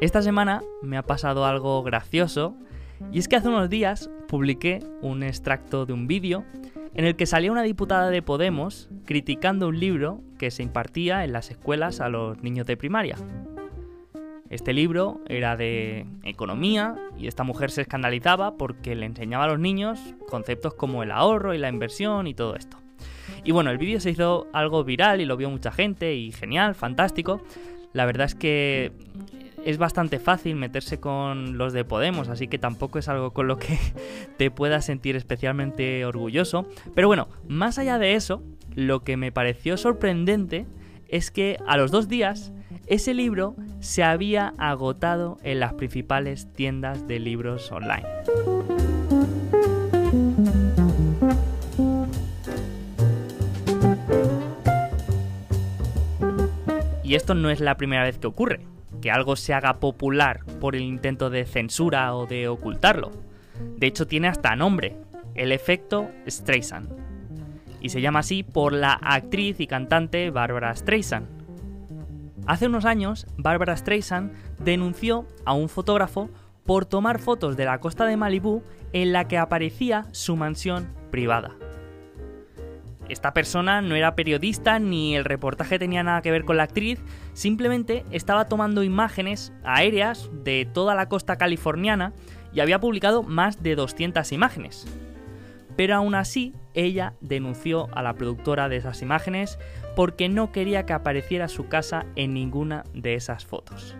Esta semana me ha pasado algo gracioso y es que hace unos días publiqué un extracto de un vídeo en el que salía una diputada de Podemos criticando un libro que se impartía en las escuelas a los niños de primaria. Este libro era de economía y esta mujer se escandalizaba porque le enseñaba a los niños conceptos como el ahorro y la inversión y todo esto. Y bueno, el vídeo se hizo algo viral y lo vio mucha gente y genial, fantástico. La verdad es que es bastante fácil meterse con los de Podemos, así que tampoco es algo con lo que te puedas sentir especialmente orgulloso. Pero bueno, más allá de eso, lo que me pareció sorprendente es que a los dos días ese libro se había agotado en las principales tiendas de libros online. Y esto no es la primera vez que ocurre, que algo se haga popular por el intento de censura o de ocultarlo. De hecho tiene hasta nombre, el efecto Streisand. Y se llama así por la actriz y cantante Barbara Streisand Hace unos años, Barbara Streisand denunció a un fotógrafo por tomar fotos de la costa de Malibú en la que aparecía su mansión privada. Esta persona no era periodista ni el reportaje tenía nada que ver con la actriz, simplemente estaba tomando imágenes aéreas de toda la costa californiana y había publicado más de 200 imágenes. Pero aún así, ella denunció a la productora de esas imágenes porque no quería que apareciera su casa en ninguna de esas fotos.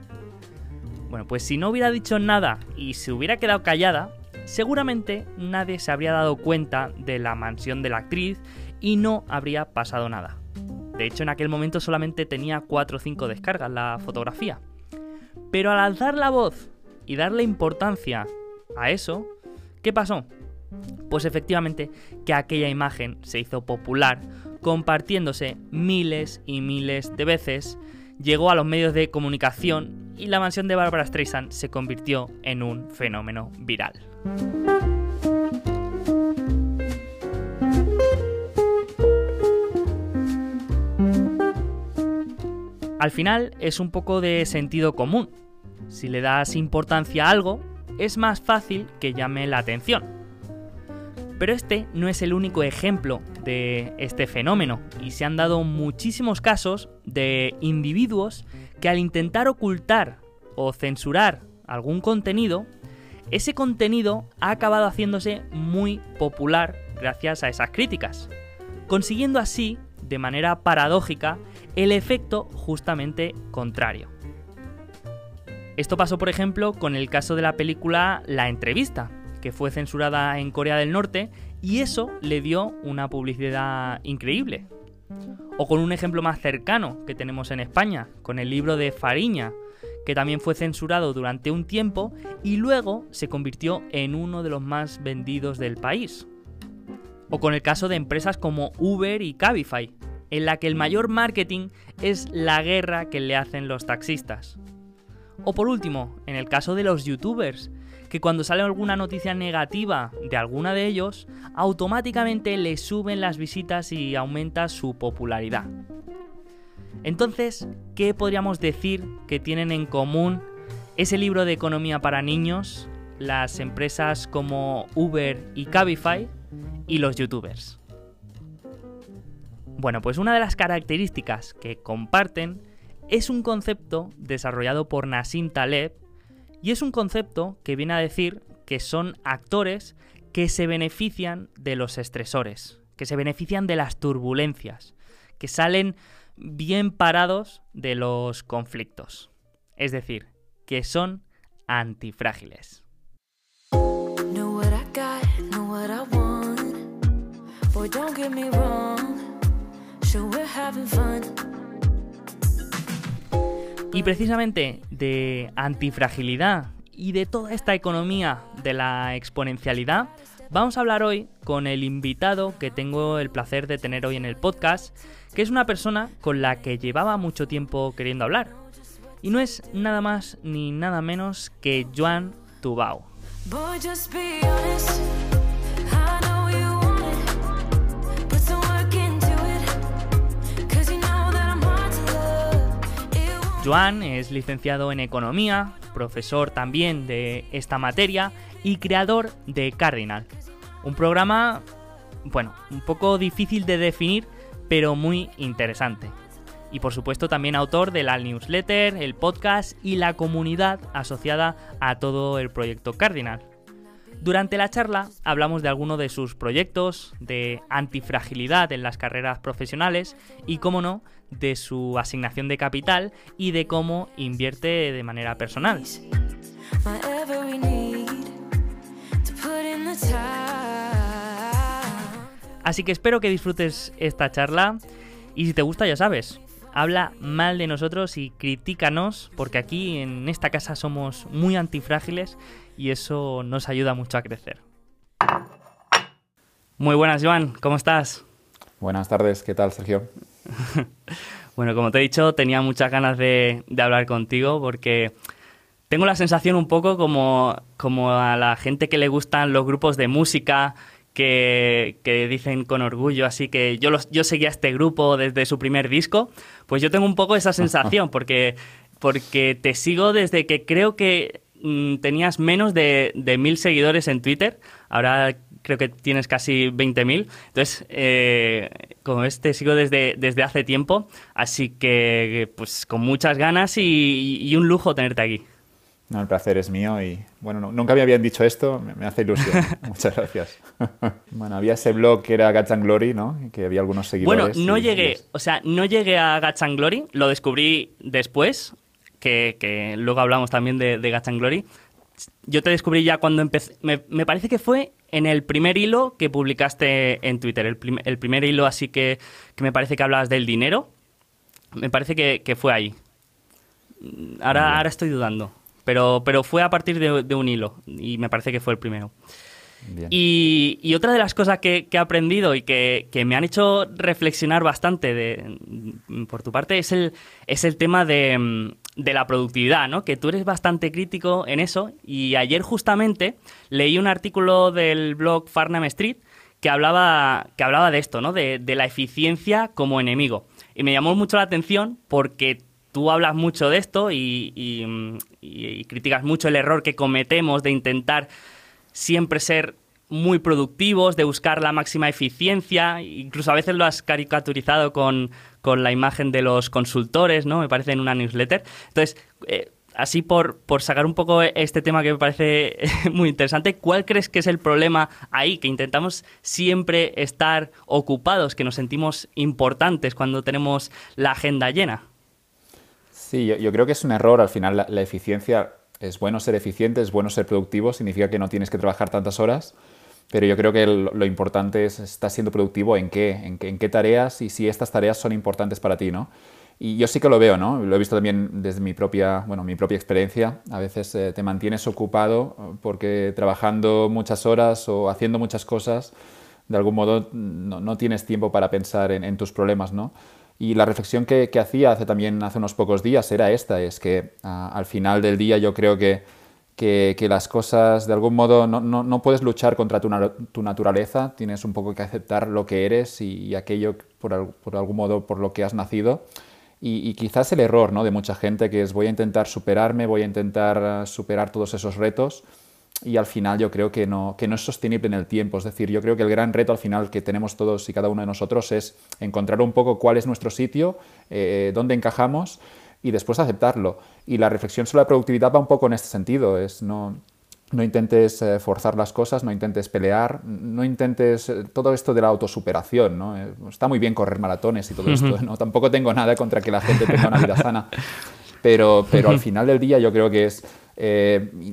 Bueno, pues si no hubiera dicho nada y se hubiera quedado callada, seguramente nadie se habría dado cuenta de la mansión de la actriz y no habría pasado nada. De hecho, en aquel momento solamente tenía 4 o 5 descargas la fotografía. Pero al alzar la voz y darle importancia a eso, ¿qué pasó? Pues efectivamente que aquella imagen se hizo popular compartiéndose miles y miles de veces, llegó a los medios de comunicación y la mansión de Barbara Streisand se convirtió en un fenómeno viral. Al final es un poco de sentido común. Si le das importancia a algo, es más fácil que llame la atención. Pero este no es el único ejemplo de este fenómeno y se han dado muchísimos casos de individuos que al intentar ocultar o censurar algún contenido, ese contenido ha acabado haciéndose muy popular gracias a esas críticas, consiguiendo así, de manera paradójica, el efecto justamente contrario. Esto pasó, por ejemplo, con el caso de la película La entrevista, que fue censurada en Corea del Norte y eso le dio una publicidad increíble. O con un ejemplo más cercano que tenemos en España, con el libro de Fariña, que también fue censurado durante un tiempo y luego se convirtió en uno de los más vendidos del país. O con el caso de empresas como Uber y Cabify, en la que el mayor marketing es la guerra que le hacen los taxistas. O por último, en el caso de los youtubers, que cuando sale alguna noticia negativa de alguna de ellos, automáticamente le suben las visitas y aumenta su popularidad. Entonces, ¿qué podríamos decir que tienen en común ese libro de economía para niños, las empresas como Uber y Cabify y los youtubers? Bueno, pues una de las características que comparten es un concepto desarrollado por Nassim Taleb y es un concepto que viene a decir que son actores que se benefician de los estresores, que se benefician de las turbulencias, que salen bien parados de los conflictos. Es decir, que son antifrágiles. Y precisamente de antifragilidad y de toda esta economía de la exponencialidad, vamos a hablar hoy con el invitado que tengo el placer de tener hoy en el podcast, que es una persona con la que llevaba mucho tiempo queriendo hablar. Y no es nada más ni nada menos que Joan Tubao. Joan es licenciado en Economía, profesor también de esta materia y creador de Cardinal. Un programa, bueno, un poco difícil de definir, pero muy interesante. Y por supuesto también autor de la newsletter, el podcast y la comunidad asociada a todo el proyecto Cardinal. Durante la charla hablamos de algunos de sus proyectos, de antifragilidad en las carreras profesionales y, como no, de su asignación de capital y de cómo invierte de manera personal. Así que espero que disfrutes esta charla y si te gusta ya sabes, habla mal de nosotros y critícanos porque aquí en esta casa somos muy antifrágiles y eso nos ayuda mucho a crecer. Muy buenas, Joan, ¿cómo estás? Buenas tardes, ¿qué tal, Sergio? bueno, como te he dicho, tenía muchas ganas de, hablar contigo porque tengo la sensación un poco como, como a la gente que le gustan los grupos de música, que, que, dicen con orgullo, así que yo, los, yo seguía este grupo desde su primer disco, pues yo tengo un poco esa sensación, porque, porque te sigo desde que creo que mm, tenías menos de, de mil seguidores en Twitter, ahora creo que tienes casi 20.000. Entonces, eh, como ves, te sigo desde, desde hace tiempo, así que pues con muchas ganas y, un lujo tenerte aquí. No, el placer es mío y bueno, nunca me habían dicho esto, me, hace ilusión. Muchas gracias. bueno, había ese blog que era Gats Glory, ¿no? Que había algunos seguidores. Bueno, no llegué, o sea, no llegué a Gats Glory, lo descubrí después, que, luego hablamos también de, de Glory. Yo te descubrí ya cuando empecé, me, me parece que fue en el primer hilo que publicaste en Twitter, el, primer hilo así que, me parece que hablabas del dinero, me parece que, fue ahí. Ahora, ahora estoy dudando, pero, pero fue a partir de, un hilo y me parece que fue el primero. Y, otra de las cosas que, he aprendido y que, me han hecho reflexionar bastante de, por tu parte es el, es el tema de, de la productividad, ¿no? Que tú eres bastante crítico en eso y ayer justamente leí un artículo del blog Farnham Street que hablaba, que hablaba de esto, ¿no? De, la eficiencia como enemigo. Y me llamó mucho la atención porque tú hablas mucho de esto y, y, criticas mucho el error que cometemos de intentar siempre ser muy productivos, de buscar la máxima eficiencia, incluso a veces lo has caricaturizado con, con la imagen de los consultores, ¿no? Me parece en una newsletter. Entonces, eh, así por, por sacar un poco este tema que me parece muy interesante, ¿cuál crees que es el problema ahí? Que intentamos siempre estar ocupados, que nos sentimos importantes cuando tenemos la agenda llena. Sí, yo, creo que es un error. Al final, la, eficiencia es bueno ser eficiente, es bueno ser productivo, significa que no tienes que trabajar tantas horas pero yo creo que lo importante es estar siendo productivo en qué, en qué, en qué tareas y si estas tareas son importantes para ti, ¿no? Y yo sí que lo veo, ¿no? Lo he visto también desde mi propia, bueno, mi propia experiencia. A veces eh, te mantienes ocupado eh, porque trabajando muchas horas o haciendo muchas cosas, de algún modo no, no tienes tiempo para pensar en, tus problemas, ¿no? Y la reflexión que, que, hacía hace también hace unos pocos días era esta, es que ah, al final del día yo creo que que, las cosas, de algún modo, no, no, puedes luchar contra tu, tu, naturaleza, tienes un poco que aceptar lo que eres y, aquello, por, por, algún modo, por lo que has nacido. Y, quizás el error ¿no? de mucha gente que es voy a intentar superarme, voy a intentar eh, superar todos esos retos y al final yo creo que no, que no es sostenible en el tiempo. Es decir, yo creo que el gran reto al final que tenemos todos y cada uno de nosotros es encontrar un poco cuál es nuestro sitio, eh, dónde encajamos y después aceptarlo. Y la reflexión sobre la productividad va un poco en este sentido, es no, no intentes eh, forzar las cosas, no intentes pelear, no intentes eh, todo esto de la autosuperación, ¿no? Eh, está muy bien correr maratones y todo esto, ¿no? Tampoco tengo nada contra que la gente tenga una vida sana, pero, pero al final del día yo creo que es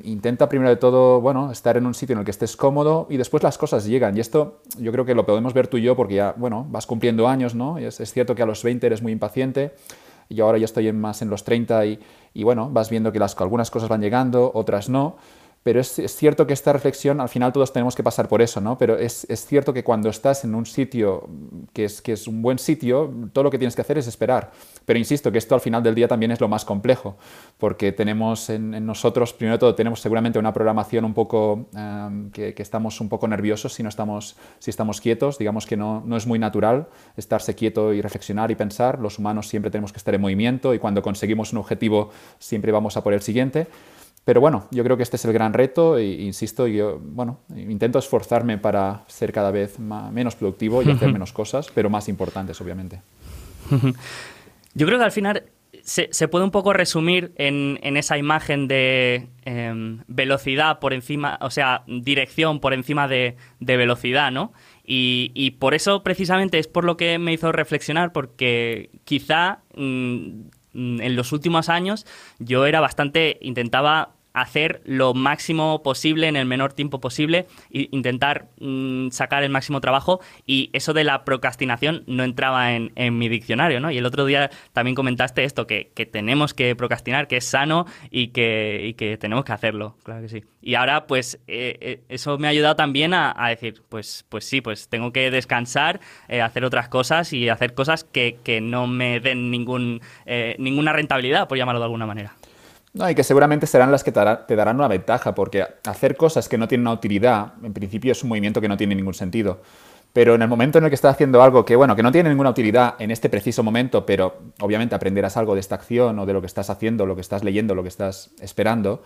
intenta primero de todo, bueno, estar en un sitio en el que estés cómodo y después las cosas llegan. Y esto yo creo que lo podemos ver tú y yo porque ya, bueno, vas cumpliendo años, ¿no? Y es, es cierto que a los 20 eres muy impaciente, y ahora ya estoy más en los 30 y, y bueno, vas viendo que las, algunas cosas van llegando, otras no. Pero es, cierto que esta reflexión, al final todos tenemos que pasar por eso, ¿no? Pero es, cierto que cuando estás en un sitio que es, que un buen sitio, todo lo que tienes que hacer es esperar. Pero insisto que esto al final del día también es lo más complejo, porque tenemos en, nosotros, primero de todo, tenemos seguramente una programación un poco, em, que, estamos un poco nerviosos si, no estamos, si estamos quietos, digamos que no, no es muy natural estarse quieto y reflexionar y pensar. Los humanos siempre tenemos que estar en movimiento y cuando conseguimos un objetivo siempre vamos a por el siguiente. Pero bueno, yo creo que este es el gran reto e insisto, yo bueno, intento esforzarme para ser cada vez menos productivo y hacer menos cosas, pero más importantes, obviamente. Yo creo que al final se, puede un poco resumir en, esa imagen de em, velocidad por encima, o sea, dirección por encima de, velocidad, ¿no? Y, por eso precisamente es por lo que me hizo reflexionar, porque quizá mm, en los últimos años yo era bastante, intentaba hacer lo máximo posible en el menor tiempo posible e intentar mm, sacar el máximo trabajo y eso de la procrastinación no entraba en, mi diccionario, ¿no? Y el otro día también comentaste esto, que, tenemos que procrastinar, que es sano y que, que, tenemos que hacerlo, claro que sí. Y ahora pues eh, eh, eso me ha ayudado también a, decir, pues, pues sí, pues tengo que descansar, eh, hacer otras cosas y hacer cosas que, no me den ningún, ninguna rentabilidad, por llamarlo de alguna manera. No, y que seguramente serán las que te, darán una ventaja, porque hacer cosas que no tienen una utilidad, en principio es un movimiento que no tiene ningún sentido. Pero en el momento en el que estás haciendo algo que, bueno, que no tiene ninguna utilidad en este preciso momento, pero obviamente aprenderás algo de esta acción o de lo que estás haciendo, lo que estás leyendo, lo que estás esperando,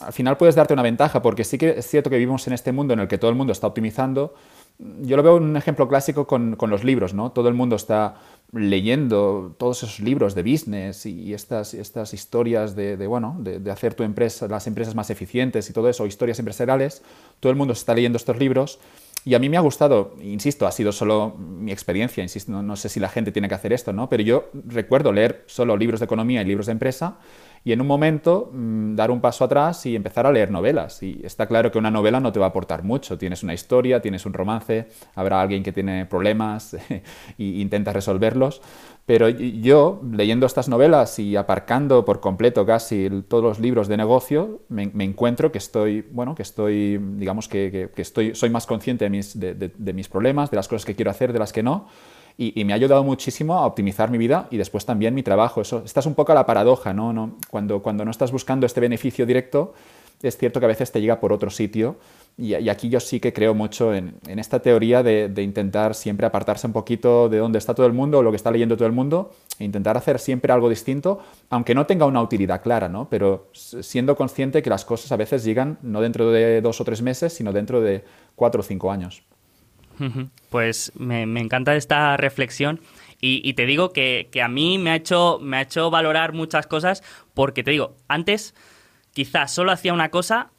al final puedes darte una ventaja, porque sí que es cierto que vivimos en este mundo en el que todo el mundo está optimizando. Yo lo veo un ejemplo clásico con, con los libros, ¿no? Todo el mundo está leyendo todos esos libros de business y estas, estas historias de, bueno, de, hacer tu empresa, las empresas más eficientes y todo eso, historias empresariales, todo el mundo está leyendo estos libros y a mí me ha gustado, insisto, ha sido solo mi experiencia, insisto, no, no sé si la gente tiene que hacer esto, ¿no? Pero yo recuerdo leer solo libros de economía y libros de empresa y en un momento mm, dar un paso atrás y empezar a leer novelas. Y está claro que una novela no te va a aportar mucho. Tienes una historia, tienes un romance, habrá alguien que tiene problemas e intenta resolverlos. Pero yo, leyendo estas novelas y aparcando por completo casi todos los libros de negocio, me, encuentro que estoy, bueno, que estoy, digamos que, estoy, soy más consciente de mis, de mis problemas, de las cosas que quiero hacer, de las que no y, me ha ayudado muchísimo a optimizar mi vida y después también mi trabajo. Eso, esta es un poco la paradoja, ¿no? no cuando, cuando no estás buscando este beneficio directo, es cierto que a veces te llega por otro sitio y, aquí yo sí que creo mucho en, en esta teoría de, de, intentar siempre apartarse un poquito de donde está todo el mundo o lo que está leyendo todo el mundo e intentar hacer siempre algo distinto, aunque no tenga una utilidad clara, ¿no? pero siendo consciente que las cosas a veces llegan no dentro de dos o tres meses, sino dentro de cuatro o cinco años. Pues me, encanta esta reflexión y, te digo que, a mí me ha, hecho, me ha hecho valorar muchas cosas porque te digo, antes quizás solo hacía una cosa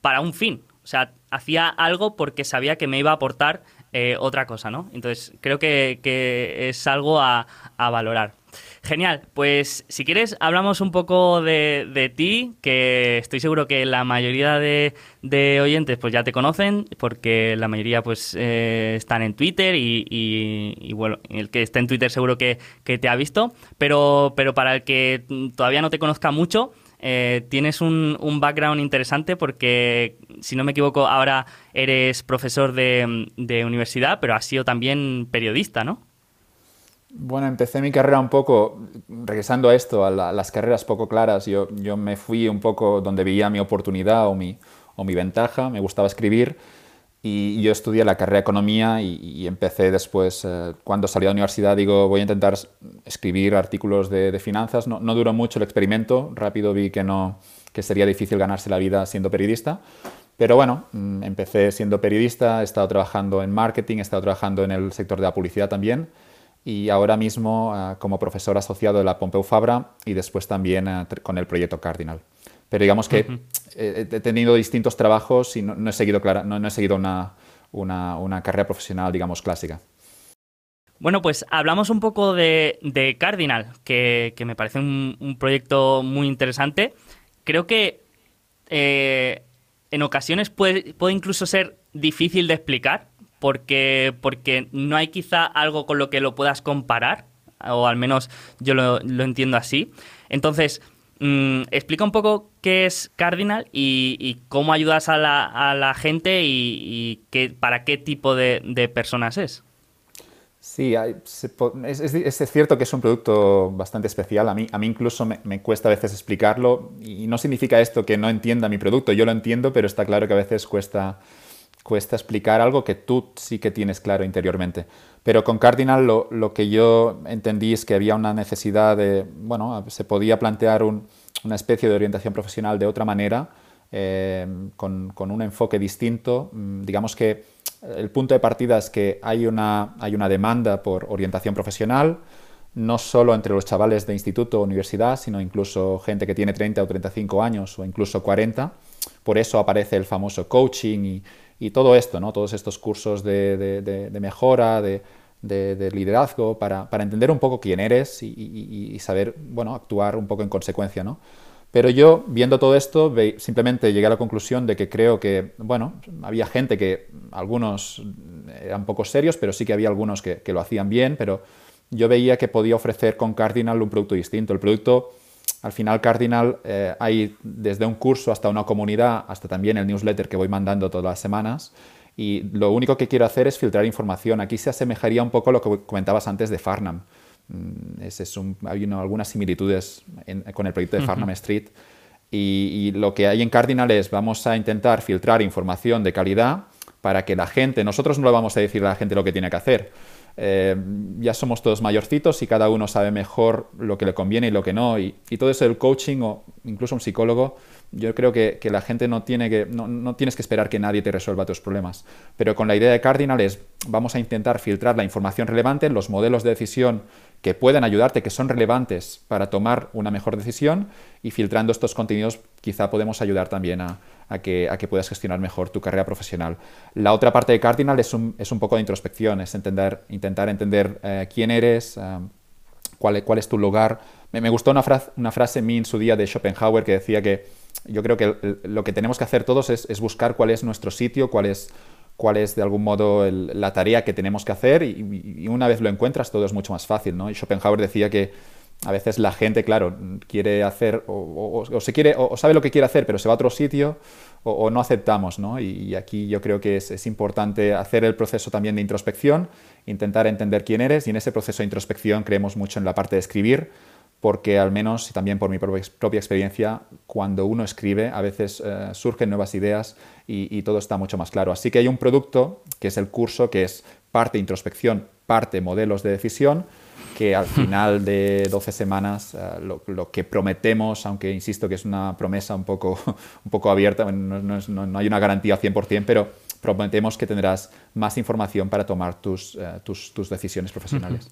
para un fin. O sea, hacía algo porque sabía que me iba a aportar eh, otra cosa, ¿no? Entonces creo que, es algo a, a valorar. Genial, pues si quieres hablamos un poco de, ti, que estoy seguro que la mayoría de, oyentes pues ya te conocen, porque la mayoría pues eh, están en Twitter y, bueno, el que esté en Twitter seguro que, te ha visto, pero, pero para el que todavía no te conozca mucho, eh, tienes un, un, background interesante porque, si no me equivoco, ahora eres profesor de, de universidad, pero has sido también periodista, ¿no? Bueno, empecé mi carrera un poco, regresando a esto, a, las carreras poco claras, yo, yo, me fui un poco donde veía mi oportunidad o mi, o mi ventaja, me gustaba escribir y yo estudié la carrera de economía y, empecé después, eh, cuando salí de la universidad, digo, voy a intentar escribir artículos de, finanzas. No, no, duró mucho el experimento, rápido vi que, no, que sería difícil ganarse la vida siendo periodista. Pero bueno, mm, empecé siendo periodista, he estado trabajando en marketing, he estado trabajando en el sector de la publicidad también y ahora mismo ah, como profesor asociado de la Pompeu Fabra y después también ah, con el proyecto Cardinal. Pero digamos que he, tenido distintos trabajos y no, he seguido, no, he seguido una, una, carrera profesional, digamos, clásica. Bueno, pues hablamos un poco de, de Cardinal, que, que, me parece un, un, proyecto muy interesante. Creo que eh, en ocasiones puede, puede incluso ser difícil de explicar, porque, porque no hay quizá algo con lo que lo puedas comparar, o al menos yo lo, entiendo así. Entonces, mm, explica un poco qué es Cardinal y, cómo ayudas a la, gente y, para qué tipo de, personas es. Sí, es, cierto que es un producto bastante especial. A mí, a mí incluso me, cuesta a veces explicarlo y no significa esto que no entienda mi producto. Yo lo entiendo, pero está claro que a veces cuesta cuesta explicar algo que tú sí que tienes claro interiormente. Pero con Cardinal lo, que yo entendí es que había una necesidad de, bueno, se podía plantear un, una especie de orientación profesional de otra manera, eh, con, con, un enfoque distinto. Mm, digamos que el punto de partida es que hay una, hay una demanda por orientación profesional, no solo entre los chavales de instituto o universidad, sino incluso gente que tiene 30 o 35 años o incluso 40. Por eso aparece el famoso coaching y, y todo esto, ¿no? todos estos cursos de, de, de, mejora, de, liderazgo, para, para, entender un poco quién eres y, y, y, saber bueno, actuar un poco en consecuencia. ¿no? Pero yo, viendo todo esto, simplemente llegué a la conclusión de que creo que, bueno, había gente que, algunos eran poco serios, pero sí que había algunos que, que lo hacían bien, pero yo veía que podía ofrecer con Cardinal un producto distinto. El producto, al final, Cardinal, eh, hay desde un curso hasta una comunidad, hasta también el newsletter que voy mandando todas las semanas, y lo único que quiero hacer es filtrar información. Aquí se asemejaría un poco a lo que comentabas antes de Farnham. Mm, es un, hay algunas similitudes con el proyecto de Farnham Street. Y, lo que hay en Cardinal es, vamos a intentar filtrar información de calidad para que la gente, nosotros no le vamos a decir a la gente lo que tiene que hacer. Eh, ya somos todos mayorcitos y cada uno sabe mejor lo que le conviene y lo que no. Y, todo eso del coaching o incluso un psicólogo yo creo que, la gente no tiene que, no, tienes que esperar que nadie te resuelva tus problemas. Pero con la idea de Cardinal es, vamos a intentar filtrar la información relevante, los modelos de decisión que puedan ayudarte, que son relevantes para tomar una mejor decisión, y filtrando estos contenidos quizá podemos ayudar también a, que, puedas gestionar mejor tu carrera profesional. La otra parte de Cardinal es un, poco de introspección, es entender, intentar entender eh, quién eres, eh, cuál, cuál, es tu lugar. Me, gustó una, frase, una frase en su día de Schopenhauer que decía que yo creo que lo que tenemos que hacer todos es, buscar cuál es nuestro sitio, cuál es, cuál es de algún modo la tarea que tenemos que hacer y, una vez lo encuentras todo es mucho más fácil. ¿no? Y Schopenhauer decía que a veces la gente, claro, quiere hacer o, se quiere, o, sabe lo que quiere hacer, pero se va a otro sitio o, no aceptamos. ¿no? Y, aquí yo creo que es, es, importante hacer el proceso también de introspección, intentar entender quién eres y en ese proceso de introspección creemos mucho en la parte de escribir porque al menos, y también por mi propia experiencia, cuando uno escribe a veces eh, surgen nuevas ideas y, todo está mucho más claro. Así que hay un producto, que es el curso, que es parte introspección, parte modelos de decisión, que al final de 12 semanas eh, lo, que prometemos, aunque insisto que es una promesa un poco, un poco abierta, no, hay una garantía 100%, pero prometemos que tendrás más información para tomar tus, eh, tus, tus decisiones profesionales.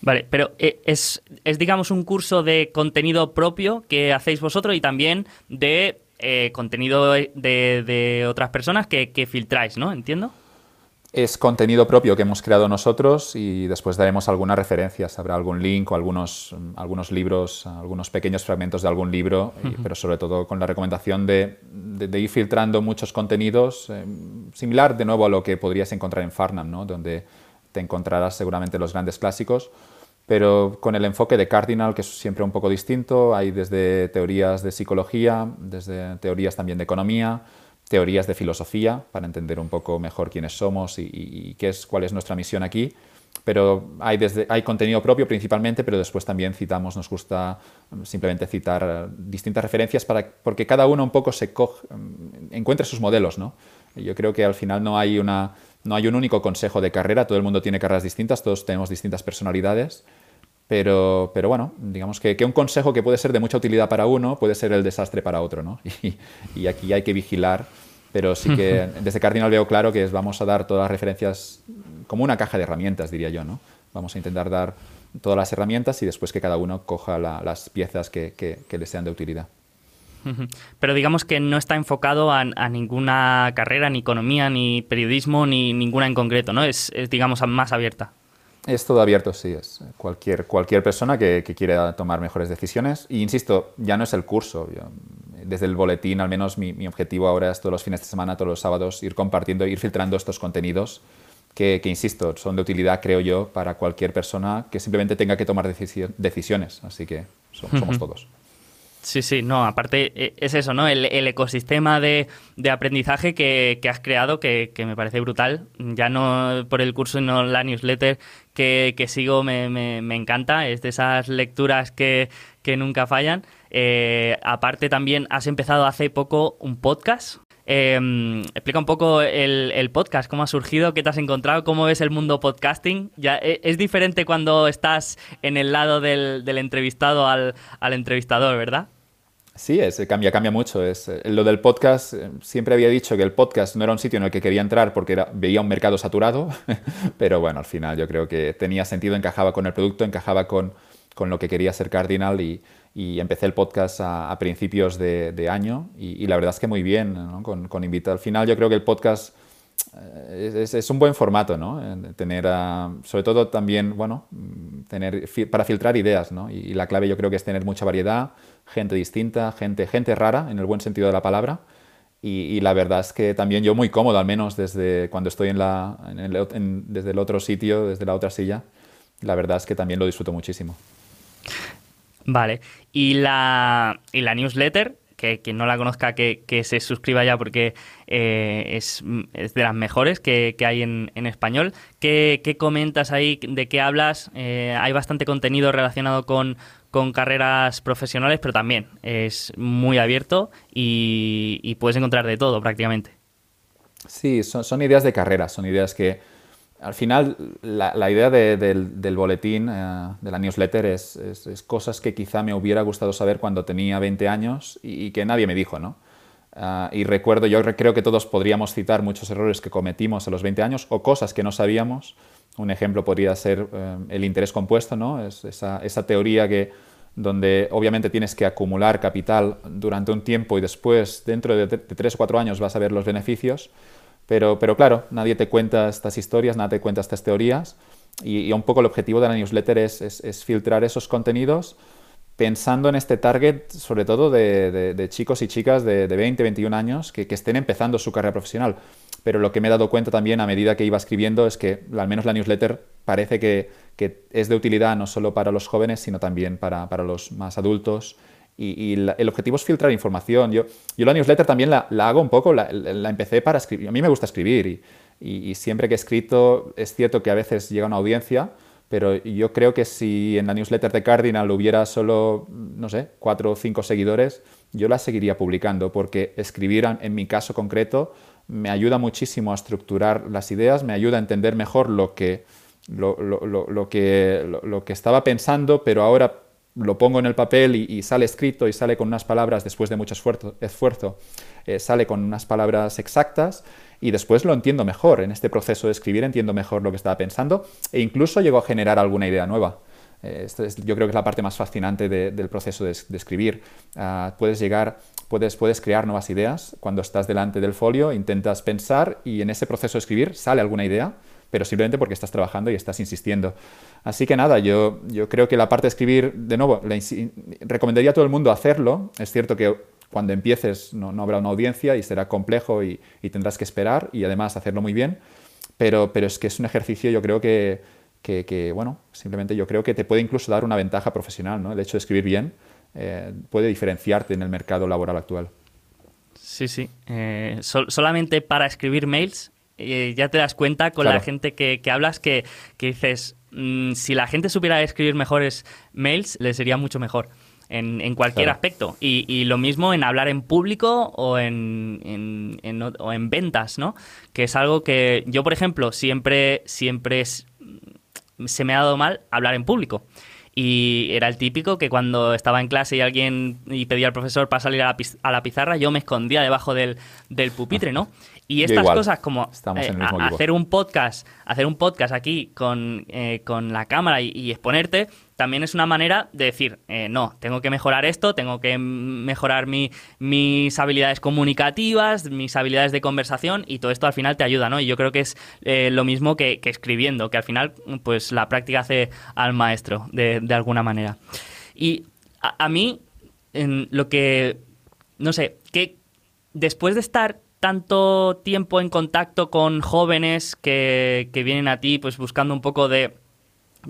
Vale, pero eh, es, es, digamos, un curso de contenido propio que hacéis vosotros y también de contenido de, de, otras personas que, que, filtráis, ¿no? Entiendo. Es contenido propio que hemos creado nosotros y después daremos algunas referencias. Habrá algún link o algunos, algunos libros, algunos pequeños fragmentos de algún libro, pero sobre todo con la recomendación de, de, ir filtrando muchos contenidos, eh, similar de nuevo a lo que podrías encontrar en Farnham, ¿no? donde te encontrarás seguramente los grandes clásicos, pero con el enfoque de Cardinal, que es siempre un poco distinto. Hay desde teorías de psicología, desde teorías también de economía, teorías de filosofía, para entender un poco mejor quiénes somos y, qué es, cuál es nuestra misión aquí. Pero hay, desde, hay contenido propio principalmente, pero después también citamos, nos gusta simplemente citar distintas referencias para, porque cada uno un poco se coge, encuentre sus modelos. ¿no? Yo creo que al final no hay una no hay un único consejo de carrera, todo el mundo tiene carreras distintas, todos tenemos distintas personalidades, pero, pero bueno, digamos que, que, un consejo que puede ser de mucha utilidad para uno puede ser el desastre para otro, ¿no? Y, y aquí hay que vigilar, pero sí que desde Cardinal veo claro que vamos a dar todas las referencias como una caja de herramientas, diría yo, ¿no? Vamos a intentar dar todas las herramientas y después que cada uno coja las piezas que, que, que le sean de utilidad. Pero digamos que no está enfocado a, ninguna carrera, ni economía, ni periodismo, ni ninguna en concreto, ¿no? Es, digamos, más abierta. Es todo abierto, sí. Es cualquier, cualquier persona que, quiera tomar mejores decisiones. Y insisto, ya no es el curso. desde el boletín, al menos mi, objetivo ahora es todos los fines de semana, todos los sábados, ir compartiendo, ir filtrando estos contenidos que, insisto, son de utilidad, creo yo, para cualquier persona que simplemente tenga que tomar decisiones. Así que somos todos. Sí, sí, no, aparte e, es eso, ¿no? El, ecosistema de, aprendizaje que, has creado que, me parece brutal. Ya no por el curso, sino la newsletter que, sigo me, encanta. Es de esas lecturas que, nunca fallan. Eh, aparte también has empezado hace poco un podcast. Em, explica un poco el, podcast, cómo ha surgido, qué te has encontrado, cómo ves el mundo podcasting. Ya, e, es diferente cuando estás en el lado del, entrevistado al, entrevistador, ¿verdad? Sí, es, cambia, cambia mucho. Es, eh, lo del podcast, eh, siempre había dicho que el podcast no era un sitio en el que quería entrar porque veía un mercado saturado, pero bueno, al final yo creo que tenía sentido, encajaba con el producto, encajaba con, con lo que quería ser Cardinal y, empecé el podcast a, principios de, año y, la verdad es que muy bien, con, con invitado. Al final yo creo que el podcast eh, es, un buen formato, ¿no? Tener, sobre todo también, bueno, tener para filtrar ideas, ¿no? Y, la clave yo creo que es tener mucha variedad, gente distinta, gente, gente rara, en el buen sentido de la palabra. Y, la verdad es que también yo muy cómodo, al menos desde cuando estoy en la, desde el otro sitio, desde la otra silla. La verdad es que también lo disfruto muchísimo. Vale. ¿Y la, y la newsletter? que quien no la conozca que, se suscriba ya porque eh, es, de las mejores que, hay en, español. ¿Qué, comentas ahí? ¿De qué hablas? Eh, hay bastante contenido relacionado con, carreras profesionales, pero también es muy abierto y, puedes encontrar de todo prácticamente. Sí, son, son ideas de carrera, son ideas que al final, la, idea del, boletín, eh, de la newsletter, es, cosas que quizá me hubiera gustado saber cuando tenía 20 años y, que nadie me dijo, ¿no? Ah, y recuerdo, yo creo que todos podríamos citar muchos errores que cometimos a los 20 años o cosas que no sabíamos. Un ejemplo podría ser eh, el interés compuesto, ¿no? Es esa, teoría que, donde obviamente tienes que acumular capital durante un tiempo y después, dentro de, de 3 o 4 años, vas a ver los beneficios. Pero, pero claro, nadie te cuenta estas historias, nadie te cuenta estas teorías y, un poco el objetivo de la newsletter es, es, filtrar esos contenidos pensando en este target, sobre todo de, de, chicos y chicas de, 20, 21 años que, estén empezando su carrera profesional. Pero lo que me he dado cuenta también a medida que iba escribiendo es que al menos la newsletter parece que, es de utilidad no solo para los jóvenes, sino también para, los más adultos y, el objetivo es filtrar información. Yo, yo la newsletter también la, hago un poco, la, empecé para escribir. A mí me gusta escribir y, siempre que he escrito es cierto que a veces llega una audiencia, pero yo creo que si en la newsletter de Cardinal hubiera solo, no sé, cuatro o cinco seguidores, yo la seguiría publicando porque escribir en mi caso concreto me ayuda muchísimo a estructurar las ideas, me ayuda a entender mejor lo que, lo, lo que, lo que estaba pensando, pero ahora lo pongo en el papel y, sale escrito y sale con unas palabras, después de mucho esfuerzo, esfuerzo eh, sale con unas palabras exactas y después lo entiendo mejor. En este proceso de escribir entiendo mejor lo que estaba pensando e incluso llego a generar alguna idea nueva. Eh, yo creo que es la parte más fascinante del proceso de, escribir. Ah, puedes llegar, puedes, puedes crear nuevas ideas cuando estás delante del folio, intentas pensar y en ese proceso de escribir sale alguna idea pero simplemente porque estás trabajando y estás insistiendo. Así que nada, yo, yo creo que la parte de escribir, de nuevo, le recomendaría a todo el mundo hacerlo. Es cierto que cuando empieces no, no habrá una audiencia y será complejo y, y, tendrás que esperar y además hacerlo muy bien, pero, pero es que es un ejercicio yo creo que, que, que, bueno, simplemente yo creo que te puede incluso dar una ventaja profesional, ¿no? El hecho de escribir bien eh, puede diferenciarte en el mercado laboral actual. Sí, sí. Eh, solamente para escribir mails eh, ya te das cuenta con la gente que, hablas que, dices, mm, si la gente supiera escribir mejores mails, le sería mucho mejor. En, cualquier aspecto. Y, lo mismo en hablar en público o en, o en ventas, ¿no? Que es algo que yo, por ejemplo, siempre, siempre se me ha dado mal hablar en público. Y era el típico que cuando estaba en clase y alguien y pedía al profesor para salir a la, pizarra, yo me escondía debajo del, del pupitre, ¿no? Y estas cosas como eh, hacer un podcast, hacer un podcast aquí con, eh, la cámara y, exponerte, también es una manera de decir, eh, no, tengo que mejorar esto, tengo que mejorar mis habilidades comunicativas, mis habilidades de conversación y todo esto al final te ayuda, ¿no? Y yo creo que es lo mismo que, escribiendo, que al final pues la práctica hace al maestro de, alguna manera. Y a, mí, lo que, no sé, que después de estar tanto tiempo en contacto con jóvenes que, vienen a ti pues buscando un poco de,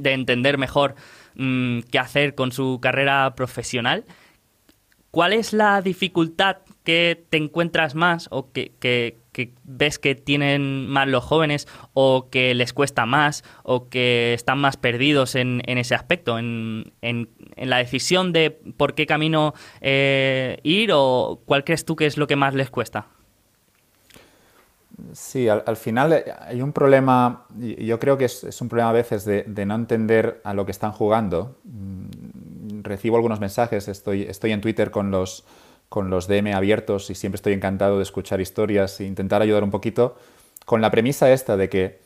entender mejor mm, qué hacer con su carrera profesional, ¿cuál es la dificultad que te encuentras más o que, ves que tienen más los jóvenes o que les cuesta más o que están más perdidos en, ese aspecto, en, la decisión de por qué camino eh, ir o cuál crees tú que es lo que más les cuesta? Sí, al, final eh, hay un problema, yo creo que es, un problema a veces de, no entender a lo que están jugando. Mm, recibo algunos mensajes, estoy, estoy en Twitter con los, con los DM abiertos y siempre estoy encantado de escuchar historias e intentar ayudar un poquito con la premisa esta de que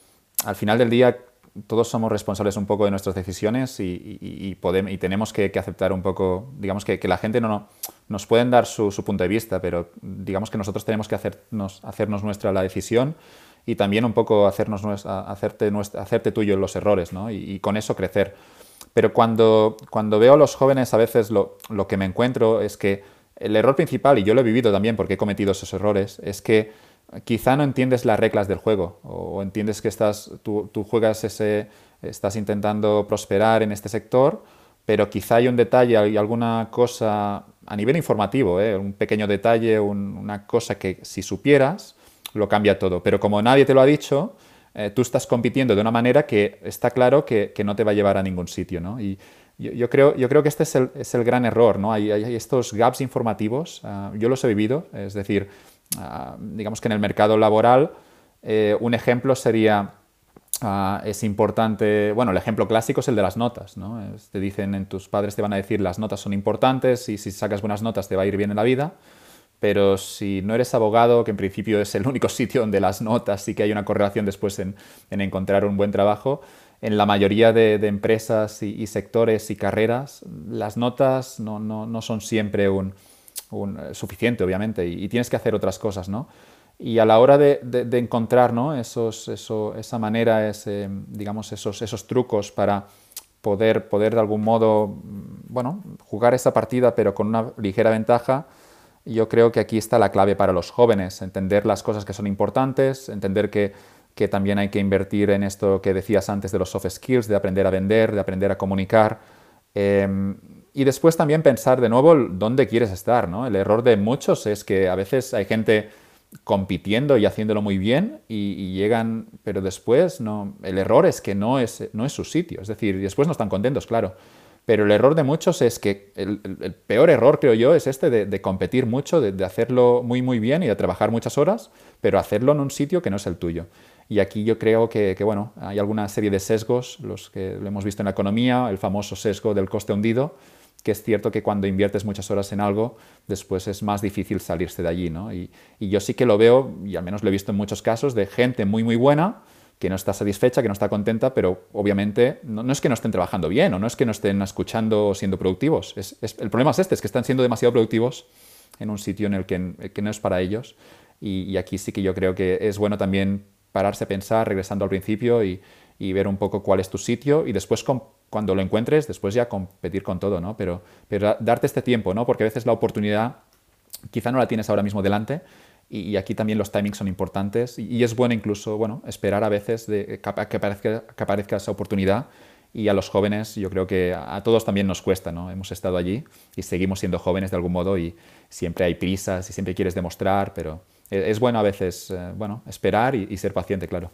al final del día todos somos responsables un poco de nuestras decisiones y, podemos, y tenemos que, aceptar un poco, digamos que, la gente no, nos pueden dar su, punto de vista, pero digamos que nosotros tenemos que hacernos, hacernos nuestra la decisión y también un poco hacernos, hacerte, hacerte tuyo los errores ¿no? y, con eso crecer. Pero cuando, cuando veo a los jóvenes a veces lo, lo que me encuentro es que el error principal, y yo lo he vivido también porque he cometido esos errores, es que quizá no entiendes las reglas del juego o entiendes que estás, tú, juegas ese, estás intentando prosperar en este sector, pero quizá hay un detalle, hay alguna cosa a nivel informativo, ¿eh? un pequeño detalle, una cosa que si supieras, lo cambia todo. Pero como nadie te lo ha dicho, eh, tú estás compitiendo de una manera que está claro que, no te va a llevar a ningún sitio. ¿no? Y yo, creo, yo creo que este es el, es el gran error. ¿no? Hay, estos gaps informativos, ah, yo los he vivido, es decir, Ah, digamos que en el mercado laboral, eh, un ejemplo sería, ah, es importante, bueno, el ejemplo clásico es el de las notas, ¿no? te dicen, en tus padres te van a decir las notas son importantes y si sacas buenas notas te va a ir bien en la vida, pero si no eres abogado, que en principio es el único sitio donde las notas sí que hay una correlación después en, encontrar un buen trabajo, en la mayoría de, empresas y, sectores y carreras, las notas no, no, no son siempre un, eh, suficiente, obviamente, y, tienes que hacer otras cosas, ¿no? Y a la hora de, encontrar ¿no? Esos, eso, esa manera, ese, digamos, esos, esos trucos para poder, poder de algún modo, mm, bueno, jugar esa partida pero con una ligera ventaja, yo creo que aquí está la clave para los jóvenes, entender las cosas que son importantes, entender que, que también hay que invertir en esto que decías antes de los soft skills, de aprender a vender, de aprender a comunicar. Em, y después también pensar de nuevo dónde quieres estar. ¿no? El error de muchos es que a veces hay gente compitiendo y haciéndolo muy bien y, llegan, pero después no, el error es que no es, no es su sitio. Es decir, después no están contentos, claro. Pero el error de muchos es que el, peor error, creo yo, es este de, competir mucho, de, de, hacerlo muy, muy bien y de trabajar muchas horas, pero hacerlo en un sitio que no es el tuyo. Y aquí yo creo que, que, bueno, hay alguna serie de sesgos, los que lo hemos visto en la economía, el famoso sesgo del coste hundido, que es cierto que cuando inviertes muchas horas en algo, después es más difícil salirse de allí. ¿no? Y, yo sí que lo veo, y al menos lo he visto en muchos casos, de gente muy, muy buena que no está satisfecha, que no está contenta, pero obviamente no, es que no estén trabajando bien o no es que no estén escuchando o siendo productivos. El problema es este, es que están siendo demasiado productivos en un sitio en el que, que no es para ellos. Y, y, aquí sí que yo creo que es bueno también pararse a pensar, regresando al principio y, y ver un poco cuál es tu sitio y después cuando lo encuentres, después ya competir con todo, ¿no? Pero, pero darte este tiempo, ¿no? Porque a veces la oportunidad quizá no la tienes ahora mismo delante y, aquí también los timings son importantes y, es bueno incluso, bueno, esperar a veces de, que, aparezca, que aparezca esa oportunidad y a los jóvenes yo creo que a todos también nos cuesta, ¿no? Hemos estado allí y seguimos siendo jóvenes de algún modo y siempre hay prisas y siempre quieres demostrar, pero es bueno a veces, eh, bueno, esperar y ser paciente, claro.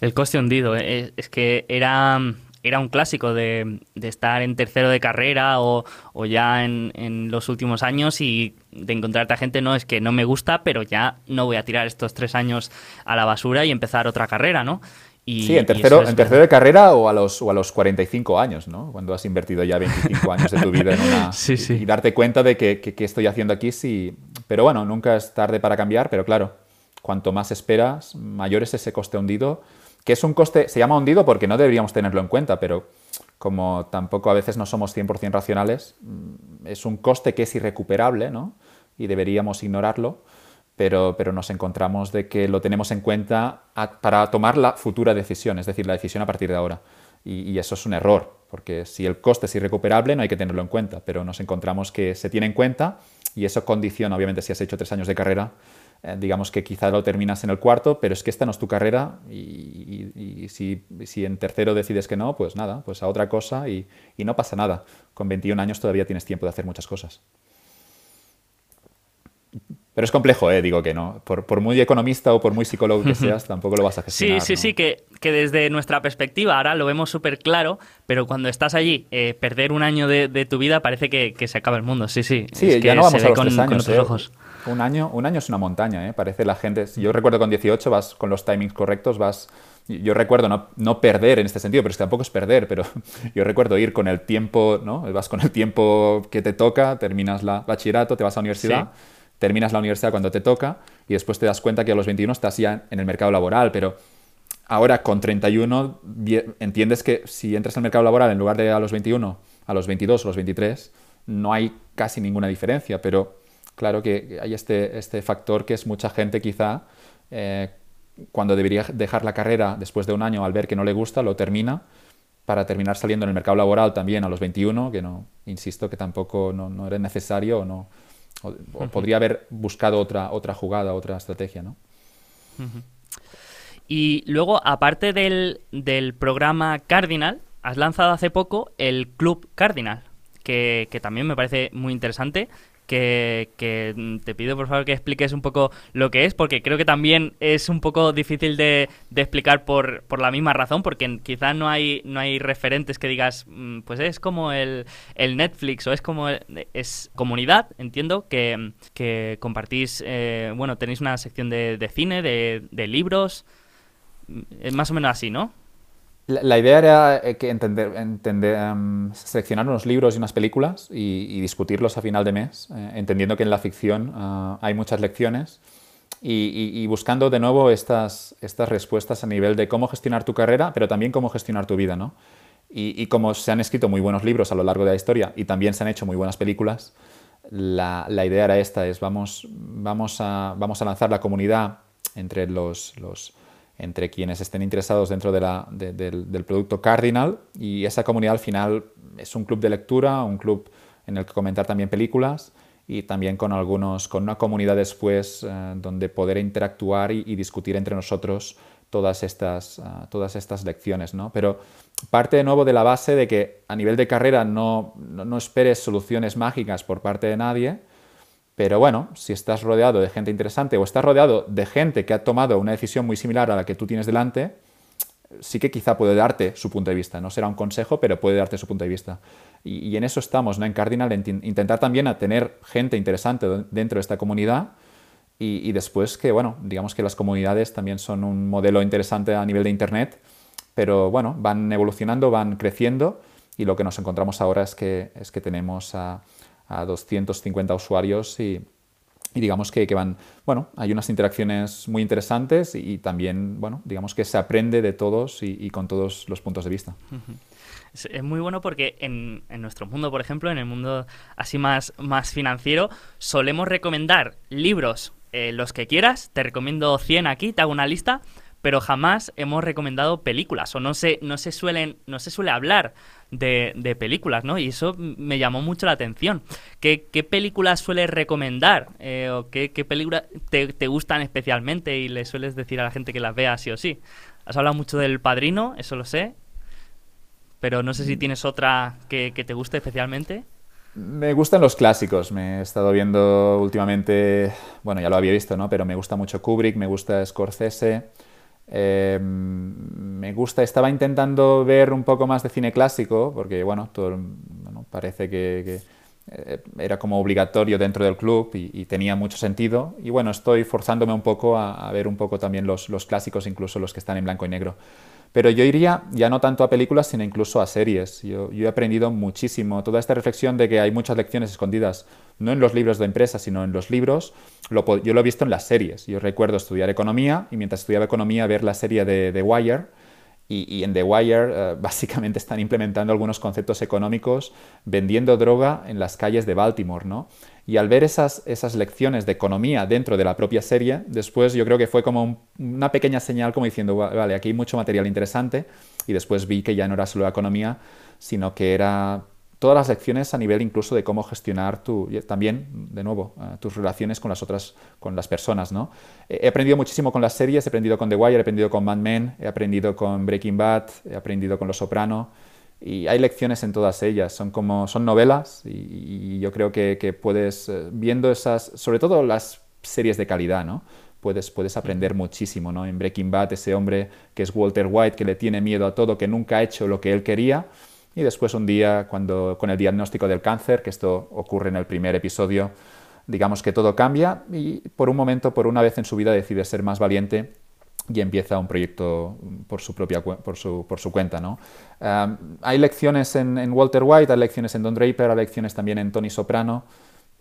El coste hundido, eh, es que era, era un clásico de, estar en tercero de carrera o, ya en, los últimos años y de encontrarte a gente, no, es que no me gusta, pero ya no voy a tirar estos tres años a la basura y empezar otra carrera, ¿no? Y, sí, en tercero, en tercero de carrera o a, los, o a los 45 años, ¿no? Cuando has invertido ya 25 años de tu vida en una... sí, sí. Y, darte cuenta de que, que, estoy haciendo aquí, sí. Pero bueno, nunca es tarde para cambiar, pero claro, cuanto más esperas, mayor es ese coste hundido, que es un coste, se llama hundido porque no deberíamos tenerlo en cuenta, pero como tampoco a veces no somos 100% racionales, mm, es un coste que es irrecuperable, ¿no? Y deberíamos ignorarlo, pero, pero nos encontramos de que lo tenemos en cuenta para tomar la futura decisión, es decir, la decisión a partir de ahora. Y, y, eso es un error, porque si el coste es irrecuperable no hay que tenerlo en cuenta, pero nos encontramos que se tiene en cuenta y eso condiciona, obviamente, si has hecho tres años de carrera, eh, digamos que quizá lo terminas en el cuarto, pero es que esta no es tu carrera y, si, en tercero decides que no, pues nada, pues a otra cosa y, no pasa nada. Con 21 años todavía tienes tiempo de hacer muchas cosas. Pero es complejo, ¿eh? digo que no. Por, muy economista o por muy psicólogo que seas, tampoco lo vas a gestionar. Sí, sí, sí, que, que, desde nuestra perspectiva ahora lo vemos súper claro, pero cuando estás allí, eh, perder un año de, tu vida parece que, se acaba el mundo. Sí, sí. Sí, ya no vamos a los tres años. ¿eh? ojos. Un año, un año es una montaña, ¿eh? Parece la gente... Yo recuerdo con 18 vas con los timings correctos, vas... Yo recuerdo no, no, perder en este sentido, pero es que tampoco es perder, pero yo recuerdo ir con el tiempo, ¿no? Vas con el tiempo que te toca, terminas la bachillerato, te vas a la universidad, terminas la universidad cuando te toca y después te das cuenta que a los 21 estás ya en el mercado laboral, pero ahora con 31 entiendes que si entras al mercado laboral en lugar de a los 21, a los 22 o los 23, no hay casi ninguna diferencia, pero claro que hay este, este factor que es mucha gente quizá eh, cuando debería dejar la carrera después de un año al ver que no le gusta, lo termina para terminar saliendo en el mercado laboral también a los 21, que no, insisto, que tampoco no, era necesario o, no, podría haber buscado otra, otra jugada, otra estrategia, ¿no? Y luego, aparte del, del, programa Cardinal, has lanzado hace poco el Club Cardinal, que, que también me parece muy interesante que, te pido por favor que expliques un poco lo que es, porque creo que también es un poco difícil de, explicar por, por, la misma razón, porque quizás no hay, no hay referentes que digas, mm, pues es como el, el Netflix o es como es comunidad, entiendo, que, que compartís, eh, bueno, tenéis una sección de, de cine, de, de libros, es más o menos así, ¿no? La, idea era eh, que entender, em, seleccionar unos libros y unas películas y, discutirlos a final de mes, eh, entendiendo que en la ficción ah, hay muchas lecciones y, buscando de nuevo estas, estas respuestas a nivel de cómo gestionar tu carrera, pero también cómo gestionar tu vida. ¿no? Y, como se han escrito muy buenos libros a lo largo de la historia y también se han hecho muy buenas películas, la, idea era esta, es vamos, vamos, a, lanzar la comunidad entre los entre quienes estén interesados dentro del, producto Cardinal y esa comunidad al final es un club de lectura, un club en el que comentar también películas y también con algunos, con una comunidad después eh, donde poder interactuar y, discutir entre nosotros todas estas, ah, todas estas lecciones. ¿no? Pero parte de nuevo de la base de que a nivel de carrera no, no esperes soluciones mágicas por parte de nadie, pero bueno, si estás rodeado de gente interesante o estás rodeado de gente que ha tomado una decisión muy similar a la que tú tienes delante, sí que quizá puede darte su punto de vista. No será un consejo, pero puede darte su punto de vista. Y, en eso estamos, ¿no? En Cardinal, intentar también a tener gente interesante dentro de esta comunidad y, después que, bueno, digamos que las comunidades también son un modelo interesante a nivel de Internet, pero bueno, van evolucionando, van creciendo y lo que nos encontramos ahora es que, es que tenemos a a 250 usuarios y, digamos que, van, bueno, hay unas interacciones muy interesantes y, también, bueno, digamos que se aprende de todos y, con todos los puntos de vista. Es, muy bueno porque en, en, nuestro mundo, por ejemplo, en el mundo así más, más financiero, solemos recomendar libros eh, los que quieras. Te recomiendo 100 aquí, te hago una lista, pero jamás hemos recomendado películas o no se, no se, suelen, no se suele hablar de, películas, ¿no? Y eso me llamó mucho la atención. ¿Qué, películas sueles recomendar? Eh, ¿O qué, películas te, gustan especialmente y le sueles decir a la gente que las vea sí o sí? Has hablado mucho del Padrino, eso lo sé, pero no sé si mm. tienes otra que, que te guste especialmente. Me gustan los clásicos. Me he estado viendo últimamente, bueno, ya lo había visto, ¿no? Pero me gusta mucho Kubrick, me gusta Scorsese. Eh, me gusta, estaba intentando ver un poco más de cine clásico, porque bueno, todo, parece que, eh, era como obligatorio dentro del club y, tenía mucho sentido. Y bueno, estoy forzándome un poco a, ver un poco también los, los, clásicos, incluso los que están en blanco y negro. Pero yo iría ya no tanto a películas, sino incluso a series. Yo, he aprendido muchísimo. Toda esta reflexión de que hay muchas lecciones escondidas, no en los libros de empresa, sino en los libros, yo lo he visto en las series. Yo recuerdo estudiar economía y mientras estudiaba economía ver la serie de The Wire y, en The Wire eh, básicamente están implementando algunos conceptos económicos vendiendo droga en las calles de Baltimore, ¿no? Y al ver esas, esas lecciones de economía dentro de la propia serie, después yo creo que fue como una pequeña señal como diciendo, vale, aquí hay mucho material interesante y después vi que ya no era solo economía, sino que era todas las lecciones a nivel incluso de cómo gestionar tu, también, de nuevo, eh, tus relaciones con las otras, con las personas, ¿no? He aprendido muchísimo con las series, he aprendido con The Wire, he aprendido con Mad Men, he aprendido con Breaking Bad, he aprendido con Los Soprano, y hay lecciones en todas ellas, son como, son novelas, y, yo creo que, que, puedes, eh, viendo esas, sobre todo las series de calidad, ¿no? Puedes, puedes aprender muchísimo, ¿no? En Breaking Bad, ese hombre que es Walter White, que le tiene miedo a todo, que nunca ha hecho lo que él quería, y después un día, cuando, con el diagnóstico del cáncer, que esto ocurre en el primer episodio, digamos que todo cambia y por un momento, por una vez en su vida, decide ser más valiente y empieza un proyecto por su propia por su, por su cuenta. ¿no? hay lecciones en, en, Walter White, hay lecciones en Don Draper, hay lecciones también en Tony Soprano.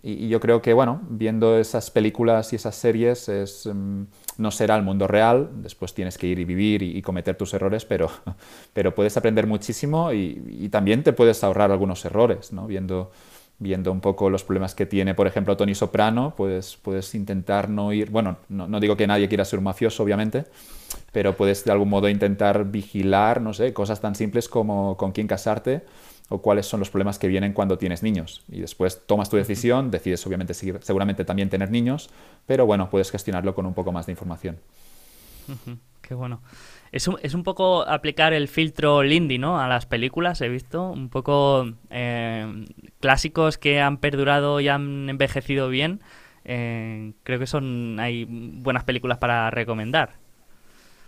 Y, yo creo que, bueno, viendo esas películas y esas series, es, mm, no será el mundo real, después tienes que ir y vivir y, cometer tus errores, pero, pero puedes aprender muchísimo y, y, también te puedes ahorrar algunos errores, ¿no? Viendo, viendo un poco los problemas que tiene, por ejemplo, Tony Soprano, pues puedes intentar no ir, bueno, no, digo que nadie quiera ser un mafioso, obviamente, pero puedes de algún modo intentar vigilar, no sé, cosas tan simples como con quién casarte o cuáles son los problemas que vienen cuando tienes niños. Y después tomas tu decisión, decides obviamente seguir, seguramente también tener niños, pero bueno, puedes gestionarlo con un poco más de información. Qué bueno. Es un, es un, poco aplicar el filtro Lindy, ¿no? A las películas, he visto. Un poco eh, clásicos que han perdurado y han envejecido bien. Eh, creo que son hay buenas películas para recomendar.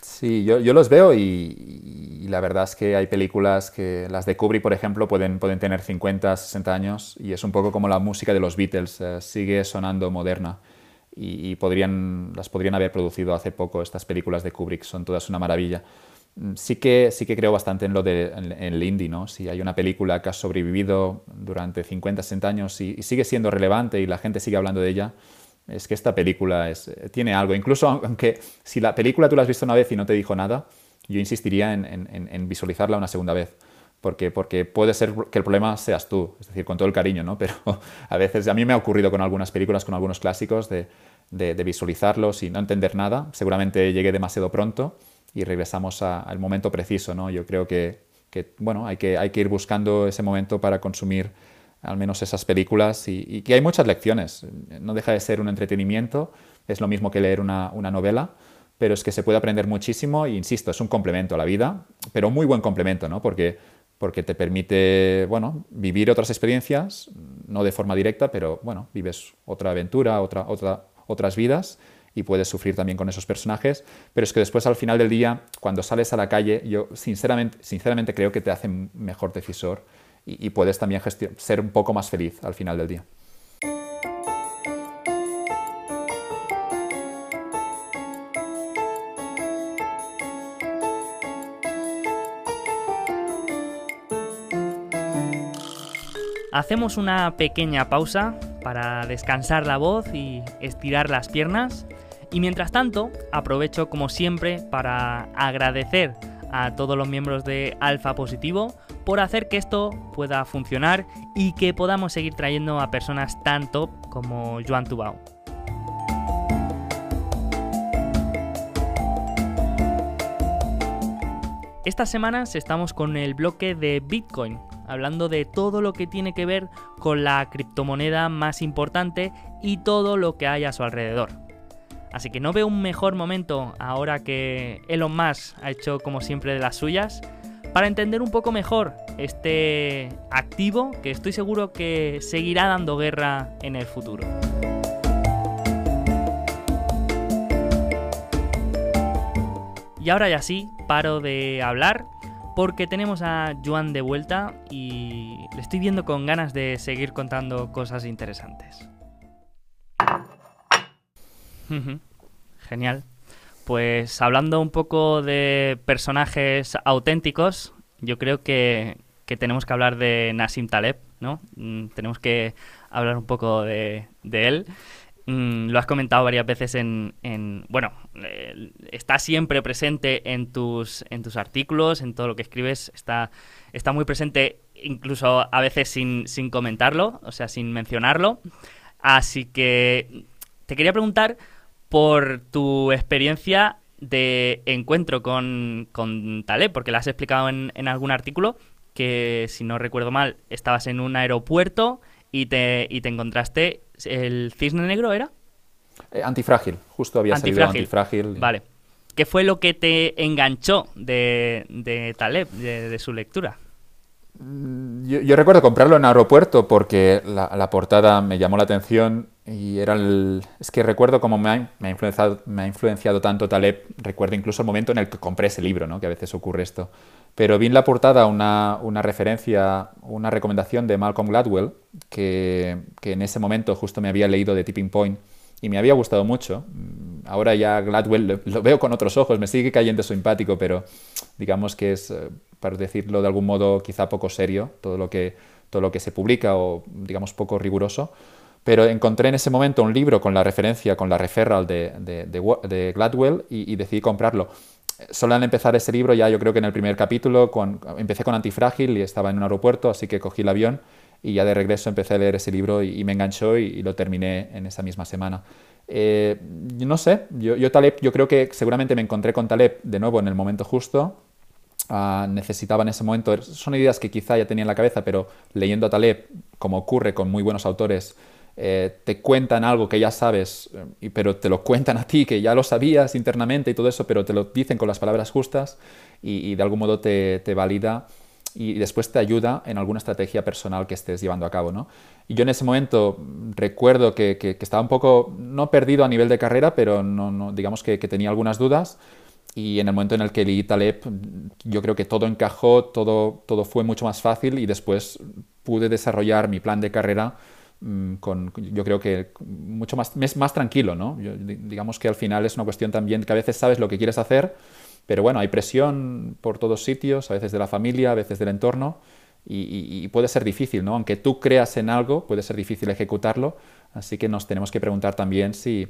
Sí, yo, yo los veo y, la verdad es que hay películas que las de Kubrick, por ejemplo, pueden, pueden tener 50, 60 años y es un poco como la música de los Beatles, eh, sigue sonando moderna y, podrían, las podrían haber producido hace poco estas películas de Kubrick, son todas una maravilla. Mm, sí que, sí que creo bastante en lo de en, el indie, ¿no? Si hay una película que ha sobrevivido durante 50, 60 años y, sigue siendo relevante y la gente sigue hablando de ella, es que esta película es, tiene algo. Incluso aunque si la película tú la has visto una vez y no te dijo nada, yo insistiría en visualizarla una segunda vez. Porque, porque puede ser que el problema seas tú, es decir, con todo el cariño, ¿no? Pero a veces, a mí me ha ocurrido con algunas películas, con algunos clásicos, de, de, visualizarlos y no entender nada. Seguramente llegué demasiado pronto y regresamos al momento preciso. ¿no? Yo creo que, que, bueno, hay, que hay que ir buscando ese momento para consumir al menos esas películas y, que hay muchas lecciones. No deja de ser un entretenimiento, es lo mismo que leer una, una novela, pero es que se puede aprender muchísimo e insisto, es un complemento a la vida, pero muy buen complemento, ¿no? porque, porque te permite bueno, vivir otras experiencias, no de forma directa, pero bueno, vives otra aventura, otra, otra, otras vidas y puedes sufrir también con esos personajes, pero es que después al final del día, cuando sales a la calle, yo sinceramente, sinceramente creo que te hace mejor decisor y puedes también ser un poco más feliz al final del día. Hacemos una pequeña pausa para descansar la voz y estirar las piernas. Y mientras tanto, aprovecho como siempre para agradecer a todos los miembros de Alfa Positivo por hacer que esto pueda funcionar y que podamos seguir trayendo a personas tan top como Joan Tubao. Estas semanas estamos con el bloque de Bitcoin, hablando de todo lo que tiene que ver con la criptomoneda más importante y todo lo que hay a su alrededor. Así que no veo un mejor momento ahora que Elon Musk ha hecho como siempre de las suyas para entender un poco mejor este activo que estoy seguro que seguirá dando guerra en el futuro. Y ahora ya sí, paro de hablar porque tenemos a Joan de vuelta y le estoy viendo con ganas de seguir contando cosas interesantes. Genial. Pues hablando un poco de personajes auténticos, yo creo que, tenemos que hablar de Nassim Taleb, ¿no? Mm, tenemos que hablar un poco de, de él. Mm, lo has comentado varias veces en, bueno, eh, está siempre presente en tus, en tus artículos, en todo lo que escribes, está, está muy presente incluso a veces sin, sin comentarlo, o sea, sin mencionarlo. Así que te quería preguntar por tu experiencia de encuentro con, con Taleb, porque la has explicado en, en algún artículo, que si no recuerdo mal, estabas en un aeropuerto y te, y te encontraste ¿El cisne negro era? Eh, antifrágil, justo había antifrágil. salido antifrágil. Vale. ¿Qué fue lo que te enganchó de, de Taleb, de, su lectura? Yo, recuerdo comprarlo en aeropuerto porque la, portada me llamó la atención y era el... Es que recuerdo cómo me ha, me ha, influenciado, me ha influenciado tanto Taleb, recuerdo incluso el momento en el que compré ese libro, ¿no? que a veces ocurre esto. Pero vi en la portada una, una referencia, una recomendación de Malcolm Gladwell, que, que, en ese momento justo me había leído de Tipping Point y me había gustado mucho. Ahora ya Gladwell lo, veo con otros ojos, me sigue cayendo simpático, pero digamos que es, eh, para decirlo de algún modo, quizá poco serio todo lo que, todo lo que se publica o digamos poco riguroso. Pero encontré en ese momento un libro con la referencia, con la referral de, de, Gladwell y, y decidí comprarlo solo al empezar ese libro, ya yo creo que en el primer capítulo, empecé con Antifrágil y estaba en un aeropuerto, así que cogí el avión y ya de regreso empecé a leer ese libro y, me enganchó y, lo terminé en esa misma semana. Eh, no sé, yo, yo, Taleb, yo creo que seguramente me encontré con Taleb de nuevo en el momento justo. Ah, necesitaba en ese momento, son ideas que quizá ya tenía en la cabeza, pero leyendo a Taleb, como ocurre con muy buenos autores, eh, te cuentan algo que ya sabes, eh, pero te lo cuentan a ti, que ya lo sabías internamente y todo eso, pero te lo dicen con las palabras justas y, de algún modo te, valida y después te ayuda en alguna estrategia personal que estés llevando a cabo. ¿no? Y yo en ese momento recuerdo que, estaba un poco, no perdido a nivel de carrera, pero no, digamos que, tenía algunas dudas. Y en el momento en el que leí Taleb, yo creo que todo encajó, todo, todo fue mucho más fácil y después pude desarrollar mi plan de carrera Mm, con, yo creo que mucho más, más tranquilo, ¿no? digamos que al final es una cuestión también que a veces sabes lo que quieres hacer, pero bueno, hay presión por todos sitios, a veces de la familia, a veces del entorno, y, puede ser difícil, ¿no? Aunque tú creas en algo, puede ser difícil ejecutarlo, así que nos tenemos que preguntar también si,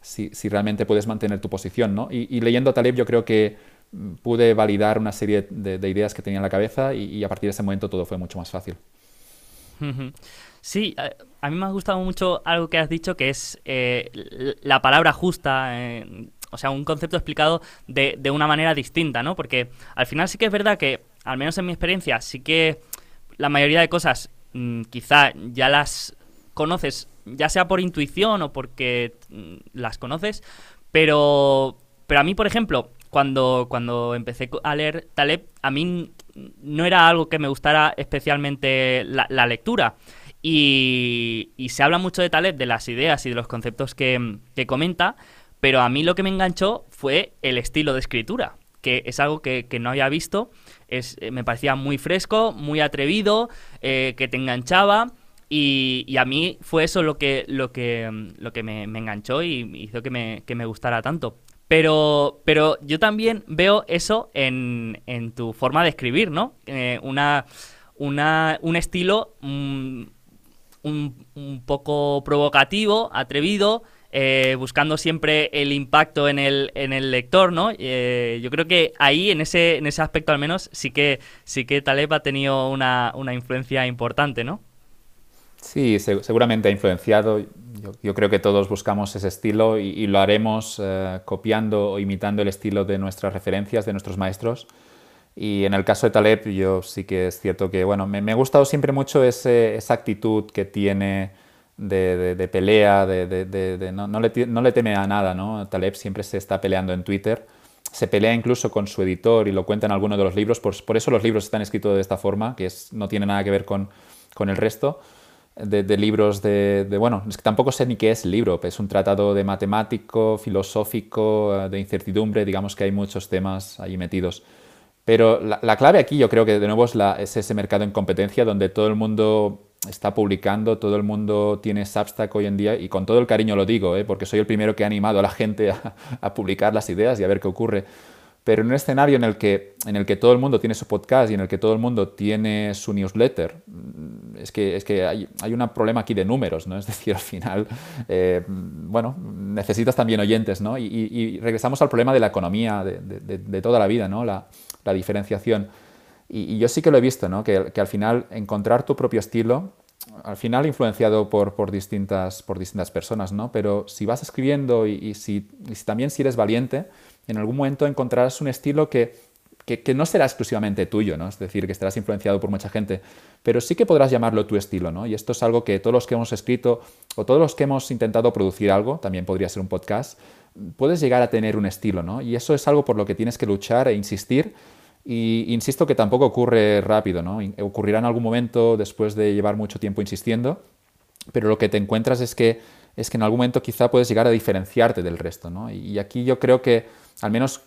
si, realmente puedes mantener tu posición, ¿no? Y, leyendo a Taleb yo creo que mm, pude validar una serie de, ideas que tenía en la cabeza y, a partir de ese momento todo fue mucho más fácil. Sí, a, mí me ha gustado mucho algo que has dicho, que es eh, la palabra justa, eh, o sea, un concepto explicado de, de, una manera distinta, ¿no? Porque al final sí que es verdad que, al menos en mi experiencia, sí que la mayoría de cosas mm, quizá ya las conoces, ya sea por intuición o porque mm, las conoces, pero, pero a mí, por ejemplo, cuando, cuando empecé a leer Taleb, a mí no era algo que me gustara especialmente la lectura. Y, se habla mucho de Taleb, de las ideas y de los conceptos que, comenta, pero a mí lo que me enganchó fue el estilo de escritura, que es algo que, no había visto, es, eh, me parecía muy fresco, muy atrevido, eh, que te enganchaba. Y, a mí fue eso lo que, lo que, lo que me, enganchó y hizo que me, que me gustara tanto. Pero, pero yo también veo eso en, en tu forma de escribir, ¿no? Eh, una, una, un estilo mm, un, poco provocativo, atrevido, eh, buscando siempre el impacto en el, en el lector, ¿no? Eh, yo creo que ahí, en ese, en ese aspecto al menos, sí que, sí que Taleb ha tenido una, influencia importante, ¿no? Sí, seguramente ha influenciado. Yo, creo que todos buscamos ese estilo y, lo haremos eh, copiando o imitando el estilo de nuestras referencias, de nuestros maestros. Y en el caso de Taleb, yo sí que es cierto que, bueno, me, ha gustado siempre mucho esa actitud que tiene de, pelea, de, no, le, teme a nada, ¿no? Taleb siempre se está peleando en Twitter, se pelea incluso con su editor y lo cuenta en alguno de los libros, por, eso los libros están escritos de esta forma, que no tiene nada que ver con el resto. De, libros de, de, bueno, es que tampoco sé ni qué es libro, es un tratado de matemático, filosófico, de incertidumbre, digamos que hay muchos temas ahí metidos. Pero la, clave aquí yo creo que de nuevo es, ese mercado en competencia donde todo el mundo está publicando, todo el mundo tiene Substack hoy en día y con todo el cariño lo digo, ¿eh? porque soy el primero que ha animado a la gente a, publicar las ideas y a ver qué ocurre. Pero en un escenario en el, que, en el que todo el mundo tiene su podcast y en el que todo el mundo tiene su newsletter, mm, es que, es que hay, hay un problema aquí de números, ¿no? Es decir, al final, eh, bueno, necesitas también oyentes, ¿no? Y, regresamos al problema de la economía de, de, de toda la vida, ¿no? La, la diferenciación. Y, yo sí que lo he visto, ¿no? que, que, al final encontrar tu propio estilo, al final influenciado por, por, distintas, por distintas personas, ¿no? pero si vas escribiendo y, si, también si eres valiente, en algún momento encontrarás un estilo que, que, no será exclusivamente tuyo, ¿no? es decir, que estarás influenciado por mucha gente, pero sí que podrás llamarlo tu estilo. ¿no? Y esto es algo que todos los que hemos escrito o todos los que hemos intentado producir algo, también podría ser un podcast, puedes llegar a tener un estilo, ¿no? Y eso es algo por lo que tienes que luchar e insistir Y insisto que tampoco ocurre rápido, ¿no? Ocurrirá en algún momento después de llevar mucho tiempo insistiendo, pero lo que te encuentras es que, es que en algún momento quizá puedes llegar a diferenciarte del resto, ¿no? Y aquí yo creo que, al menos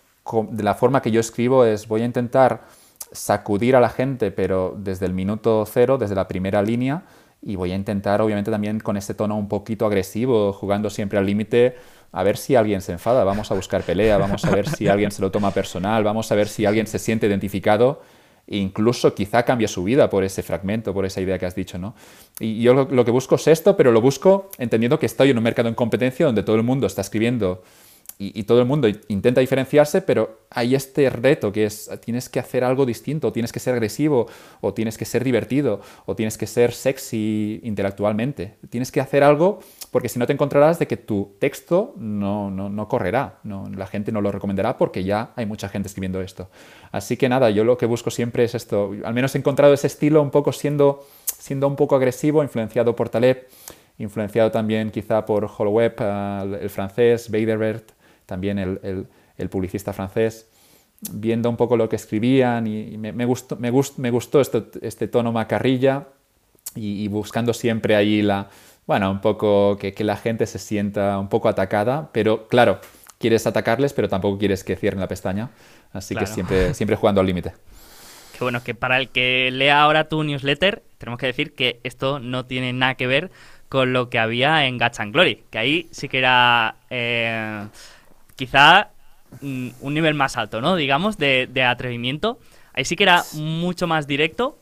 de la forma que yo escribo, es voy a intentar sacudir a la gente, pero desde el minuto cero, desde la primera línea, y voy a intentar, obviamente, también con este tono un poquito agresivo, jugando siempre al límite, a ver si alguien se enfada, vamos a buscar pelea, vamos a ver si alguien se lo toma personal, vamos a ver si alguien se siente identificado incluso quizá cambia su vida por ese fragmento, por esa idea que has dicho, ¿no? Y yo lo, que busco es esto, pero lo busco entendiendo que estoy en un mercado en competencia donde todo el mundo está escribiendo y, todo el mundo intenta diferenciarse, pero hay este reto que es, tienes que hacer algo distinto, o tienes que ser agresivo, o tienes que ser divertido, o tienes que ser sexy intelectualmente. Tienes que hacer algo porque si no te encontrarás de que tu texto no, no, no correrá, no, la gente no lo recomendará porque ya hay mucha gente escribiendo esto. Así que nada, yo lo que busco siempre es esto, al menos he encontrado ese estilo un poco siendo, siendo un poco agresivo, influenciado por Taleb, influenciado también quizá por Holloweb, uh, el francés, Beiderbert, también el, el, publicista francés, viendo un poco lo que escribían y, me, gustó, me, me gustó este, este, tono macarrilla y, buscando siempre ahí la, bueno, un poco que, que, la gente se sienta un poco atacada, pero claro, quieres atacarles, pero tampoco quieres que cierren la pestaña, así que siempre, siempre jugando al límite. Qué bueno, que para el que lea ahora tu newsletter, tenemos que decir que esto no tiene nada que ver con lo que había en and Glory, que ahí sí que era... Eh, quizá mm, un nivel más alto, ¿no? Digamos, de, atrevimiento. Ahí sí que era mucho más directo.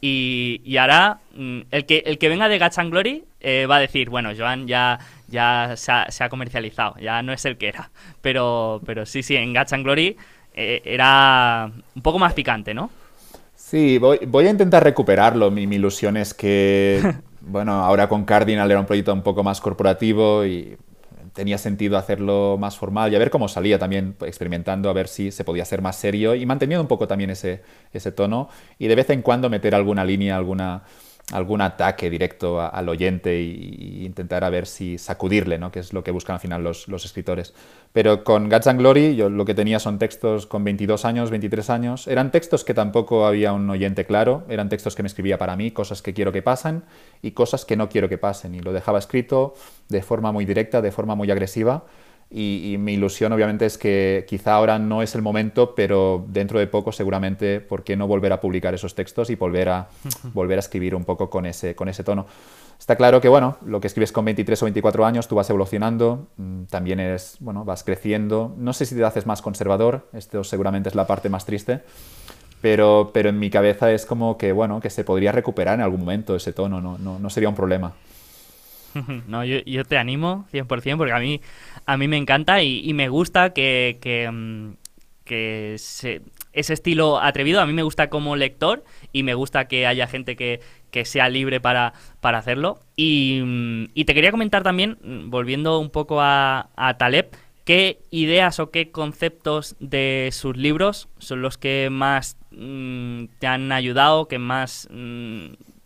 Y, ahora, mm, el, que, el que venga de Gats Glory eh, va a decir, bueno, Joan ya, ya se ha, comercializado, ya no es el que era. Pero, pero sí, sí, en Gats Glory eh, era un poco más picante, ¿no? Sí, voy, voy a intentar recuperarlo. Mi, mi ilusión es que, bueno, ahora con Cardinal era un proyecto un poco más corporativo y tenía sentido hacerlo más formal y a ver cómo salía también experimentando, a ver si se podía ser más serio y manteniendo un poco también ese, ese tono y de vez en cuando meter alguna línea, alguna algún ataque directo al oyente e intentar a ver si sacudirle, ¿no? que es lo que buscan al final los, escritores. Pero con Guts and Glory yo lo que tenía son textos con 22 años, 23 años. Eran textos que tampoco había un oyente claro, eran textos que me escribía para mí, cosas que quiero que pasen y cosas que no quiero que pasen. Y lo dejaba escrito de forma muy directa, de forma muy agresiva y, mi ilusión obviamente es que quizá ahora no es el momento, pero dentro de poco seguramente, ¿por qué no volver a publicar esos textos y volver a, volver a escribir un poco con ese, con ese tono? Está claro que, bueno, lo que escribes con 23 o 24 años, tú vas evolucionando, mm, también es, bueno, vas creciendo. No sé si te haces más conservador, esto seguramente es la parte más triste, pero, pero en mi cabeza es como que, bueno, que se podría recuperar en algún momento ese tono, no, no, no sería un problema. No, yo, yo, te animo 100% porque a mí, a mí me encanta y, me gusta que, que, mm, ese estilo atrevido a mí me gusta como lector y me gusta que haya gente que, sea libre para, para hacerlo. Mm, y, te quería comentar también, mm, volviendo un poco a, a Taleb, ¿Qué ideas o qué conceptos de sus libros son los que más te han ayudado, que más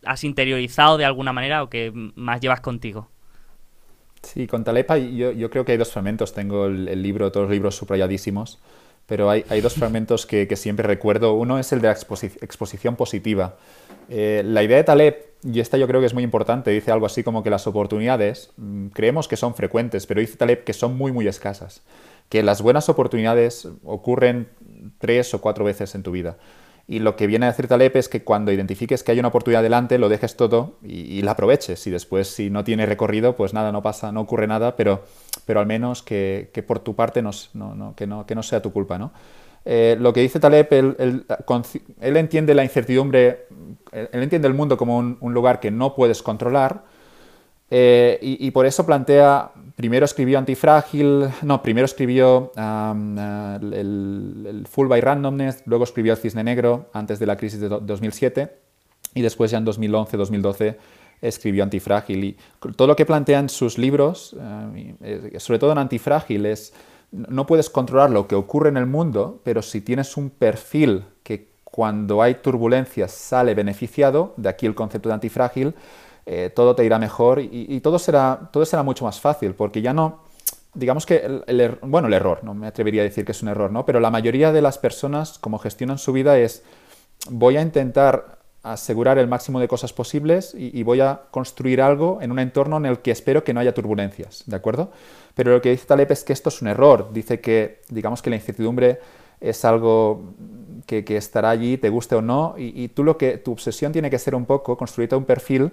has interiorizado de alguna manera o que más llevas contigo? Sí, con Talepa yo, yo creo que hay dos fragmentos. Tengo el, libro, todos los libros subrayadísimos, pero hay, hay dos fragmentos que, que, siempre recuerdo. Uno es el de la exposición positiva. Eh, la idea de Taleb, y esta yo creo que es muy importante, dice algo así como que las oportunidades mm, creemos que son frecuentes, pero dice Taleb que son muy, muy escasas. Que las buenas oportunidades ocurren tres o cuatro veces en tu vida. Y lo que viene a decir Taleb es que cuando identifiques que hay una oportunidad delante, lo dejes todo y, la aproveches. Y después, si no tiene recorrido, pues nada, no pasa, no ocurre nada, pero, pero al menos que, que por tu parte no, no, que, no, que no sea tu culpa. ¿no? Eh, lo que dice Taleb, él, entiende la incertidumbre, él, entiende el mundo como un, un lugar que no puedes controlar eh, y, por eso plantea, primero escribió Antifrágil, no, primero escribió eh, el, Full by Randomness, luego escribió Cisne Negro antes de la crisis de 2007 y después ya en 2011-2012 escribió Antifrágil. Y todo lo que plantea en sus libros, eh, sobre todo en Antifrágil, es no puedes controlar lo que ocurre en el mundo, pero si tienes un perfil que cuando hay turbulencias sale beneficiado, de aquí el concepto de antifrágil, eh, todo te irá mejor y, todo, será, todo será mucho más fácil, porque ya no, digamos que, el, er, bueno, el error, no me atrevería a decir que es un error, ¿no? Pero la mayoría de las personas, como gestionan su vida, es voy a intentar asegurar el máximo de cosas posibles y, voy a construir algo en un entorno en el que espero que no haya turbulencias, ¿de acuerdo? Pero lo que dice Taleb es que esto es un error. Dice que, digamos que la incertidumbre es algo que, estará allí, te guste o no, y, y, tú lo que, tu obsesión tiene que ser un poco construirte un perfil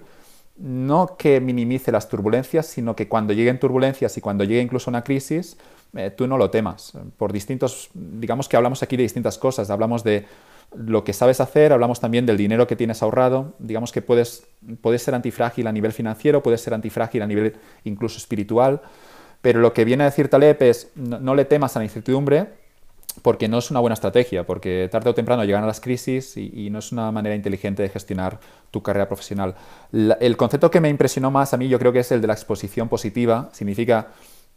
no que minimice las turbulencias, sino que cuando lleguen turbulencias y cuando llegue incluso una crisis, eh, tú no lo temas. Por distintos, digamos que hablamos aquí de distintas cosas, hablamos de lo que sabes hacer, hablamos también del dinero que tienes ahorrado, digamos que puedes, puedes ser antifrágil a nivel financiero, puedes ser antifrágil a nivel incluso espiritual, pero lo que viene a decir Taleb es no le temas a la incertidumbre, porque no es una buena estrategia, porque tarde o temprano llegan a las crisis y, no es una manera inteligente de gestionar tu carrera profesional. el concepto que me impresionó más a mí yo creo que es el de la exposición positiva. Significa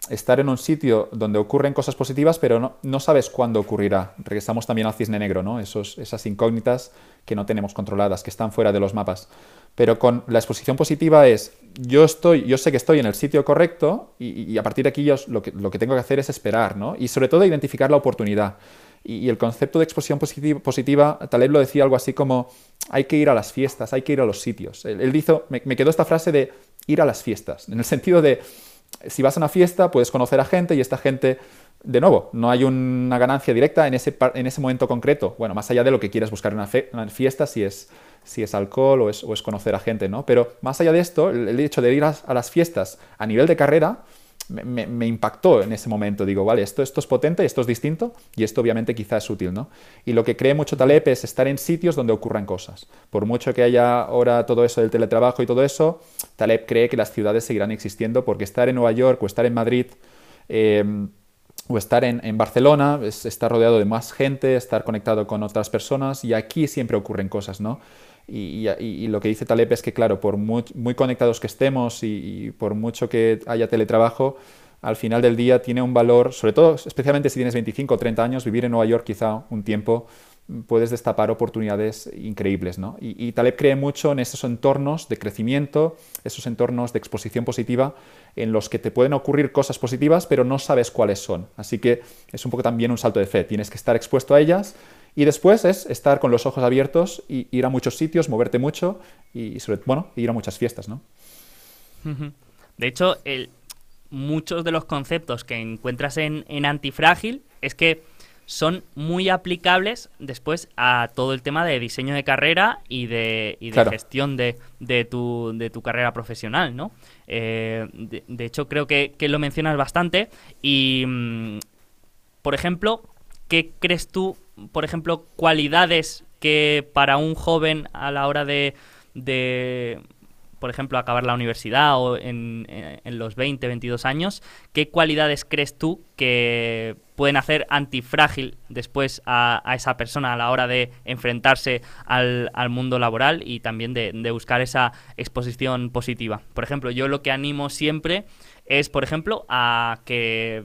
estar en un sitio donde ocurren cosas positivas, pero no, sabes cuándo ocurrirá. Regresamos también al cisne negro, ¿no? Esos, esas incógnitas que no tenemos controladas, que están fuera de los mapas. Pero con la exposición positiva es, yo, estoy, yo sé que estoy en el sitio correcto y, a partir de aquí yo lo, que, lo que tengo que hacer es esperar, ¿no? Y sobre todo identificar la oportunidad. Y, el concepto de exposición positiva, positiva, Taleb lo decía algo así como, hay que ir a las fiestas, hay que ir a los sitios. Él, me, me quedó esta frase de ir a las fiestas, en el sentido de, si vas a una fiesta, puedes conocer a gente y esta gente de nuevo, no hay una ganancia directa en ese, en ese momento concreto. Bueno, más allá de lo que quieras buscar en una, fiesta, si es, si es alcohol o es, o es, conocer a gente, ¿no? Pero más allá de esto, el, hecho de ir a, las fiestas a nivel de carrera me, impactó en ese momento. Digo, vale, esto, esto es potente, esto es distinto y esto obviamente quizá es útil, ¿no? Y lo que cree mucho Taleb es estar en sitios donde ocurran cosas. Por mucho que haya ahora todo eso del teletrabajo y todo eso, Taleb cree que las ciudades seguirán existiendo porque estar en Nueva York o estar en Madrid... Eh, o estar en, Barcelona, es estar rodeado de más gente, estar conectado con otras personas y aquí siempre ocurren cosas, ¿no? Y, lo que dice Taleb es que, claro, por muy, conectados que estemos y, por mucho que haya teletrabajo, al final del día tiene un valor, sobre todo, especialmente si tienes 25 o 30 años, vivir en Nueva York quizá un tiempo puedes destapar oportunidades increíbles. ¿no? Y, Taleb cree mucho en esos entornos de crecimiento, esos entornos de exposición positiva, en los que te pueden ocurrir cosas positivas, pero no sabes cuáles son. Así que es un poco también un salto de fe. Tienes que estar expuesto a ellas y después es estar con los ojos abiertos y ir a muchos sitios, moverte mucho y, sobre, bueno, ir a muchas fiestas. ¿no? De hecho, muchos de los conceptos que encuentras en, en Antifrágil es que son muy aplicables después a todo el tema de diseño de carrera y de, gestión de, tu, de, tu, carrera profesional, ¿no? Eh, de, hecho, creo que, lo mencionas bastante y, mm, por ejemplo, ¿qué crees tú, por ejemplo, cualidades que para un joven a la hora de por ejemplo, acabar la universidad o en, los 20, 22 años, ¿qué cualidades crees tú que pueden hacer antifrágil después a, esa persona a la hora de enfrentarse al, mundo laboral y también de, buscar esa exposición positiva? Por ejemplo, yo lo que animo siempre es, por ejemplo, a que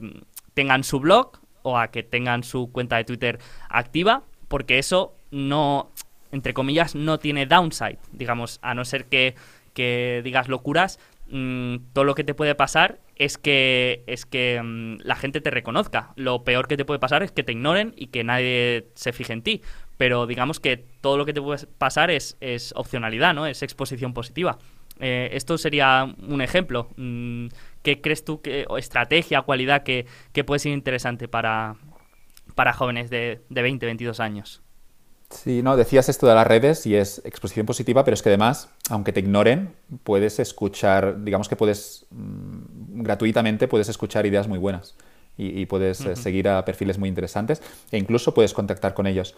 tengan su blog o a que tengan su cuenta de Twitter activa, porque eso no, entre comillas, no tiene downside, digamos, a no ser que que digas locuras, mm, todo lo que te puede pasar es que, es que mm, la gente te reconozca. Lo peor que te puede pasar es que te ignoren y que nadie se fije en ti. Pero digamos que todo lo que te puede pasar es, es opcionalidad, ¿no? Es exposición positiva. Eh, esto sería un ejemplo. Mm, ¿Qué crees tú, que, o estrategia, cualidad que, puede ser interesante para, para jóvenes de, de 20, 22 años? Sí, no, decías esto de las redes y es exposición positiva, pero es que además, aunque te ignoren, puedes escuchar, digamos que puedes, mm, gratuitamente puedes escuchar ideas muy buenas y, puedes eh, seguir a perfiles muy interesantes e incluso puedes contactar con ellos.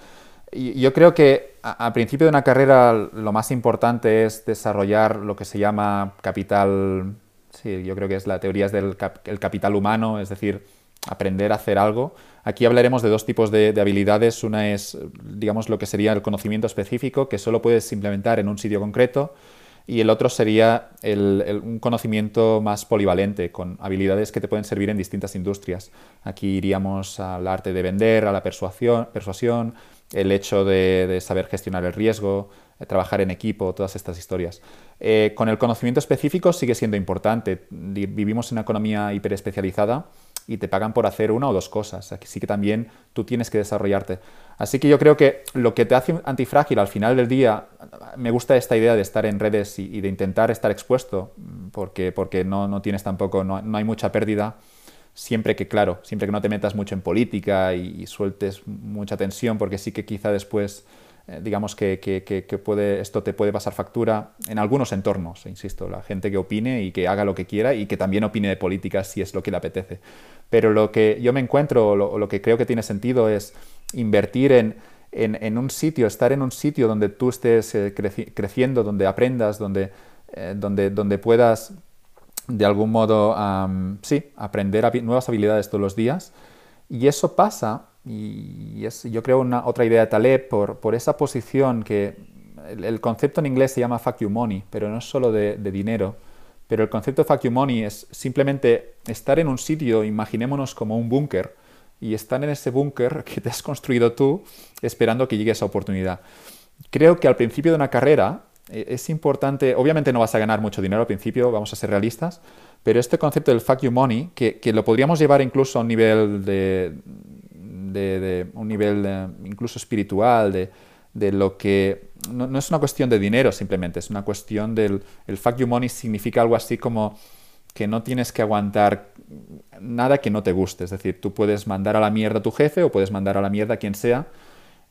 Yo creo que al principio de una carrera lo más importante es desarrollar lo que se llama capital, sí, yo creo que es la teoría del el capital humano, es decir, aprender a hacer algo. Aquí hablaremos de dos tipos de, habilidades. Una es, digamos, lo que sería el conocimiento específico, que solo puedes implementar en un sitio concreto. Y el otro sería un conocimiento más polivalente, con habilidades que te pueden servir en distintas industrias. Aquí iríamos al arte de vender, a la persuasión, persuasión el hecho de, saber gestionar el riesgo, trabajar en equipo, todas estas historias. Eh, con el conocimiento específico sigue siendo importante. Vivimos en una economía hiperespecializada y te pagan por hacer una o dos cosas. Así que también tú tienes que desarrollarte. Así que yo creo que lo que te hace antifrágil al final del día, me gusta esta idea de estar en redes y, de intentar estar expuesto, porque, porque no, no tienes tampoco, no, no, hay mucha pérdida, siempre que, claro, siempre que no te metas mucho en política y, sueltes mucha tensión, porque sí que quizá después, eh, digamos que, que, que, puede, esto te puede pasar factura en algunos entornos, insisto, la gente que opine y que haga lo que quiera y que también opine de política si es lo que le apetece. Pero lo que yo me encuentro, lo, lo que creo que tiene sentido es invertir en, en, un sitio, estar en un sitio donde tú estés eh, creciendo, donde aprendas, donde, eh, donde, donde puedas de algún modo, sí, aprender nuevas habilidades todos los días. Y eso pasa, y es, yo creo una otra idea de Taleb, por, por esa posición que el, concepto en inglés se llama fuck you money, pero no es solo de, de dinero, pero el concepto de fuck you money es simplemente estar en un sitio, imaginémonos como un búnker, y estar en ese búnker que te has construido tú esperando que llegue esa oportunidad. Creo que al principio de una carrera es importante, obviamente no vas a ganar mucho dinero al principio, vamos a ser realistas, pero este concepto del fuck you money, que, lo podríamos llevar incluso a un nivel de, de, un nivel eh, incluso espiritual, de, de lo que no, no, es una cuestión de dinero simplemente, es una cuestión del el you money significa algo así como que no tienes que aguantar nada que no te guste. Es decir, tú puedes mandar a la mierda a tu jefe o puedes mandar a la mierda a quien sea,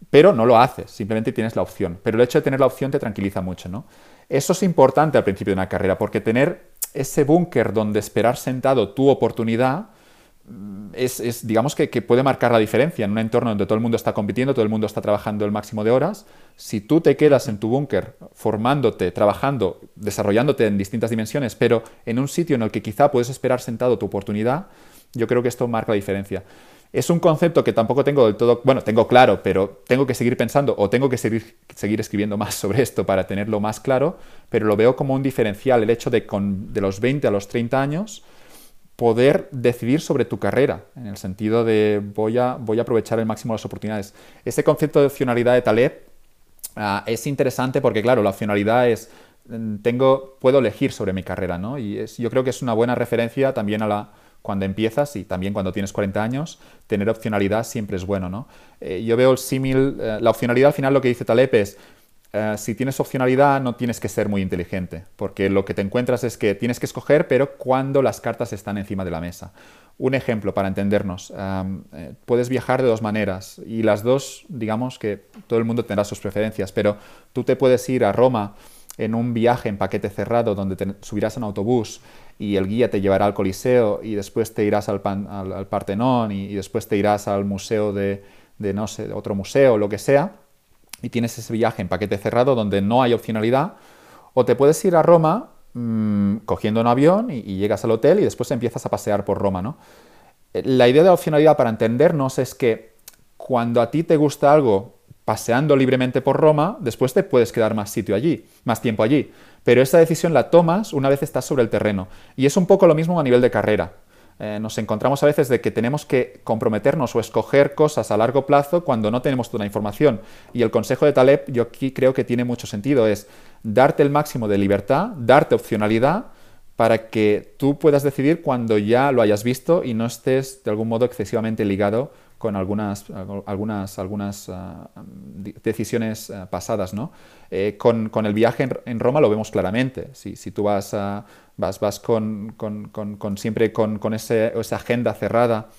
pero no lo haces, simplemente tienes la opción. Pero el hecho de tener la opción te tranquiliza mucho, ¿no? Eso es importante al principio de una carrera, porque tener ese búnker donde esperar sentado tu oportunidad es, digamos que, puede marcar la diferencia en un entorno donde todo el mundo está compitiendo, todo el mundo está trabajando el máximo de horas. Si tú te quedas en tu búnker formándote, trabajando, desarrollándote en distintas dimensiones, pero en un sitio en el que quizá puedes esperar sentado tu oportunidad, yo creo que esto marca la diferencia. Es un concepto que tampoco tengo del todo, bueno, tengo claro, pero tengo que seguir pensando o tengo que seguir, seguir escribiendo más sobre esto para tenerlo más claro, pero lo veo como un diferencial, el hecho de con, de los 20 a los 30 años poder decidir sobre tu carrera, en el sentido de voy a, voy a aprovechar el máximo las oportunidades. Ese concepto de opcionalidad de Taleb ah, es interesante porque, claro, la opcionalidad es, mm, tengo, puedo elegir sobre mi carrera, ¿no? Y yo creo que es una buena referencia también a la, cuando empiezas y también cuando tienes 40 años, tener opcionalidad siempre es bueno, ¿no? Eh, yo veo el símil, eh, la opcionalidad al final lo que dice Taleb es, eh, si tienes opcionalidad no tienes que ser muy inteligente, porque lo que te encuentras es que tienes que escoger, pero cuando las cartas están encima de la mesa. Un ejemplo para entendernos, eh, puedes viajar de dos maneras y las dos, digamos que todo el mundo tendrá sus preferencias, pero tú te puedes ir a Roma en un viaje en paquete cerrado donde subirás en autobús y el guía te llevará al Coliseo y después te irás al, Partenón y, después te irás al museo de, de, no sé, otro museo, lo que sea y tienes ese viaje en paquete cerrado donde no hay opcionalidad, o te puedes ir a Roma mm, cogiendo un avión y, llegas al hotel y después empiezas a pasear por Roma. ¿no? Eh, la idea de la opcionalidad para entendernos es que cuando a ti te gusta algo paseando libremente por Roma, después te puedes quedar más sitio allí, más tiempo allí. Pero esa decisión la tomas una vez estás sobre el terreno. Y es un poco lo mismo a nivel de carrera. Eh, nos encontramos a veces de que tenemos que comprometernos o escoger cosas a largo plazo cuando no tenemos toda la información. Y el consejo de Taleb, yo aquí creo que tiene mucho sentido, es darte el máximo de libertad, darte opcionalidad para que tú puedas decidir cuando ya lo hayas visto y no estés de algún modo excesivamente ligado con algunas, algunas, algunas ah, decisiones ah, pasadas. ¿no? Eh, con, con, el viaje en, Roma lo vemos claramente. Si, si tú vas, vas, vas con, con, siempre con, ese, esa agenda cerrada,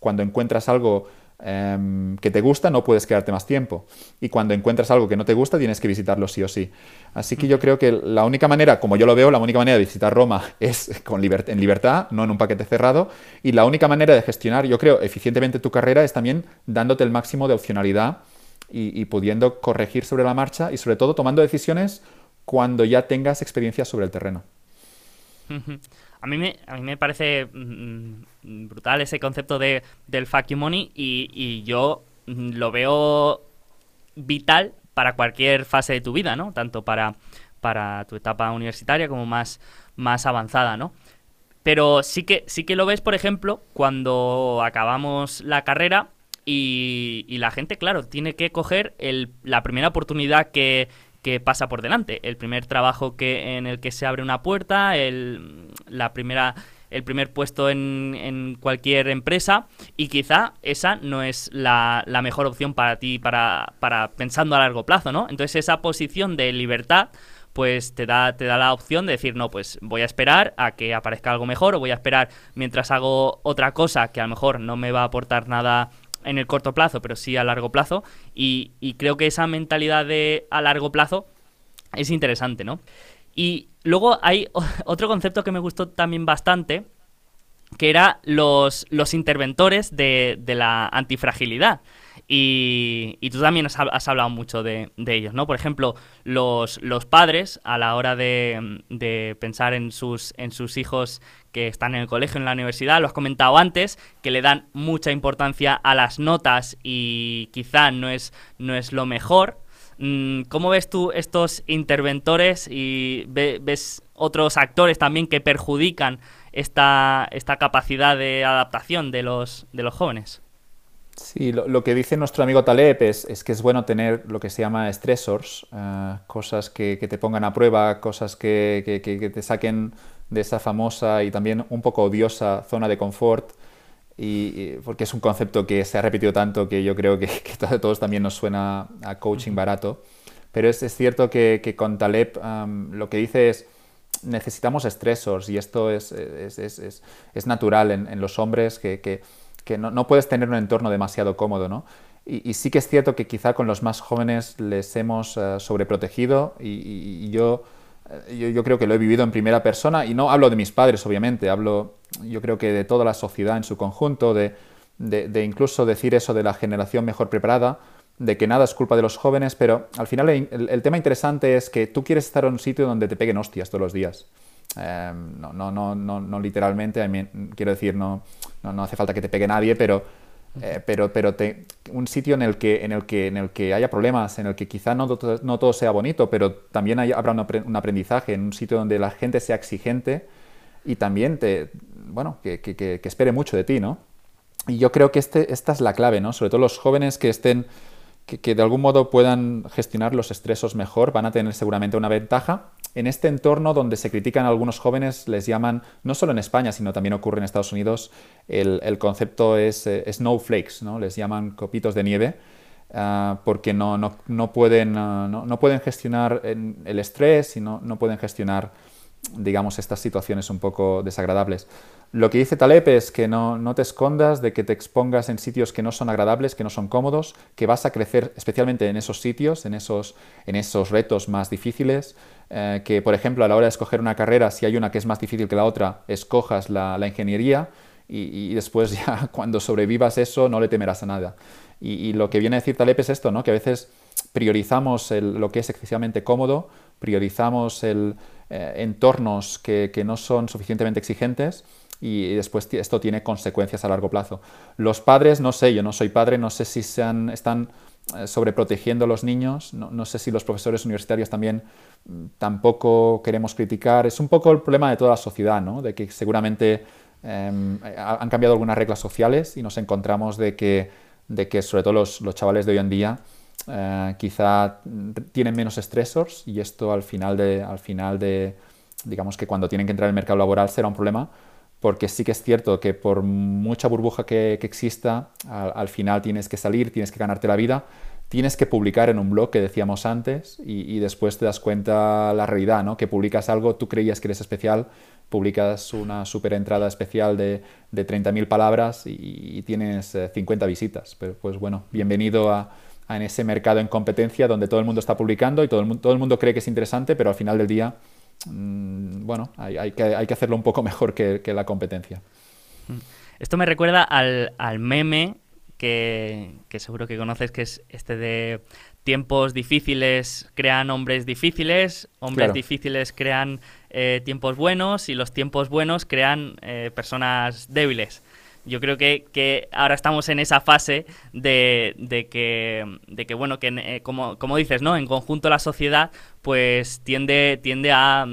cuando encuentras algo Em, que te gusta, no puedes quedarte más tiempo. Y cuando encuentras algo que no te gusta, tienes que visitarlo sí o sí. Así que yo creo que la única manera, como yo lo veo, la única manera de visitar Roma es con en libertad, no en un paquete cerrado. Y la única manera de gestionar, yo creo, eficientemente tu carrera es también dándote el máximo de opcionalidad y, pudiendo corregir sobre la marcha y sobre todo tomando decisiones cuando ya tengas experiencia sobre el terreno. A mí me, a mí me parece mm, brutal ese concepto de, del fuck you money y, yo mm, lo veo vital para cualquier fase de tu vida, ¿no? Tanto para, para tu etapa universitaria como más, más avanzada, ¿no? Pero sí que, sí que lo ves, por ejemplo, cuando acabamos la carrera y, y la gente, claro, tiene que coger el, la primera oportunidad que, que pasa por delante. El primer trabajo que, en el que se abre una puerta, el, la primera el primer puesto en, cualquier empresa y quizá esa no es la, mejor opción para ti para, para pensando a largo plazo, ¿no? Entonces esa posición de libertad pues te da, te da la opción de decir, no, pues voy a esperar a que aparezca algo mejor o voy a esperar mientras hago otra cosa que a lo mejor no me va a aportar nada en el corto plazo, pero sí a largo plazo. Y, y creo que esa mentalidad de a largo plazo es interesante, ¿no? Y luego hay otro concepto que me gustó también bastante, que era los, los interventores de, de la antifragilidad. Y, y, tú también has, hablado mucho de, de, ellos, ¿no? Por ejemplo, los, los padres, a la hora de, de, pensar en sus, en sus hijos que están en el colegio, en la universidad, lo has comentado antes, que le dan mucha importancia a las notas y quizá no es, no es lo mejor. Mm, ¿Cómo ves tú estos interventores y ves otros actores también que perjudican esta, esta capacidad de adaptación de los, de los jóvenes? Sí, lo, que dice nuestro amigo Taleb es, que es bueno tener lo que se llama stressors, eh, cosas que, te pongan a prueba, cosas que, te saquen de esa famosa y también un poco odiosa zona de confort y, porque es un concepto que se ha repetido tanto que yo creo que, a todos también nos suena a coaching barato. Pero es, es cierto que, con Taleb lo que dice es necesitamos estresores y esto es, es, es, es natural en, en, los hombres que, no, no, puedes tener un entorno demasiado cómodo. ¿no? Y, sí que es cierto que quizá con los más jóvenes les hemos uh, sobreprotegido y, y yo yo, creo que lo he vivido en primera persona y no hablo de mis padres, obviamente, hablo yo creo que de toda la sociedad en su conjunto, de, de, incluso decir eso de la generación mejor preparada, de que nada es culpa de los jóvenes, pero al final el, tema interesante es que tú quieres estar en un sitio donde te peguen hostias todos los días. Em, no, no, no, no, no literalmente, quiero decir, no, no, no hace falta que te pegue nadie, pero eh, pero pero un sitio en el, que, en, el que, en el que haya problemas, en el que quizá no, no todo sea bonito, pero también habrá un, aprendizaje, en un sitio donde la gente sea exigente y también te, bueno, que, que, que, espere mucho de ti, ¿no? Y yo creo que este, esta es la clave, ¿no? Sobre todo los jóvenes que estén, que, de algún modo puedan gestionar los estresos mejor, van a tener seguramente una ventaja en este entorno donde se critican a algunos jóvenes, les llaman, no solo en España, sino también ocurre en Estados Unidos, el, concepto es eh, snowflakes, ¿no? les llaman copitos de nieve, ah, porque no, no, no pueden, ah, no, pueden gestionar el estrés y no, pueden gestionar digamos, estas situaciones un poco desagradables. Lo que dice Taleb es que no, no, te escondas de que te expongas en sitios que no son agradables, que no son cómodos, que vas a crecer especialmente en esos sitios, en esos, en esos retos más difíciles, eh, que por ejemplo a la hora de escoger una carrera, si hay una que es más difícil que la otra, escojas la, la ingeniería y, después ya cuando sobrevivas eso no le temerás a nada. Y, lo que viene a decir Taleb es esto, ¿no? que a veces priorizamos lo que es excesivamente cómodo, priorizamos el, eh, entornos que, no son suficientemente exigentes y después esto tiene consecuencias a largo plazo. Los padres, no sé, yo no soy padre, no sé si se están eh, sobreprotegiendo a los niños, no, no, sé si los profesores universitarios también mm, tampoco queremos criticar. Es un poco el problema de toda la sociedad, ¿no? de que seguramente eh, han cambiado algunas reglas sociales y nos encontramos de que, de que sobre todo los, los chavales de hoy en día eh, quizá tienen menos estresores y esto al final de, al final de, digamos que cuando tienen que entrar en el mercado laboral será un problema, porque sí que es cierto que por mucha burbuja que, exista, al, final tienes que salir, tienes que ganarte la vida, tienes que publicar en un blog que decíamos antes y, después te das cuenta la realidad, ¿no? que publicas algo, tú creías que eres especial, publicas una super entrada especial de, de 30.000 palabras y, tienes 50 eh, visitas. Pero, pues bueno, bienvenido a en ese mercado en competencia donde todo el mundo está publicando y todo el, mundo, todo el mundo cree que es interesante, pero al final del día, mm, bueno, hay, que, hay, que, hacerlo un poco mejor que, la competencia. Mm. Esto me recuerda al, meme que, seguro que conoces, que es este de tiempos difíciles crean hombres difíciles, hombres difíciles crean eh, tiempos buenos y los tiempos buenos crean eh, personas débiles. Yo creo que, que ahora estamos en esa fase de, de, que, de que, bueno, que eh, como, como dices, ¿no? En conjunto la sociedad pues tiende, tiende a,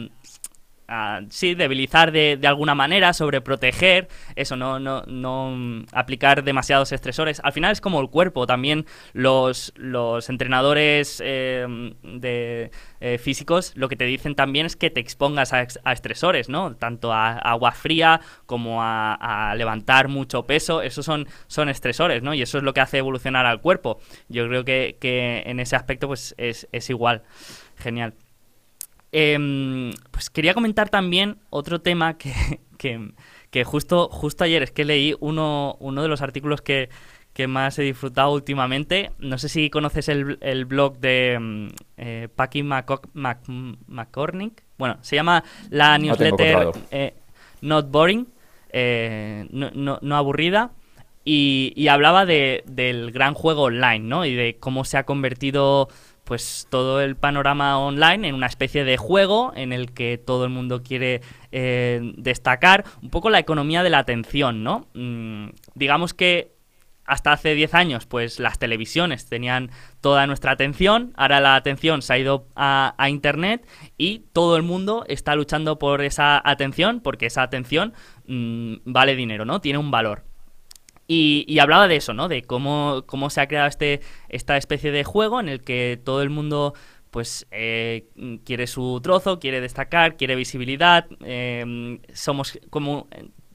sí, debilizar de, de, alguna manera, sobreproteger, eso, no, no, no aplicar demasiados estresores. Al final es como el cuerpo, también los, los entrenadores eh, de, eh, físicos lo que te dicen también es que te expongas a, estresores, ¿no? Tanto a, agua fría como a, levantar mucho peso, esos son, son estresores, ¿no? Y eso es lo que hace evolucionar al cuerpo. Yo creo que, que en ese aspecto pues es, es igual. Genial. Em, pues quería comentar también otro tema que, justo, justo ayer es que leí uno, uno de los artículos que, más he disfrutado últimamente. No sé si conoces el, blog de mm, eh, Paki McCormick. Bueno, se llama la newsletter eh, Not Boring, eh, no, aburrida. Y, hablaba del gran juego online, ¿no? Y de cómo se ha convertido pues todo el panorama online en una especie de juego en el que todo el mundo quiere eh, destacar un poco la economía de la atención, ¿no? Mm, digamos que hasta hace 10 años, pues las televisiones tenían toda nuestra atención, ahora la atención se ha ido a, Internet y todo el mundo está luchando por esa atención, porque esa atención mm, vale dinero, ¿no? Tiene un valor. Y, hablaba de eso, ¿no? De cómo, cómo se ha creado este, esta especie de juego en el que todo el mundo pues eh, quiere su trozo, quiere destacar, quiere visibilidad, em, somos como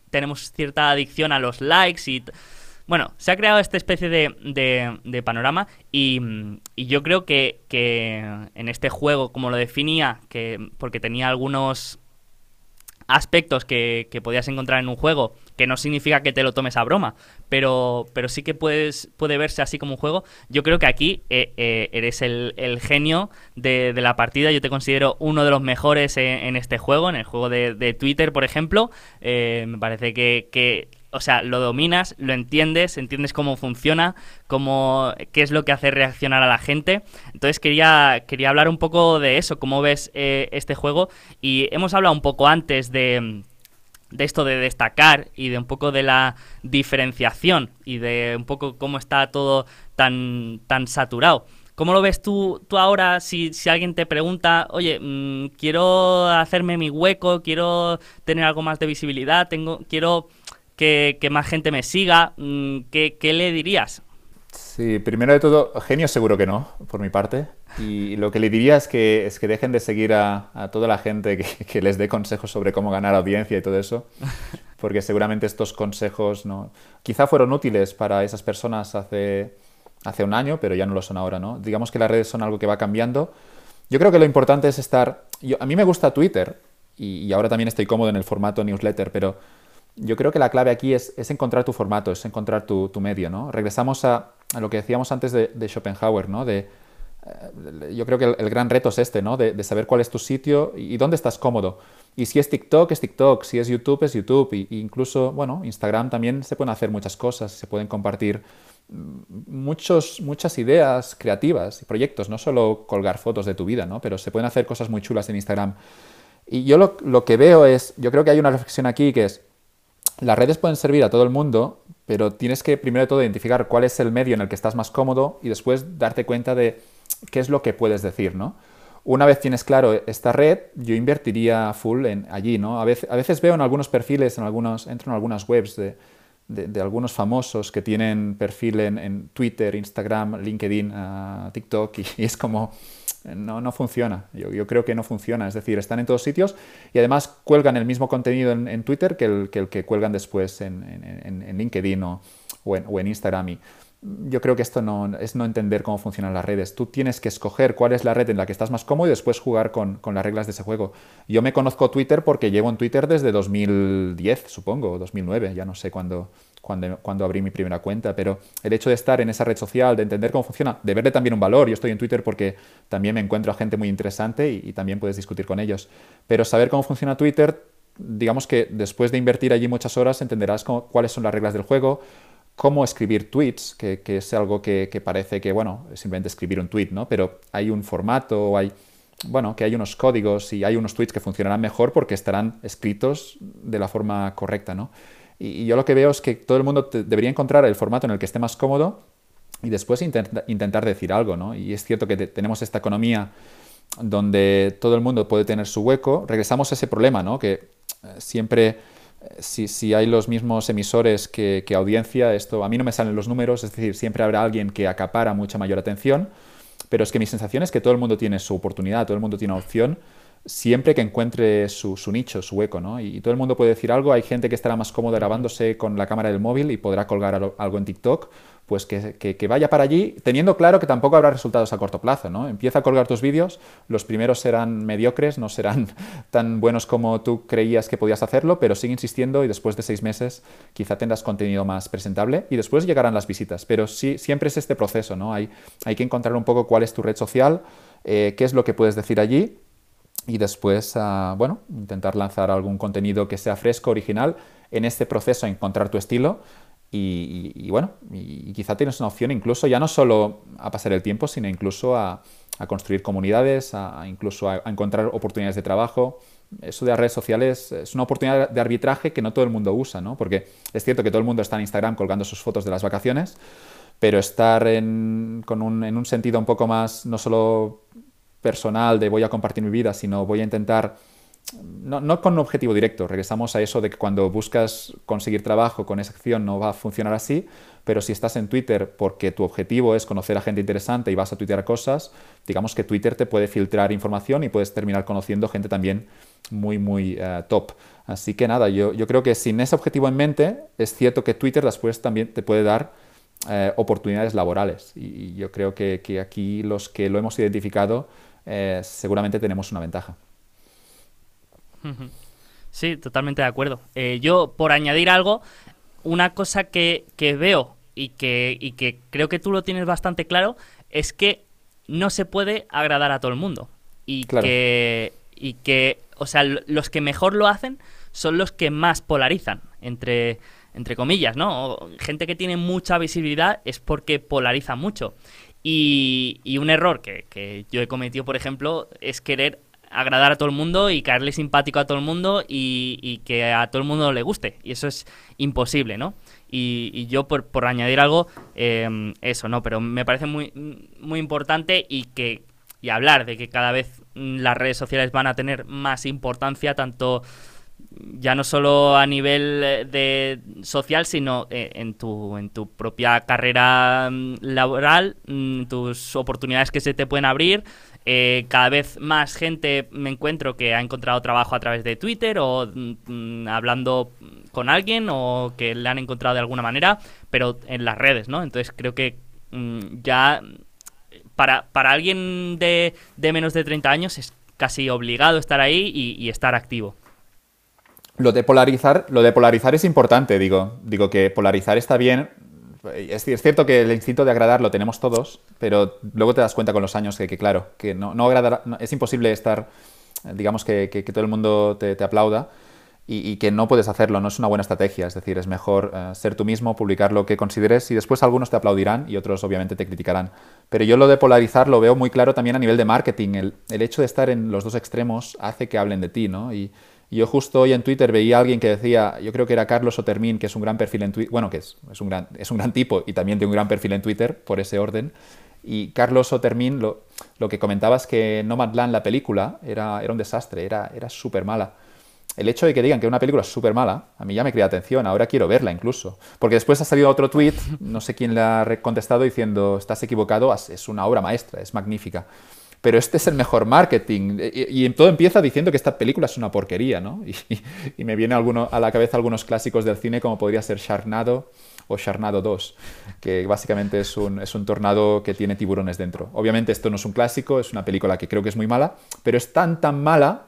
tenemos cierta adicción a los likes y bueno, se ha creado esta especie de, de, panorama y, y, yo creo que, que en este juego, como lo definía, que porque tenía algunos aspectos que, que, podías encontrar en un juego, que no significa que te lo tomes a broma, pero, pero sí que puedes, puede verse así como un juego. Yo creo que aquí eh, eh, eres el, el genio de, de, la partida, yo te considero uno de los mejores en, este juego, en el juego de, de Twitter, por ejemplo. Eh, me parece que, que o sea, lo dominas, lo entiendes, entiendes cómo funciona, cómo, qué es lo que hace reaccionar a la gente. Entonces quería, quería hablar un poco de eso, cómo ves este juego. Y hemos hablado un poco antes de, de esto de destacar y de un poco de la diferenciación y de un poco cómo está todo tan, tan saturado. ¿Cómo lo ves tú, tú ahora si, si alguien te pregunta, oye, mm, quiero hacerme mi hueco, quiero tener algo más de visibilidad, tengo, quiero que, más gente me siga. Mm, ¿Qué, le dirías? Sí, primero de todo, genio seguro que no, por mi parte. Y lo que le diría es que, es que dejen de seguir a, toda la gente que, les dé consejos sobre cómo ganar audiencia y todo eso, porque seguramente estos consejos no, quizá fueron útiles para esas personas hace, hace un año, pero ya no lo son ahora, ¿no? Digamos que las redes son algo que va cambiando. Yo creo que lo importante es estar... a mí me gusta Twitter y, y ahora también estoy cómodo en el formato newsletter, pero yo creo que la clave aquí es, encontrar tu formato, es encontrar tu, medio, ¿no? Regresamos a, lo que decíamos antes de, Schopenhauer, ¿no? De, eh, yo creo que el, gran reto es este, ¿no? De, saber cuál es tu sitio y, dónde estás cómodo. Y si es TikTok, es TikTok, si es YouTube, es YouTube. Y, incluso, bueno, Instagram también se pueden hacer muchas cosas, se pueden compartir mm, muchos, muchas ideas creativas y proyectos, no solo colgar fotos de tu vida, ¿no? Pero se pueden hacer cosas muy chulas en Instagram. Y yo lo, lo que veo es, yo creo que hay una reflexión aquí que es, las redes pueden servir a todo el mundo, pero tienes que primero de todo identificar cuál es el medio en el que estás más cómodo y después darte cuenta de qué es lo que puedes decir, ¿no? Una vez tienes claro esta red, yo invertiría full en allí, ¿no? A veces, veo en algunos perfiles, en algunos, entro en algunas webs de, de, algunos famosos que tienen perfil en, Twitter, Instagram, LinkedIn, ah, TikTok, y, es como, no, no funciona. Yo, yo, creo que no funciona. Es decir, están en todos sitios y además cuelgan el mismo contenido en, Twitter que el, que el, que cuelgan después en, en LinkedIn o, o, en, Instagram. Y yo creo que esto no, es no entender cómo funcionan las redes. Tú tienes que escoger cuál es la red en la que estás más cómodo y después jugar con, con las reglas de ese juego. Yo me conozco Twitter porque llevo en Twitter desde 2010, supongo, 2009, ya no sé cuándo, cuando, cuando abrí mi primera cuenta, pero el hecho de estar en esa red social, de entender cómo funciona, de verle también un valor. Yo estoy en Twitter porque también me encuentro a gente muy interesante y, y también puedes discutir con ellos. Pero saber cómo funciona Twitter digamos que después de invertir allí muchas horas entenderás cómo, cuáles son las reglas del juego, cómo escribir tweets, que, es algo que, parece que, bueno, simplemente escribir un tweet, ¿no? Pero hay un formato, hay, bueno, que hay unos códigos y hay unos tweets que funcionarán mejor porque estarán escritos de la forma correcta, ¿no? Y, yo lo que veo es que todo el mundo debería encontrar el formato en el que esté más cómodo y después intentar decir algo, ¿no? Y es cierto que tenemos esta economía donde todo el mundo puede tener su hueco, regresamos a ese problema, ¿no? Que eh, siempre, eh, si, hay los mismos emisores que, que, audiencia, esto a mí no me salen los números, es decir, siempre habrá alguien que acapara mucha mayor atención, pero es que mi sensación es que todo el mundo tiene su oportunidad, todo el mundo tiene opción siempre que encuentre su, nicho, su hueco, ¿no? Y, todo el mundo puede decir algo, hay gente que estará más cómoda grabándose con la cámara del móvil y podrá colgar algo en TikTok, pues que, vaya para allí, teniendo claro que tampoco habrá resultados a corto plazo, ¿no? Empieza a colgar tus vídeos, los primeros serán mediocres, no serán tan buenos como tú creías que podías hacerlo, pero sigue insistiendo y después de seis meses quizá tendrás contenido más presentable y después llegarán las visitas, pero sí, siempre es este proceso, ¿no? Hay, hay que encontrar un poco cuál es tu red social, eh, qué es lo que puedes decir allí y después, ah, bueno, intentar lanzar algún contenido que sea fresco, original, en este proceso encontrar tu estilo y, bueno, y, quizá tienes una opción incluso ya no solo a pasar el tiempo, sino incluso a, construir comunidades, a, incluso a, encontrar oportunidades de trabajo. Eso de las redes sociales es una oportunidad de arbitraje que no todo el mundo usa, ¿no? Porque es cierto que todo el mundo está en Instagram colgando sus fotos de las vacaciones, pero estar en, con un, en un sentido un poco más, no solo personal de voy a compartir mi vida, sino voy a intentar no, con un objetivo directo, regresamos a eso de que cuando buscas conseguir trabajo con esa acción no va a funcionar así, pero si estás en Twitter porque tu objetivo es conocer a gente interesante y vas a tuitear cosas, digamos que Twitter te puede filtrar información y puedes terminar conociendo gente también muy, muy eh, top. Así que nada, yo, yo, creo que sin ese objetivo en mente, es cierto que Twitter después también te puede dar eh, oportunidades laborales. Y, yo creo que, que, aquí los que lo hemos identificado eh, seguramente tenemos una ventaja. Sí, totalmente de acuerdo. Eh, yo, por añadir algo, una cosa que, veo y que, y que creo que tú lo tienes bastante claro es que no se puede agradar a todo el mundo. Y que, y que, o sea, los que mejor lo hacen son los que más polarizan, entre, entre comillas, ¿no? Gente que tiene mucha visibilidad es porque polariza mucho. Y, y un error que, que yo he cometido, por ejemplo, es querer agradar a todo el mundo y caerle simpático a todo el mundo y, que a todo el mundo le guste. Y eso es imposible, ¿no? Y, yo, por, por, añadir algo, em, eso, ¿no? Pero me parece muy, muy importante y que y hablar de que cada vez las redes sociales van a tener más importancia, tanto ya no solo a nivel eh, de social, sino eh, en, tu, en tu propia carrera mm, laboral, mm, tus oportunidades que se te pueden abrir, eh, cada vez más gente me encuentro que ha encontrado trabajo a través de Twitter o mm, hablando con alguien o que le han encontrado de alguna manera, pero en las redes, ¿no? Entonces creo que ya para, para alguien de, de, menos de 30 años es casi obligado estar ahí y, estar activo. Lo de polarizar, lo de es importante, digo. Digo que polarizar está bien es, cierto que el instinto de agradar lo tenemos todos, pero luego te das cuenta con los años que, claro, que no, no, es imposible estar, digamos, que, todo el mundo te, aplauda y, que no puedes hacerlo, no es una buena estrategia. Es decir, es mejor eh, ser tú mismo, publicar lo que consideres y después algunos te aplaudirán y otros obviamente te criticarán. Pero yo lo de polarizar lo veo muy claro también a nivel de marketing. El, el hecho de estar en los dos extremos hace que hablen de ti, ¿no? Y, y yo justo hoy en Twitter veía a alguien que decía, yo creo que era Carlos Otermin, que es un gran perfil en Twitter, bueno, que es, es, un gran, es un gran tipo y también tiene un gran perfil en Twitter, por ese orden. Y Carlos Otermin lo, lo que comentaba es que Nomadland, la película, era, era un desastre, era, era súper mala. El hecho de que digan que una película es súper mala, a mí ya me crea atención, ahora quiero verla incluso. Porque después ha salido otro tweet, no sé quién le ha contestado, diciendo, estás equivocado, es una obra maestra, es magnífica pero este es el mejor marketing. Y, todo empieza diciendo que esta película es una porquería, ¿no? Y, me viene alguno, a la cabeza algunos clásicos del cine como podría ser Sharknado o Sharknado 2, que básicamente es un, tornado que tiene tiburones dentro. Obviamente esto no es un clásico, es una película que creo que es muy mala, pero es tan tan mala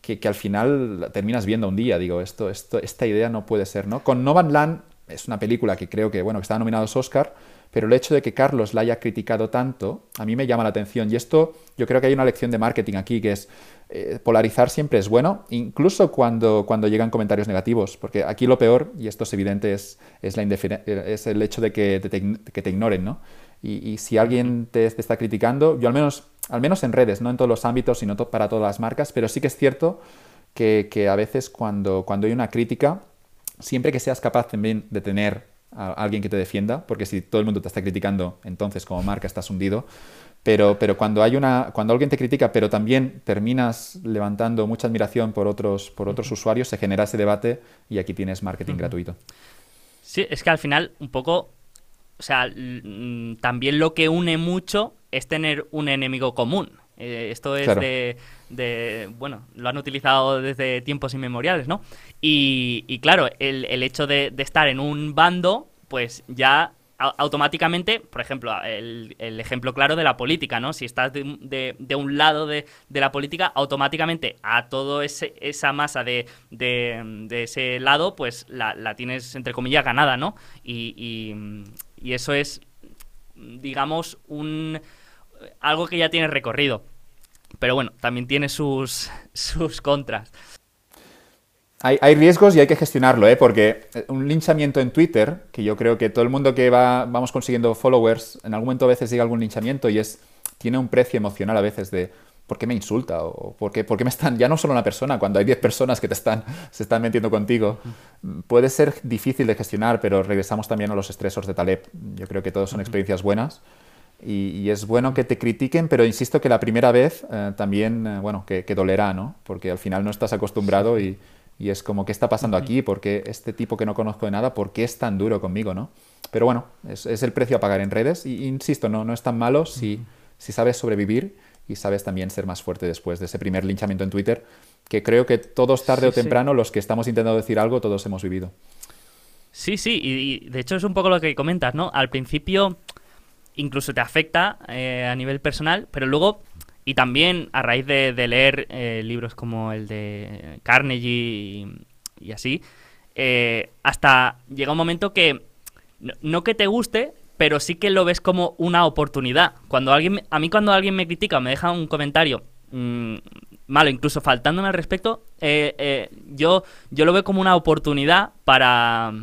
que, al final terminas viendo un día. Digo, esto, esta idea no puede ser, ¿no? Con Novan Land es una película que creo que, bueno, que está nominado a Oscar, pero el hecho de que Carlos la haya criticado tanto, a mí me llama la atención. Y esto, yo creo que hay una lección de marketing aquí, que es eh, polarizar siempre es bueno, incluso cuando, cuando llegan comentarios negativos, porque aquí lo peor, y esto es evidente, es, es, la es el hecho de que te, que te ignoren, ¿no? Y, si alguien te, está criticando, yo al menos, al menos en redes, no en todos los ámbitos, sino para todas las marcas, pero sí que es cierto que, que a veces cuando, cuando hay una crítica, siempre que seas capaz también de tener a alguien que te defienda, porque si todo el mundo te está criticando, entonces como marca estás hundido, Pero, pero cuando, hay una, cuando alguien te critica, pero también terminas levantando mucha admiración por otros, por otros usuarios, se genera ese debate y aquí tienes marketing gratuito. Sí, es que al final un poco, o sea, también lo que une mucho es tener un enemigo común. Eh, esto es de, bueno, lo han utilizado desde tiempos inmemoriales, ¿no? Y, claro, el, el hecho de, de, estar en un bando, pues ya automáticamente, por ejemplo, el, ejemplo claro de la política, ¿no? Si estás de, de, un lado de, la política, automáticamente a toda esa masa de, ese lado, pues la, tienes, entre comillas, ganada, ¿no? Y, y, eso es, digamos, un algo que ya tiene recorrido. Pero bueno, también tiene sus, sus contras. Hay, riesgos y hay que gestionarlo, ¿eh? porque eh, un linchamiento en Twitter, que yo creo que todo el mundo que va, vamos consiguiendo followers, en algún momento a veces llega algún linchamiento y es tiene un precio emocional a veces de ¿por qué me insulta? o ¿por qué, me están, ya no solo una persona, cuando hay 10 personas que te están, se están metiendo contigo, puede ser difícil de gestionar, pero regresamos también a los estresores de Taleb. Yo creo que todos son experiencias buenas. Y, es bueno que te critiquen, pero insisto que la primera vez eh, también, eh, bueno, que, que, dolerá, ¿no? Porque al final no estás acostumbrado y, y es como, ¿qué está pasando aquí? ¿Por qué este tipo que no conozco de nada, por qué es tan duro conmigo, no? Pero bueno, es, el precio a pagar en redes. Y insisto, no, no es tan malo si, si sabes sobrevivir y sabes también ser más fuerte después de ese primer linchamiento en Twitter, que creo que todos tarde o temprano, los que estamos intentando decir algo, todos hemos vivido. Sí, sí, y, de hecho es un poco lo que comentas, ¿no? Al principio incluso te afecta eh, a nivel personal, pero luego y también a raíz de, leer eh, libros como el de Carnegie y, así, eh, hasta llega un momento que no, que te guste, pero sí que lo ves como una oportunidad. Cuando alguien, a mí cuando alguien me critica o me deja un comentario mm, malo, incluso faltándome al respecto, eh, yo, yo lo veo como una oportunidad para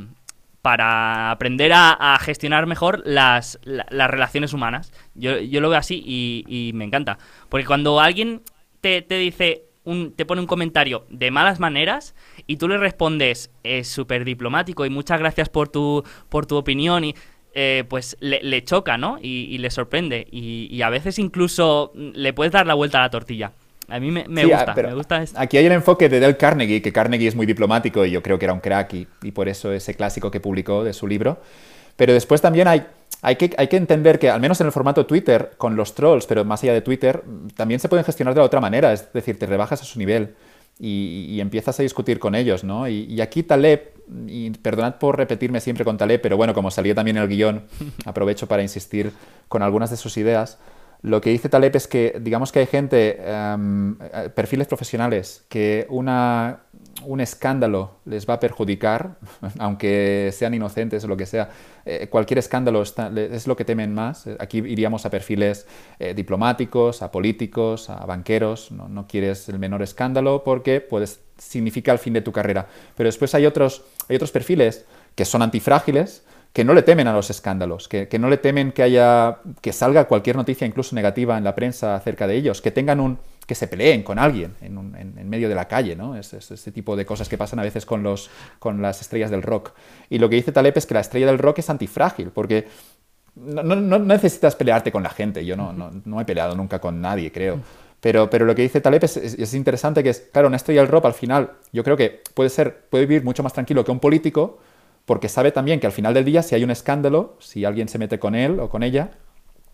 para aprender a, gestionar mejor las, relaciones humanas. Yo, lo veo así y, me encanta. Porque cuando alguien te, dice, un, te pone un comentario de malas maneras y tú le respondes es súper diplomático y muchas gracias por tu, por tu opinión y... Eh, pues le, choca, ¿no? Y, le sorprende. y, a veces incluso le puedes dar la vuelta a la tortilla. A mí me, gusta, me gusta esto. Aquí hay el enfoque de Del Carnegie, que Carnegie es muy diplomático y yo creo que era un crack y, por eso ese clásico que publicó de su libro. Pero después también hay, hay, que, hay que entender que, al menos en el formato Twitter, con los trolls, pero más allá de Twitter, también se pueden gestionar de la otra manera. Es decir, te rebajas a su nivel y, empiezas a discutir con ellos, ¿no? Y, aquí Taleb, y perdonad por repetirme siempre con Taleb, pero bueno, como salía también el guion, aprovecho para insistir con algunas de sus ideas. Lo que dice Taleb es que, digamos que hay gente, eh, perfiles profesionales, que una, un escándalo les va a perjudicar, aunque sean inocentes o lo que sea. Eh, cualquier escándalo es lo que temen más. Aquí iríamos a perfiles eh, diplomáticos, a políticos, a banqueros. No, no, quieres el menor escándalo porque puedes, significa el fin de tu carrera. Pero después hay otros, hay otros perfiles que son antifrágiles, que no le temen a los escándalos, que, no le temen que haya que salga cualquier noticia incluso negativa en la prensa acerca de ellos, que tengan un que se peleen con alguien en, medio de la calle, ¿no? Es, ese tipo de cosas que pasan a veces con los con las estrellas del rock. Y lo que dice Taleb es que la estrella del rock es antifrágil, porque no, no, necesitas pelearte con la gente. Yo no, no, he peleado nunca con nadie, creo. Pero, pero lo que dice Taleb es, es, interesante, que es, claro, una estrella del rock al final, yo creo que puede ser, puede vivir mucho más tranquilo que un político, porque sabe también que al final del día, si hay un escándalo, si alguien se mete con él o con ella,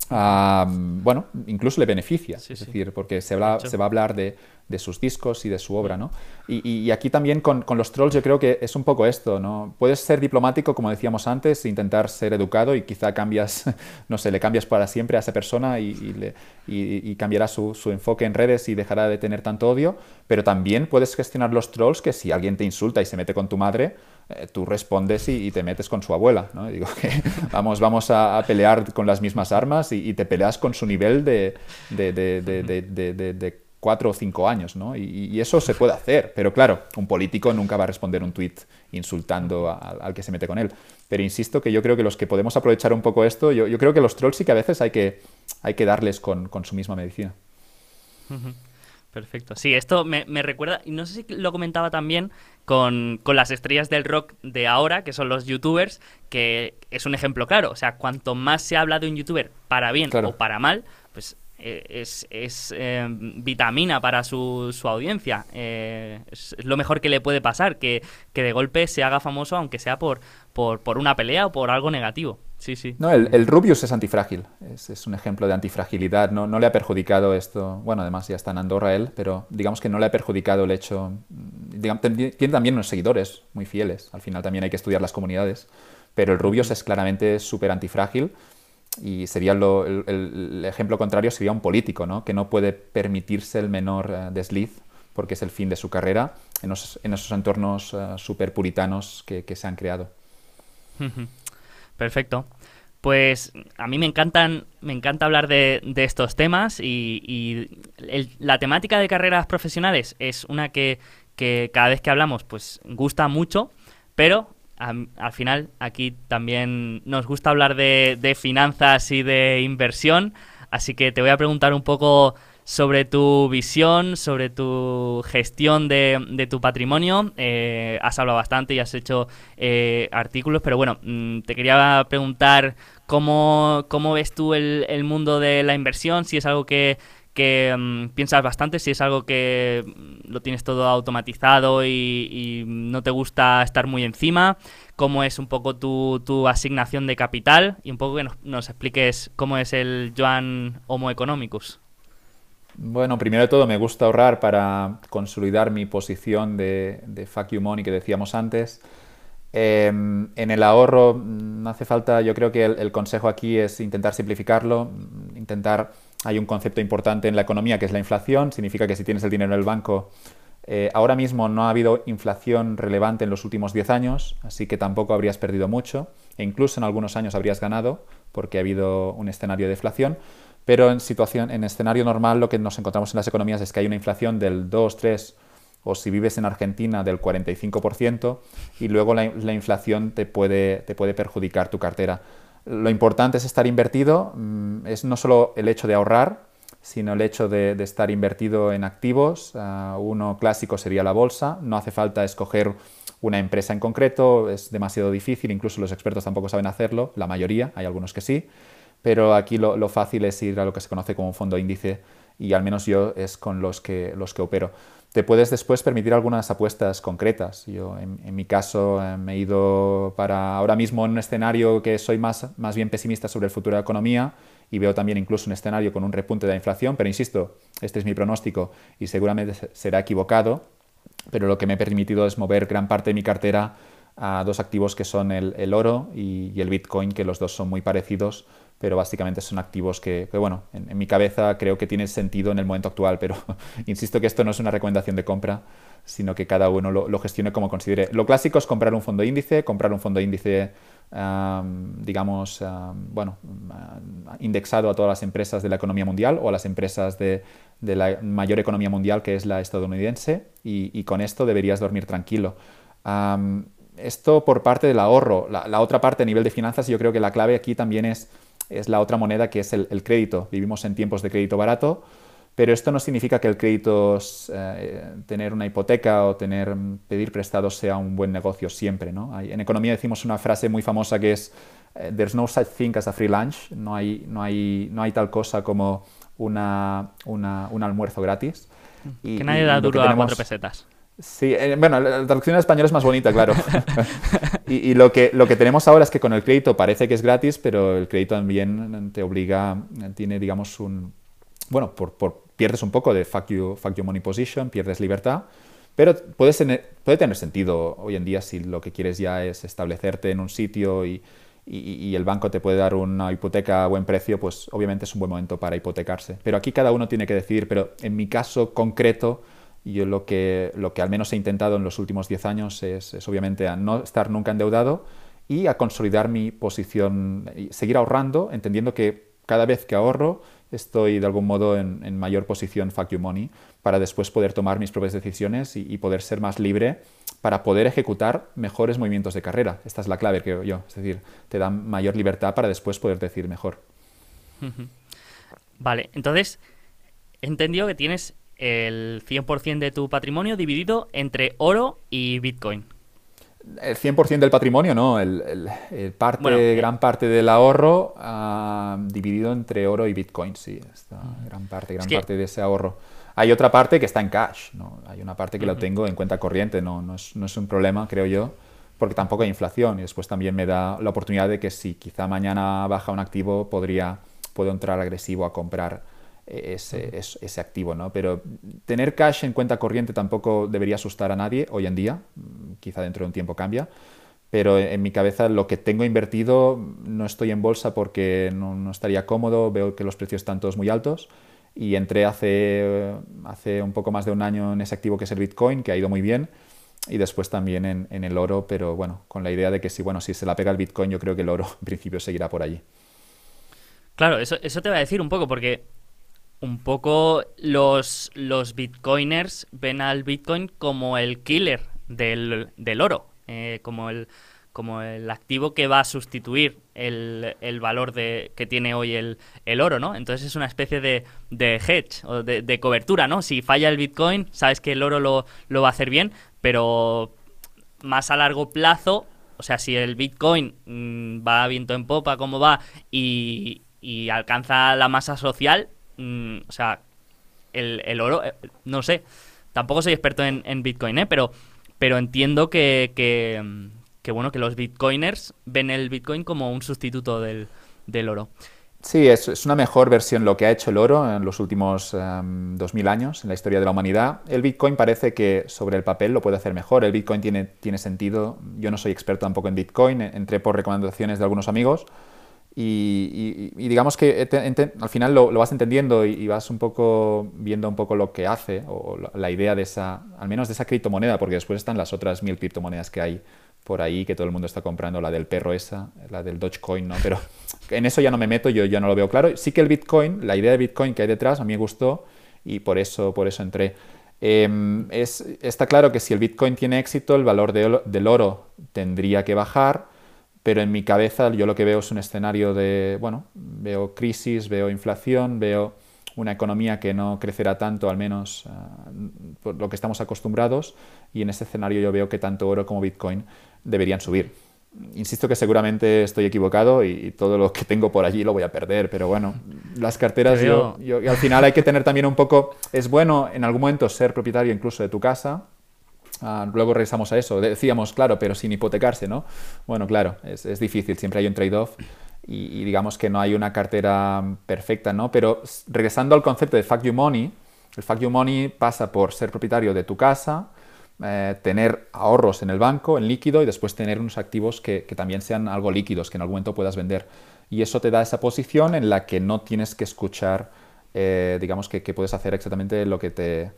bueno, incluso le beneficia. es decir, porque se, se va a hablar de, de, sus discos y de su obra, ¿no? Y, aquí también con, con, los trolls yo creo que es un poco esto, ¿no? Puedes ser diplomático, como decíamos antes, intentar ser educado y quizá cambias, no sé, le cambias para siempre a esa persona y, le, y cambiará su, su, enfoque en redes y dejará de tener tanto odio, pero también puedes gestionar los trolls que si alguien te insulta y se mete con tu madre, eh, tú respondes y, te metes con su abuela. ¿no? digo que vamos, vamos a, pelear con las mismas armas y, te peleas con su nivel de, de, de, cuatro o cinco años. ¿no? Y, eso se puede hacer, pero claro, un político nunca va a responder un tuit insultando al que se mete con él. Pero insisto que yo creo que los que podemos aprovechar un poco esto, yo, yo creo que los trolls sí que a veces hay que, hay que darles con, con su misma medicina. Perfecto. Sí, esto me, me, recuerda, y no sé si lo comentaba también con, con, las estrellas del rock de ahora, que son los youtubers, que es un ejemplo claro. O sea, cuanto más se habla de un youtuber para bien o para mal, pues es, es eh, vitamina para su, audiencia. Eh, es, lo mejor que le puede pasar, que, de golpe se haga famoso, aunque sea por, una pelea o por algo negativo. Sí, sí. No, el, el Rubius es antifrágil. Es, es, un ejemplo de antifragilidad. No, no le ha perjudicado esto. Bueno, además ya está en Andorra él, pero digamos que no le ha perjudicado el hecho. Digamos, tiene también unos seguidores muy fieles. Al final también hay que estudiar las comunidades. Pero el Rubius es claramente súper antifrágil y sería lo, el, ejemplo contrario sería un político, ¿no? que no puede permitirse el menor uh, desliz porque es el fin de su carrera en, los, en esos entornos uh, súper puritanos que, se han creado. Perfecto. Pues a mí me encantan, me encanta hablar de, de estos temas y, y el, la temática de carreras profesionales es una que, que cada vez que hablamos pues gusta mucho, pero al, al final aquí también nos gusta hablar de, finanzas y de inversión, así que te voy a preguntar un poco sobre tu visión, sobre tu gestión de, tu patrimonio. Eh, has hablado bastante y has hecho eh, artículos, pero bueno, mmm, te quería preguntar cómo, cómo ves tú el mundo de la inversión, si es algo que que um, piensas bastante, si es algo que lo tienes todo automatizado y, no te gusta estar muy encima, cómo es un poco tu, asignación de capital y un poco que nos, expliques cómo es el Joan Homo Economicus. Bueno, primero de todo me gusta ahorrar para consolidar mi posición de, de fuck you que decíamos antes. Eh, en el ahorro no hace falta, yo creo que el, el consejo aquí es intentar simplificarlo, intentar hay un concepto importante en la economía que es la inflación. Significa que si tienes el dinero en el banco, eh, ahora mismo no ha habido inflación relevante en los últimos 10 años, así que tampoco habrías perdido mucho. E incluso en algunos años habrías ganado porque ha habido un escenario de deflación. Pero en, situación, en escenario normal lo que nos encontramos en las economías es que hay una inflación del 2, 3 o si vives en Argentina del 45% y luego la, la inflación te puede, te puede perjudicar tu cartera. Lo importante es estar invertido, mm, es no solo el hecho de ahorrar, sino el hecho de, estar invertido en activos. Uh, uno clásico sería la bolsa, no hace falta escoger una empresa en concreto, es demasiado difícil, incluso los expertos tampoco saben hacerlo, la mayoría, hay algunos que sí, pero aquí lo, lo fácil es ir a lo que se conoce como un fondo índice y al menos yo es con los que, los que opero te puedes después permitir algunas apuestas concretas. Yo, en, mi caso, eh, me he ido para ahora mismo en un escenario que soy más, más bien pesimista sobre el futuro de la economía y veo también incluso un escenario con un repunte de la inflación, pero insisto, este es mi pronóstico y seguramente será equivocado, pero lo que me he permitido es mover gran parte de mi cartera a dos activos que son el, el oro y, y el Bitcoin, que los dos son muy parecidos pero básicamente son activos que, bueno, en, mi cabeza creo que tiene sentido en el momento actual, pero insisto que esto no es una recomendación de compra, sino que cada uno lo, gestione como considere. Lo clásico es comprar un fondo índice, comprar un fondo índice, um, digamos, bueno, indexado a todas las empresas de la economía mundial o a las empresas de, la mayor economía mundial, que es la estadounidense, y, con esto deberías dormir tranquilo. Esto por parte del ahorro. La, la otra parte a nivel de finanzas, yo creo que la clave aquí también es es la otra moneda que es el, el, crédito. Vivimos en tiempos de crédito barato, pero esto no significa que el crédito, eh, tener una hipoteca o tener, pedir prestado sea un buen negocio siempre. ¿no? Hay, en economía decimos una frase muy famosa que es eh, There's no such thing as a free lunch. No hay, no hay, no hay tal cosa como una, una, un almuerzo gratis. Y, que nadie da duro tenemos... a cuatro pesetas. Sí, eh, bueno, la traducción en español es más bonita, claro. y, y lo, que, lo que tenemos ahora es que con el crédito parece que es gratis, pero el crédito también te obliga, tiene, digamos, un... Bueno, por, por, pierdes un poco de fuck you, fuck you money position, pierdes libertad, pero puede tener, puede tener sentido hoy en día si lo que quieres ya es establecerte en un sitio y, y, y, el banco te puede dar una hipoteca a buen precio, pues obviamente es un buen momento para hipotecarse. Pero aquí cada uno tiene que decidir, pero en mi caso concreto yo lo que, lo que al menos he intentado en los últimos 10 años es, es, obviamente a no estar nunca endeudado y a consolidar mi posición, y seguir ahorrando, entendiendo que cada vez que ahorro estoy de algún modo en, en mayor posición fuck you money para después poder tomar mis propias decisiones y, y, poder ser más libre para poder ejecutar mejores movimientos de carrera. Esta es la clave, creo yo. Es decir, te da mayor libertad para después poder decir mejor. Vale, entonces he entendido que tienes el 100% de tu patrimonio dividido entre oro y Bitcoin. El 100% del patrimonio, no. El, parte, gran parte del ahorro ah, dividido entre oro y Bitcoin, sí. Esta gran parte, gran parte de ese ahorro. Hay otra parte que está en cash, ¿no? Hay una parte que lo tengo en cuenta corriente, no, no, es, no es un problema, creo yo, porque tampoco hay inflación y después también me da la oportunidad de que si quizá mañana baja un activo, podría, puedo entrar agresivo a comprar ese, activo, ¿no? Pero tener cash en cuenta corriente tampoco debería asustar a nadie hoy en día, quizá dentro de un tiempo cambia, pero en mi cabeza lo que tengo invertido no estoy en bolsa porque no, estaría cómodo, veo que los precios están todos muy altos y entré hace, hace un poco más de un año en ese activo que es el Bitcoin, que ha ido muy bien, y después también en, el oro, pero bueno, con la idea de que si, bueno, si se la pega el Bitcoin, yo creo que el oro en principio seguirá por allí. Claro, eso, eso te voy a decir un poco, porque un poco los, los bitcoiners ven al bitcoin como el killer del, del oro, eh, como, el, como el activo que va a sustituir el, el valor de, que tiene hoy el, el, oro, ¿no? Entonces es una especie de, de hedge o de, de, cobertura, ¿no? Si falla el bitcoin, sabes que el oro lo, lo va a hacer bien, pero más a largo plazo, o sea, si el bitcoin mm, va viento en popa como va y, y alcanza la masa social, Mm, o sea, el, oro, eh, no sé, tampoco soy experto en, Bitcoin, ¿eh? Pero, pero entiendo que, que, bueno, que los Bitcoiners ven el Bitcoin como un sustituto del, oro. Sí, es, es, una mejor versión lo que ha hecho el oro en los últimos 2000 em, años en la historia de la humanidad. El Bitcoin parece que sobre el papel lo puede hacer mejor. El Bitcoin tiene, tiene sentido. Yo no soy experto tampoco en Bitcoin, entré por recomendaciones de algunos amigos y, digamos que al final lo, vas entendiendo y, vas un poco viendo un poco lo que hace o la, idea de esa, al menos de esa criptomoneda, porque después están las otras mil criptomonedas que hay por ahí que todo el mundo está comprando, la del perro esa, la del Dogecoin, ¿no? Pero en eso ya no me meto, yo ya no lo veo claro. Sí que el Bitcoin, la idea de Bitcoin que hay detrás, a mí me gustó y por eso, por eso entré. Em, es, está claro que si el Bitcoin tiene éxito, el valor del oro tendría que bajar pero en mi cabeza yo lo que veo es un escenario de, bueno, veo crisis, veo inflación, veo una economía que no crecerá tanto, al menos uh, por lo que estamos acostumbrados, y en ese escenario yo veo que tanto oro como Bitcoin deberían subir. Insisto que seguramente estoy equivocado y, todo lo que tengo por allí lo voy a perder, pero bueno, las carteras yo, yo, al final hay que tener también un poco, es bueno en algún momento ser propietario incluso de tu casa, Ah, luego regresamos a eso. Decíamos, claro, pero sin hipotecarse, ¿no? Bueno, claro, es, difícil, siempre hay un trade-off y, digamos que no hay una cartera perfecta, ¿no? Pero regresando al concepto de Fact You Money, el Fact You Money pasa por ser propietario de tu casa, eh, tener ahorros en el banco, en líquido, y después tener unos activos que, también sean algo líquidos, que en algún momento puedas vender. Y eso te da esa posición en la que no tienes que escuchar, eh, digamos que puedes hacer exactamente lo que te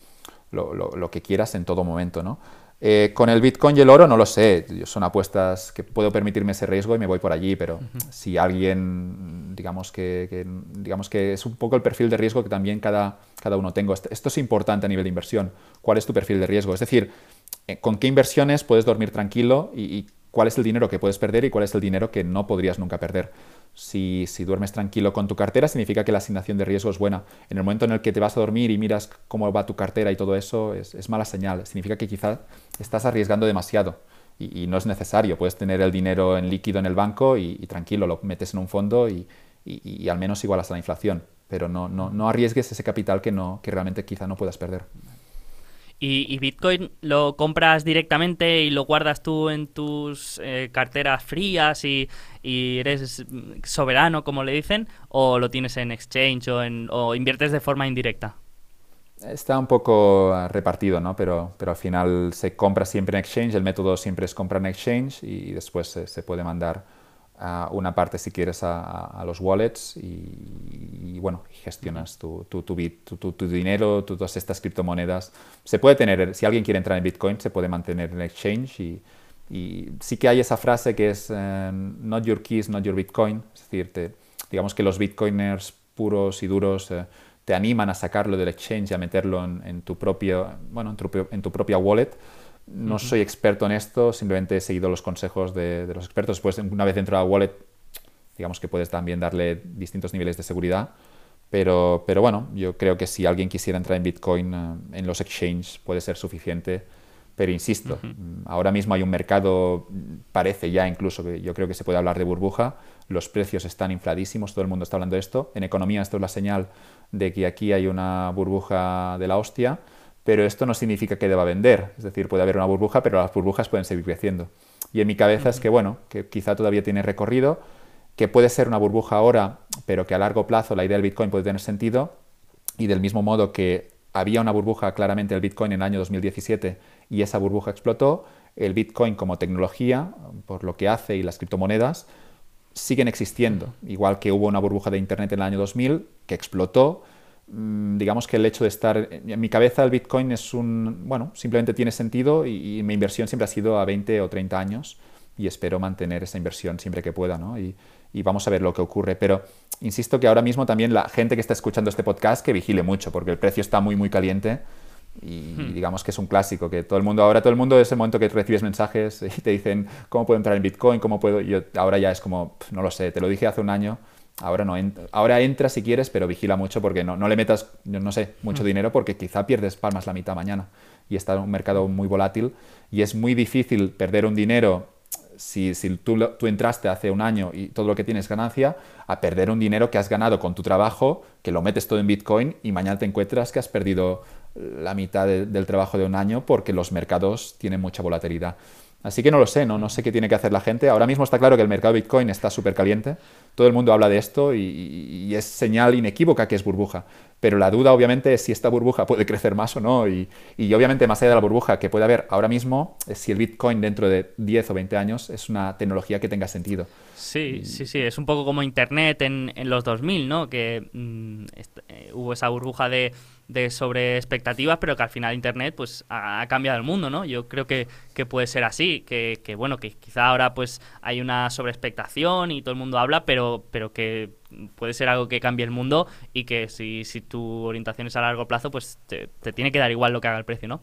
lo, que quieras en todo momento, ¿no? Eh, con el Bitcoin y el oro no lo sé, son apuestas que puedo permitirme ese riesgo y me voy por allí, pero si alguien, digamos que, digamos que es un poco el perfil de riesgo que también cada, cada uno tengo. Esto es importante a nivel de inversión. ¿Cuál es tu perfil de riesgo? Es decir, eh, con qué inversiones puedes dormir tranquilo y cuál es el dinero que puedes perder y cuál es el dinero que no podrías nunca perder. Si, duermes tranquilo con tu cartera, significa que la asignación de riesgo es buena. En el momento en el que te vas a dormir y miras cómo va tu cartera y todo eso, es, mala señal. Significa que quizás estás arriesgando demasiado y, no es necesario. Puedes tener el dinero en líquido en el banco y, tranquilo, lo metes en un fondo y, al menos igualas a la inflación. Pero no, no, no arriesgues ese capital que, no, que realmente quizá no puedas perder. Y, Bitcoin lo compras directamente y lo guardas tú en tus eh, carteras frías y, eres soberano, como le dicen, o lo tienes en exchange o, en, o inviertes de forma indirecta. Está un poco ah, repartido, ¿no? Pero, pero al final se compra siempre en exchange, el método siempre es comprar en exchange y después se puede mandar una parte si quieres a, los wallets y, bueno, gestionas tu, tu, tu, dinero, todas estas criptomonedas. Se puede tener, si alguien quiere entrar en Bitcoin, se puede mantener en exchange y, y sí que hay esa frase que es eh, not your keys, not your Bitcoin. Es decir, digamos que los Bitcoiners puros y duros eh, te animan a sacarlo del exchange y a meterlo en, tu, propio, bueno, en tu propia wallet no soy experto en esto, simplemente he seguido los consejos de, los expertos. Después, una vez dentro de la wallet, digamos que puedes también darle distintos niveles de seguridad. Pero, pero bueno, yo creo que si alguien quisiera entrar en Bitcoin eh, en los exchanges puede ser suficiente. Pero insisto, ahora mismo hay un mercado, parece ya incluso que yo creo que se puede hablar de burbuja, los precios están infladísimos, todo el mundo está hablando de esto. En economía esto es la señal de que aquí hay una burbuja de la hostia, pero esto no significa que deba vender. Es decir, puede haber una burbuja, pero las burbujas pueden seguir creciendo. Y en mi cabeza es que, bueno, que quizá todavía tiene recorrido, que puede ser una burbuja ahora, pero que a largo plazo la idea del Bitcoin puede tener sentido. Y del mismo modo que había una burbuja claramente del Bitcoin en el año 2017 y esa burbuja explotó, el Bitcoin como tecnología, por lo que hace y las criptomonedas, siguen existiendo. Igual que hubo una burbuja de Internet en el año 2000 que explotó, digamos que el hecho de estar en mi cabeza el Bitcoin es un, bueno, simplemente tiene sentido y, mi inversión siempre ha sido a 20 o 30 años y espero mantener esa inversión siempre que pueda, ¿no? Y, y vamos a ver lo que ocurre. Pero insisto que ahora mismo también la gente que está escuchando este podcast que vigile mucho porque el precio está muy, muy caliente y, hmm. digamos que es un clásico, que todo el mundo, ahora todo el mundo es el momento que recibes mensajes y te dicen cómo puedo entrar en Bitcoin, cómo puedo, yo, ahora ya es como, no lo sé, te lo dije hace un año, ahora no, ahora entra si quieres, pero vigila mucho porque no, no le metas, no sé, mucho hmm. dinero porque quizá pierdes palmas la mitad mañana y está en un mercado muy volátil y es muy difícil perder un dinero si, si tú, tú, entraste hace un año y todo lo que tienes ganancia, a perder un dinero que has ganado con tu trabajo, que lo metes todo en Bitcoin y mañana te encuentras que has perdido la mitad del trabajo de un año porque los mercados tienen mucha volatilidad. Así que no lo sé, ¿no? no sé qué tiene que hacer la gente. Ahora mismo está claro que el mercado Bitcoin está súper caliente, todo el mundo habla de esto y, es señal inequívoca que es burbuja. Pero la duda obviamente es si esta burbuja puede crecer más o no y, obviamente más allá de la burbuja que puede haber ahora mismo, es si el Bitcoin dentro de 10 o 20 años es una tecnología que tenga sentido. Sí, sí, sí, es un poco como Internet en, los 2000, ¿no? Que mm, eh, hubo esa burbuja de de sobre expectativas, pero que al final Internet pues ha, cambiado el mundo, ¿no? Yo creo que, puede ser así, que, que, bueno, que quizá ahora pues hay una sobreexpectación y todo el mundo habla, pero, pero que puede ser algo que cambie el mundo y que si, si tu orientación es a largo plazo, pues te, te tiene que dar igual lo que haga el precio, ¿no?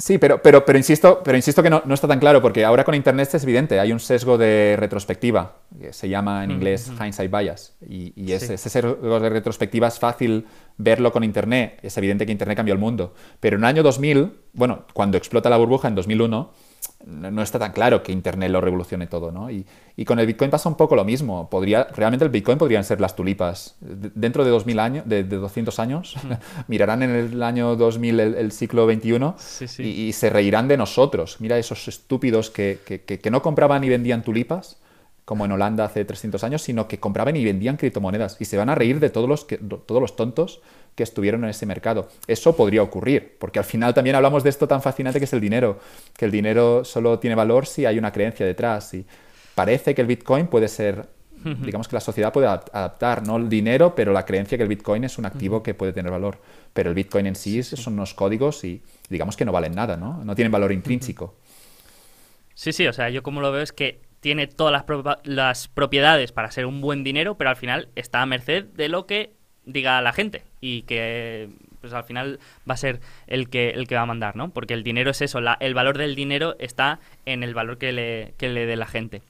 Sí, pero, pero, pero insisto, pero insisto que no, está tan claro, porque ahora con Internet es evidente, hay un sesgo de retrospectiva, que se llama en inglés hindsight bias, y, ese sesgo de retrospectiva es fácil verlo con Internet, es evidente que Internet cambió el mundo, pero en el año 2000, bueno, cuando explota la burbuja en 2001, no está tan claro que Internet lo revolucione todo, ¿no? Y, con el Bitcoin pasa un poco lo mismo. Podría, realmente el Bitcoin podrían ser las tulipas. Dentro de 2000 años, de, 200 años, mirarán en el año 2000 el, siglo XXI Y, se reirán de nosotros. Mira esos estúpidos que, que no compraban y vendían tulipas como en Holanda hace 300 años, sino que compraban y vendían criptomonedas. Y se van a reír de todos los, que, todos los tontos que estuvieron en ese mercado. Eso podría ocurrir, porque al final también hablamos de esto tan fascinante que es el dinero, que el dinero solo tiene valor si hay una creencia detrás. Y parece que el Bitcoin puede ser, digamos que la sociedad puede adaptar, no el dinero, pero la creencia que el Bitcoin es un activo que puede tener valor. Pero el Bitcoin en sí, son unos códigos y digamos que no valen nada, ¿no? No tienen valor intrínseco. Sí, sí, o sea, yo como lo veo es que tiene todas las, las, propiedades para ser un buen dinero, pero al final está a merced de lo que diga la gente y que pues al final va a ser el que el que va a mandar, ¿no? Porque el dinero es eso, el valor del dinero está en el valor que le, que le dé la gente.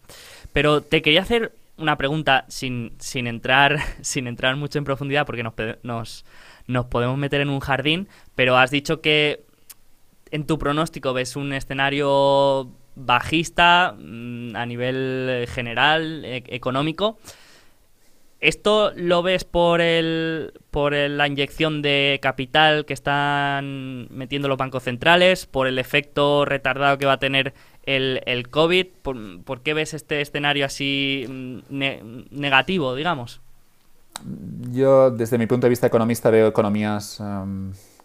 Pero te quería hacer una pregunta sin, sin entrar sin entrar mucho en profundidad porque nos, nos, nos podemos meter en un jardín, pero has dicho que en tu pronóstico ves un escenario bajista mm, a nivel general, e-, económico. ¿Esto lo ves por el por la inyección de capital que están metiendo los bancos centrales, por el efecto retardado que va a tener el, el COVID? ¿Por, qué ves este escenario así mm, negativo, digamos? Yo, desde mi punto de vista economista, veo economías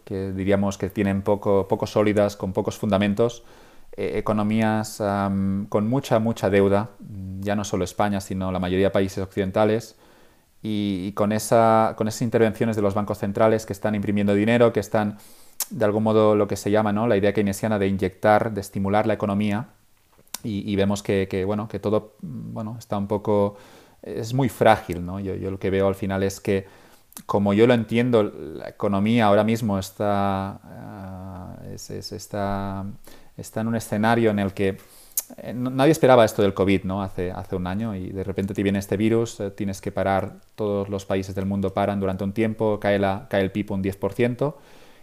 que diríamos que tienen poco, poco sólidas, con pocos fundamentos eh, economías con mucha, mucha deuda, ya no solo España, sino la mayoría de países occidentales, y, con, esa, con esas intervenciones de los bancos centrales que están imprimiendo dinero, que están, de algún modo, lo que se llama ¿no? la idea keynesiana de inyectar, de estimular la economía, y, vemos que, bueno, que todo bueno, está un poco... es muy frágil, ¿no? Yo, lo que veo al final es que como yo lo entiendo, la economía ahora mismo está, ah, está está en un escenario en el que eh, nadie esperaba esto del COVID ¿no? hace, hace un año y de repente te viene este virus, eh, tienes que parar, todos los países del mundo paran durante un tiempo, cae, la, cae el PIB un 10%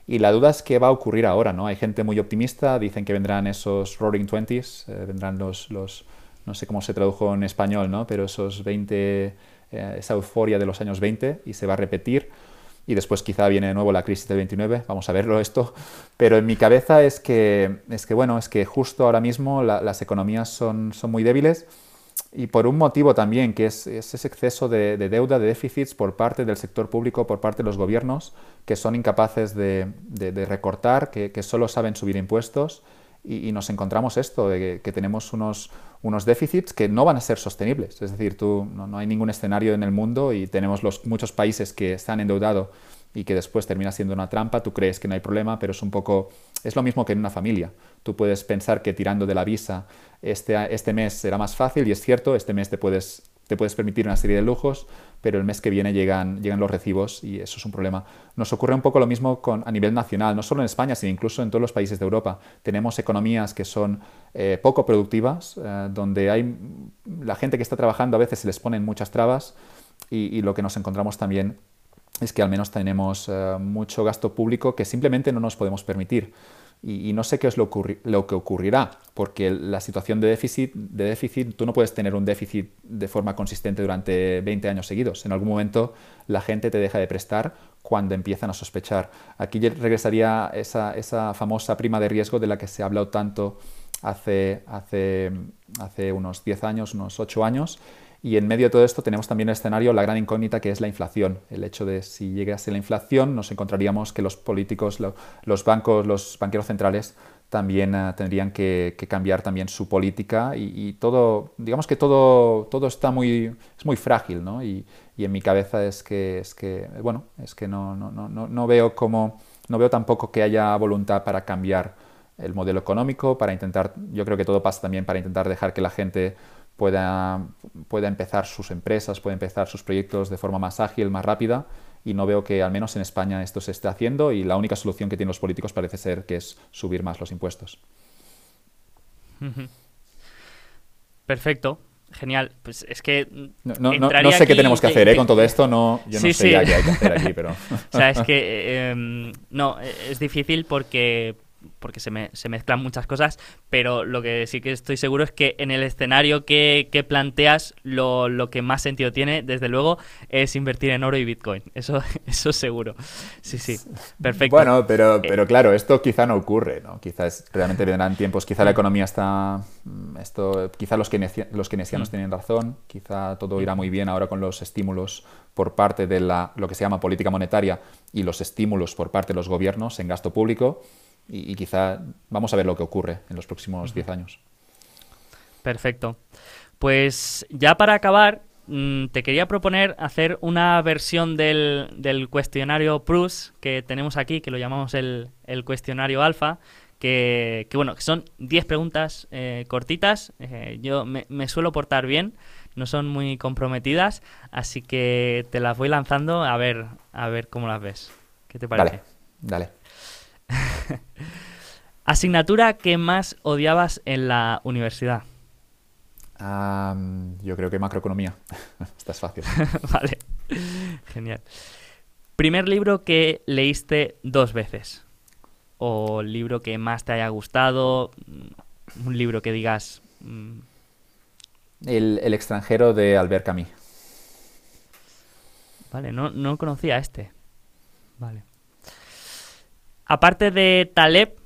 Y la duda es qué va a ocurrir ahora, ¿no? Hay gente muy optimista, dicen que vendrán esos Roaring Twenties, eh, vendrán los, los, no sé cómo se tradujo en español, ¿no? Pero esos 20, eh, esa euforia de los años 20 y se va a repetir. Y después quizá viene de nuevo la crisis del 29, vamos a verlo esto. Pero en mi cabeza es que, es que bueno, es que justo ahora mismo las economías son, son muy débiles y por un motivo también, que es, ese exceso de, deuda, de déficits por parte del sector público, por parte de los gobiernos, que son incapaces de, recortar, que, solo saben subir impuestos. Y, nos encontramos esto, de que, tenemos unos, unos, déficits que no van a ser sostenibles. Es decir, tú, no, hay ningún escenario en el mundo y tenemos los, muchos países que están endeudados y que después termina siendo una trampa, tú crees que no hay problema, pero es un poco, es lo mismo que en una familia. Tú puedes pensar que tirando de la visa este, este mes será más fácil y es cierto, este mes te puedes, te puedes permitir una serie de lujos, pero el mes que viene llegan, llegan los recibos y eso es un problema. Nos ocurre un poco lo mismo a nivel nacional, no solo en España, sino incluso en todos los países de Europa. Tenemos economías que son eh, poco productivas, eh, donde hay la gente que está trabajando a veces se les ponen muchas trabas y, y lo que nos encontramos también es que al menos tenemos eh, mucho gasto público que simplemente no nos podemos permitir. Y, no sé qué es lo, que ocurrirá, porque la situación de déficit, de déficit, tú no puedes tener un déficit de forma consistente durante 20 años seguidos. En algún momento la gente te deja de prestar cuando empiezan a sospechar. Aquí regresaría esa, esa famosa prima de riesgo de la que se ha hablado tanto hace, hace, hace unos 10 años, unos 8 años, y en medio de todo esto tenemos también el escenario, la gran incógnita que es la inflación. El hecho de si llegase la inflación, nos encontraríamos que los políticos, los bancos, los banqueros centrales también eh, tendrían que, cambiar también su política y, todo, digamos que todo, todo está muy, es muy frágil, ¿no? Y, en mi cabeza es que, es que bueno, es que no, no, no, no veo cómo, no veo tampoco que haya voluntad para cambiar el modelo económico, para intentar, yo creo que todo pasa también para intentar dejar que la gente pueda, pueda empezar sus empresas, pueda empezar sus proyectos de forma más ágil, más rápida. Y no veo que al menos en España esto se esté haciendo y la única solución que tienen los políticos parece ser que es subir más los impuestos. Perfecto. Genial, pues es que. No, no, sé qué tenemos que hacer ¿eh? con todo esto, no, yo no sé qué hay que hacer aquí, pero. o sea, es que. Eh, em, no, es difícil porque porque se, me, se, mezclan muchas cosas, pero lo que sí que estoy seguro es que en el escenario que, planteas, lo, lo, que más sentido tiene, desde luego, es invertir en oro y Bitcoin. Eso, eso seguro. Sí, sí. Perfecto. Bueno, pero, eh, pero claro, esto quizá no ocurre, ¿no? Quizás realmente vendrán tiempos, quizá la economía está... Mm, esto, quizá los, los keynesianos mm. tienen razón, quizá todo irá muy bien ahora con los estímulos por parte de la, lo que se llama política monetaria y los estímulos por parte de los gobiernos en gasto público y, quizá vamos a ver lo que ocurre en los próximos 10 años. Perfecto. Pues ya para acabar, mm, te quería proponer hacer una versión del, cuestionario PRUS que tenemos aquí, que lo llamamos el, cuestionario alfa, que, bueno, que son 10 preguntas eh, cortitas. Eh, yo me, suelo portar bien, no son muy comprometidas, así que te las voy lanzando a ver, a ver cómo las ves. ¿Qué te parece? Dale, dale. ¿Asignatura que más odiabas en la universidad? yo creo que macroeconomía. Esta es fácil. vale. Genial. Primer libro que leíste dos veces. O libro que más te haya gustado. Mm, un libro que digas. Mm. El, el, extranjero de Albert Camus. Vale, no, no conocía este. Vale. Aparte de Taleb,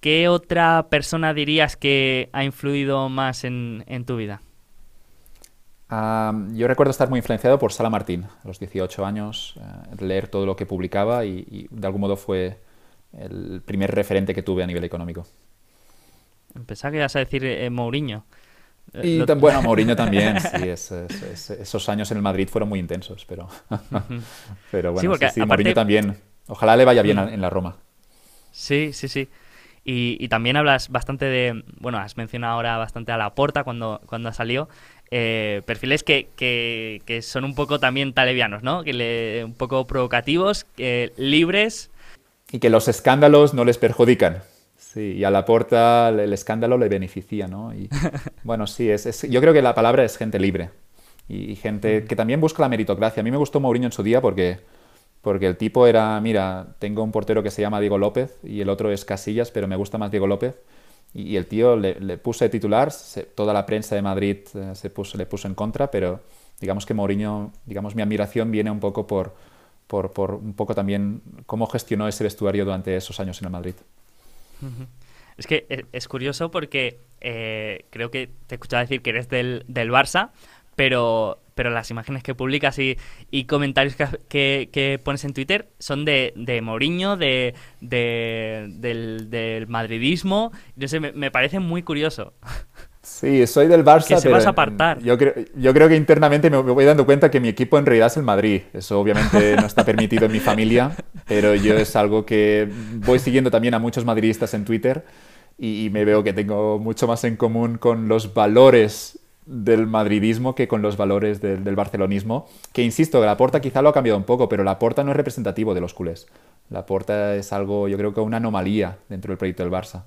¿qué otra persona dirías que ha influido más en, tu vida? yo recuerdo estar muy influenciado por Sala Martín, a los 18 años, eh, leer todo lo que publicaba y, de algún modo fue el primer referente que tuve a nivel económico. Pensaba que ibas a decir eh, Mourinho. Eh, y bueno, Mourinho también, sí, esos años en el Madrid fueron muy intensos, pero, pero bueno, sí, Mourinho también. Ojalá le vaya bien mm. en la Roma. Sí, sí, sí. Y, también hablas bastante de, bueno, has mencionado ahora bastante a la porta cuando, cuando ha salido, eh, perfiles que, que, son un poco también talevianos, ¿no? Que le, un poco provocativos, libres. Y que los escándalos no les perjudican. Sí, y a la porta el escándalo le beneficia, ¿no? Y, bueno, sí, es, yo creo que la palabra es gente libre y, gente que también busca la meritocracia. A mí me gustó Mourinho en su día porque porque el tipo era, mira, tengo un portero que se llama Diego López y el otro es Casillas, pero me gusta más Diego López. Y, el tío le, le puse titular, toda la prensa de Madrid eh, se puso, le puso en contra, pero digamos que Mourinho, digamos, mi admiración viene un poco por, por, por un poco también cómo gestionó ese vestuario durante esos años en el Madrid. Es que e, es curioso porque eh, creo que te he escuchado decir que eres del, del Barça, pero, pero las imágenes que publicas y, y comentarios que, que, pones en Twitter son de, de Mourinho, de, del, del, madridismo. No sé, me, me parece muy curioso. Sí, soy del Barça. Que se vas a apartar. Yo creo, yo creo que internamente me voy dando cuenta que mi equipo en realidad es el Madrid. Eso obviamente no está permitido en mi familia, pero yo es algo que voy siguiendo también a muchos madridistas en Twitter y, me veo que tengo mucho más en común con los valores del madridismo que con los valores del, del barcelonismo. Que insisto, la Porta quizá lo ha cambiado un poco, pero la Porta no es representativo de los culés. La Porta es algo, yo creo que una anomalía dentro del proyecto del Barça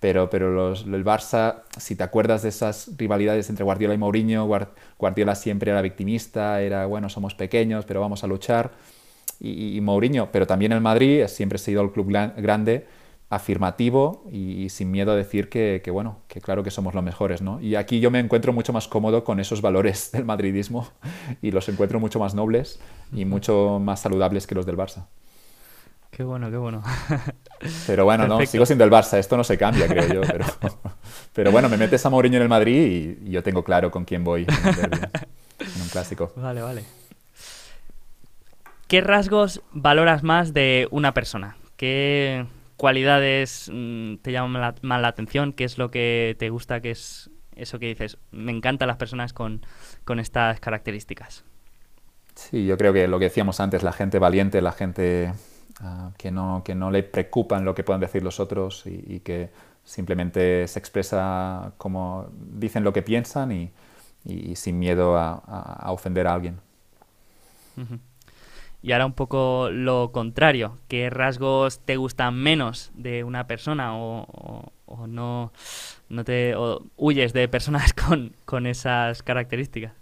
pero, pero los, el Barça, si te acuerdas de esas rivalidades entre Guardiola y Mourinho, Guardiola siempre era victimista, era, bueno, somos pequeños, pero vamos a luchar. Y, Mourinho, pero también el Madrid, siempre ha sido el club grande, afirmativo y, sin miedo a decir que, que, bueno, que claro que somos los mejores, ¿no? Y aquí yo me encuentro mucho más cómodo con esos valores del madridismo y los encuentro mucho más nobles y mucho más saludables que los del Barça. Qué bueno, qué bueno. Pero bueno, no, sigo siendo el Barça, esto no se cambia, creo yo. Pero, pero bueno, me metes a Mourinho en el Madrid y, yo tengo claro con quién voy en, un clásico. Vale, vale. ¿Qué rasgos valoras más de una persona? ¿Qué cualidades mm, te llaman más la atención? ¿Qué es lo que te gusta? ¿Qué es eso que dices? Me encantan las personas con, con estas características. Sí, yo creo que lo que decíamos antes, la gente valiente, la gente Ah, que, no, que no le preocupan lo que puedan decir los otros y, que simplemente se expresa como dicen lo que piensan y, sin miedo a, ofender a alguien. Y ahora un poco lo contrario, ¿qué rasgos te gustan menos de una persona o, no, te huyes de personas con, con esas características?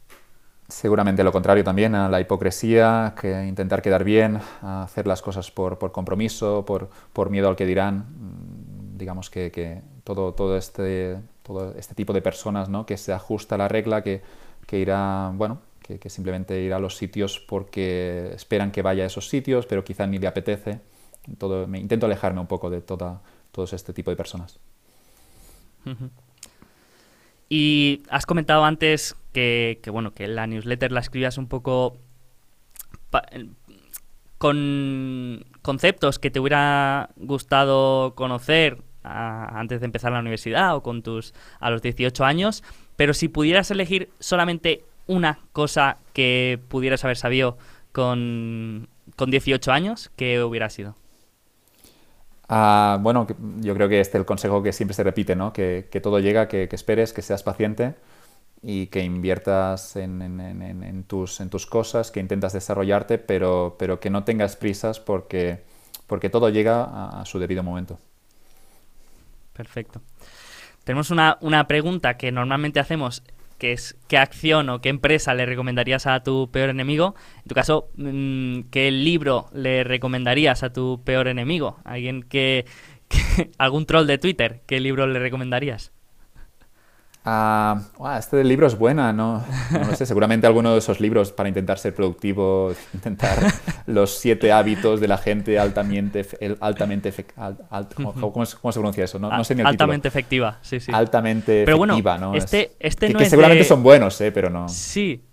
Seguramente lo contrario también, a la hipocresía, que intentar quedar bien, a hacer las cosas por, por compromiso, por, por, miedo al que dirán. Mm, digamos que, que, todo, todo, este, todo este tipo de personas ¿no? que se ajusta a la regla, que, que irá, bueno, que, simplemente irá a los sitios porque esperan que vaya a esos sitios, pero quizá ni le apetece. Me intento alejarme un poco de toda, todo este tipo de personas. Y has comentado antes que, bueno, que la newsletter la escribías un poco con conceptos que te hubiera gustado conocer antes de empezar la universidad o con tus a los 18 años, pero si pudieras elegir solamente una cosa que pudieras haber sabido con, con 18 años, ¿qué hubiera sido? Ah, bueno, yo creo que este es el consejo que siempre se repite, ¿no? Que, que todo llega, que, que, esperes, que seas paciente y que inviertas en, en, en, en, tus, en tus cosas, que intentas desarrollarte, pero, pero que no tengas prisas porque, porque todo llega a, a su debido momento. Perfecto. Tenemos una, una pregunta que normalmente hacemos qué acción o qué empresa le recomendarías a tu peor enemigo. En tu caso, mm, ¿qué libro le recomendarías a tu peor enemigo? ¿Alguien que, algún troll de Twitter, qué libro le recomendarías? Uh, este libro es buena, ¿no? No sé, seguramente alguno de esos libros para intentar ser productivo, intentar los siete hábitos de la gente altamente, altamente ¿cómo, se pronuncia eso? No, sé ni el Altamente efectiva, sí, sí. Altamente pero efectiva, ¿no? Este, este no que, es seguramente son buenos, ¿eh? Pero no. Sí.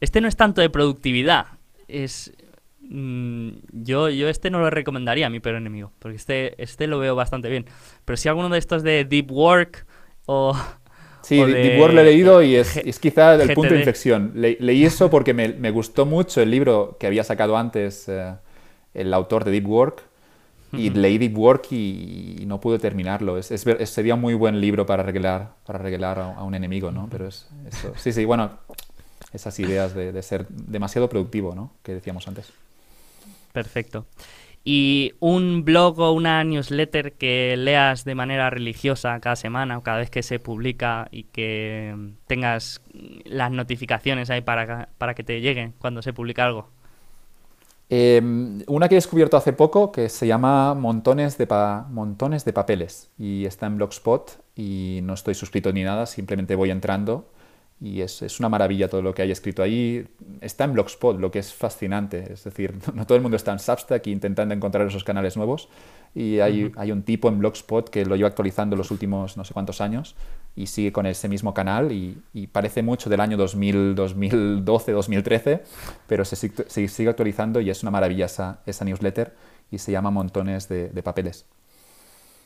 Este no es tanto de productividad, es... Mm, yo, yo este no lo recomendaría a mi peor enemigo, porque este, este lo veo bastante bien. Pero si alguno de estos de Deep Work o Sí, Deep Work lo he leído y es, es quizá el punto de inflexión. leí eso porque me, me, gustó mucho el libro que había sacado antes eh, el autor de Deep Work y leí Deep Work y, no pude terminarlo. Es, sería un muy buen libro para arreglar, para arreglar a, un enemigo, ¿no? Pero es, eso. Sí, sí, bueno, esas ideas de, de ser demasiado productivo, ¿no? Que decíamos antes. Perfecto y un blog o una newsletter que leas de manera religiosa cada semana o cada vez que se publica y que tengas las notificaciones ahí para, para que te lleguen cuando se publica algo. Em, una que he descubierto hace poco que se llama Montones de, Montones de Papeles y está en Blogspot y no estoy suscrito ni nada, simplemente voy entrando y es, es, una maravilla todo lo que hay escrito ahí. Está en Blogspot, lo que es fascinante. Es decir, no todo el mundo está en Substack intentando encontrar esos canales nuevos. Y hay, hay, un tipo en Blogspot que lo lleva actualizando los últimos no sé cuántos años y sigue con ese mismo canal y, y parece mucho del año 2000, 2012, 2013, pero se, se, sigue actualizando y es una maravilla esa, esa newsletter y se llama Montones de, de, Papeles.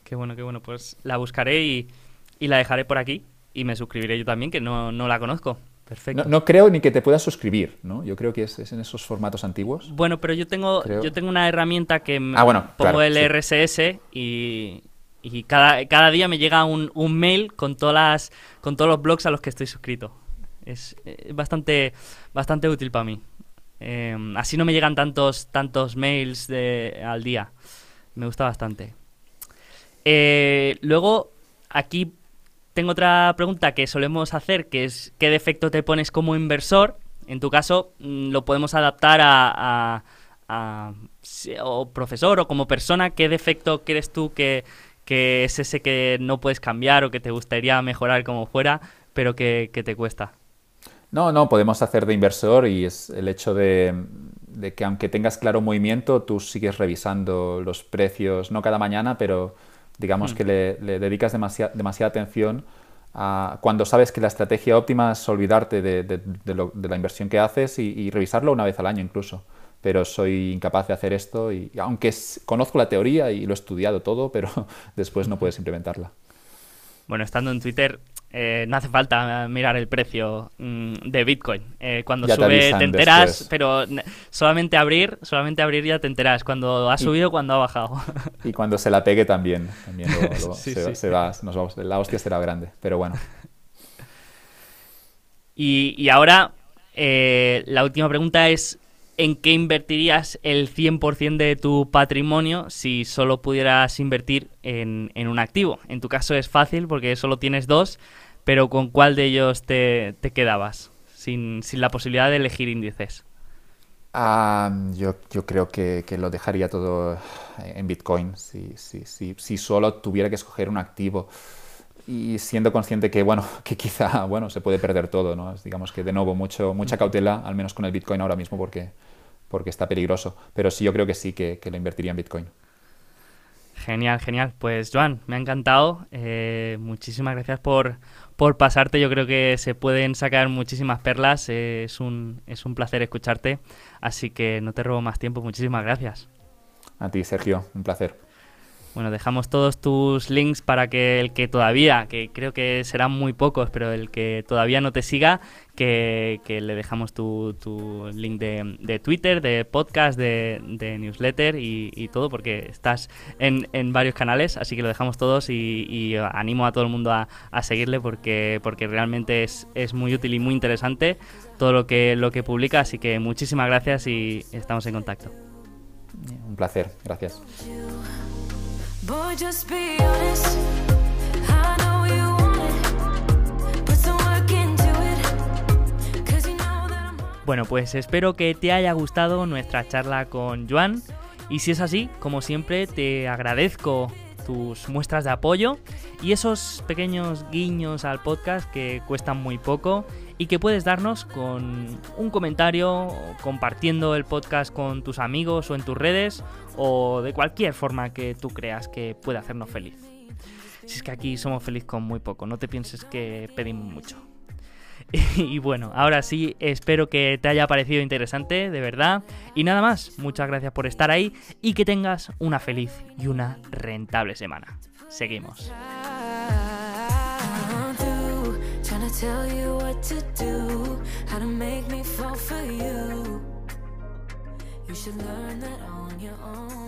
Qué bueno, qué bueno. Pues la buscaré y, y la dejaré por aquí y me suscribiré yo también, que no, no la conozco. Perfecto. No, creo ni que te puedas suscribir, ¿no? Yo creo que es, es en esos formatos antiguos. Bueno, pero yo tengo, yo tengo una herramienta que ah, bueno, pongo el RSS y, y cada, cada, día me llega un, un, mail con, todas las, con todos los blogs a los que estoy suscrito. Es, bastante, bastante útil para mí. Em, así no me llegan tantos, tantos mails de, al día. Me gusta bastante. Eh, luego, aquí tengo otra pregunta que solemos hacer, que es ¿qué defecto te pones como inversor? En tu caso, mm, lo podemos adaptar a, o profesor o como persona. ¿Qué defecto crees tú que, es ese que no puedes cambiar o que te gustaría mejorar como fuera, pero que, te cuesta? No, no, podemos hacer de inversor y es el hecho de, que aunque tengas claro movimiento, tú sigues revisando los precios, no cada mañana, pero Digamos mm. que le, dedicas demasiada atención a cuando sabes que la estrategia óptima es olvidarte de, la inversión que haces y, revisarlo una vez al año incluso. Pero soy incapaz de hacer esto y, aunque conozco la teoría y lo he estudiado todo, pero después no puedes implementarla. Bueno, estando en Twitter, eh, no hace falta mirar el precio mm, de Bitcoin. Eh, cuando sube te, enteras, pero solamente abrir, solamente abrir ya te enteras cuando ha subido, cuando ha bajado. Y cuando se la pegue también, también se, va, nos vamos, la hostia será grande, pero bueno. Y, ahora eh, la última pregunta es ¿en qué invertirías el 100% de tu patrimonio si solo pudieras invertir en, un activo? En tu caso es fácil porque solo tienes dos, pero ¿con cuál de ellos te, quedabas sin, la posibilidad de elegir índices? Ah, yo, creo que, lo dejaría todo en Bitcoin si, si solo tuviera que escoger un activo y siendo consciente que, bueno, que quizá, bueno, se puede perder todo, ¿no? Digamos que, de nuevo, mucho, mucha cautela, al menos con el Bitcoin ahora mismo, porque, porque está peligroso. Pero sí, yo creo que sí, que, que lo invertiría en Bitcoin. Genial, genial. Pues, Joan, me ha encantado. Eh, muchísimas gracias por, por pasarte. Yo creo que se pueden sacar muchísimas perlas. Eh, es, un, es un placer escucharte. Así que no te robo más tiempo. Muchísimas gracias. A ti, Sergio. Un placer. Bueno, dejamos todos tus links para que el que todavía, que creo que serán muy pocos, pero el que todavía no te siga, que, le dejamos tu, link de, Twitter, de podcast, de, newsletter y, todo, porque estás en, en, varios canales, así que lo dejamos todos y, animo a todo el mundo a, seguirle porque, porque realmente es, es muy útil y muy interesante todo lo que, lo que publica, así que muchísimas gracias y estamos en contacto. Un placer, gracias. Bueno, pues espero que te haya gustado nuestra charla con Joan. Y si es así, como siempre, te agradezco tus muestras de apoyo y esos pequeños guiños al podcast que cuestan muy poco y que puedes darnos con un comentario, compartiendo el podcast con tus amigos o en tus redes o de cualquier forma que tú creas que pueda hacernos feliz. Si es que aquí somos felices con muy poco, no te pienses que pedimos mucho. y bueno, ahora sí, espero que te haya parecido interesante, de verdad. Y nada más, muchas gracias por estar ahí y que tengas una feliz y una rentable semana. Seguimos. To tell you what to do, how to make me fall for you. You should learn that on your own.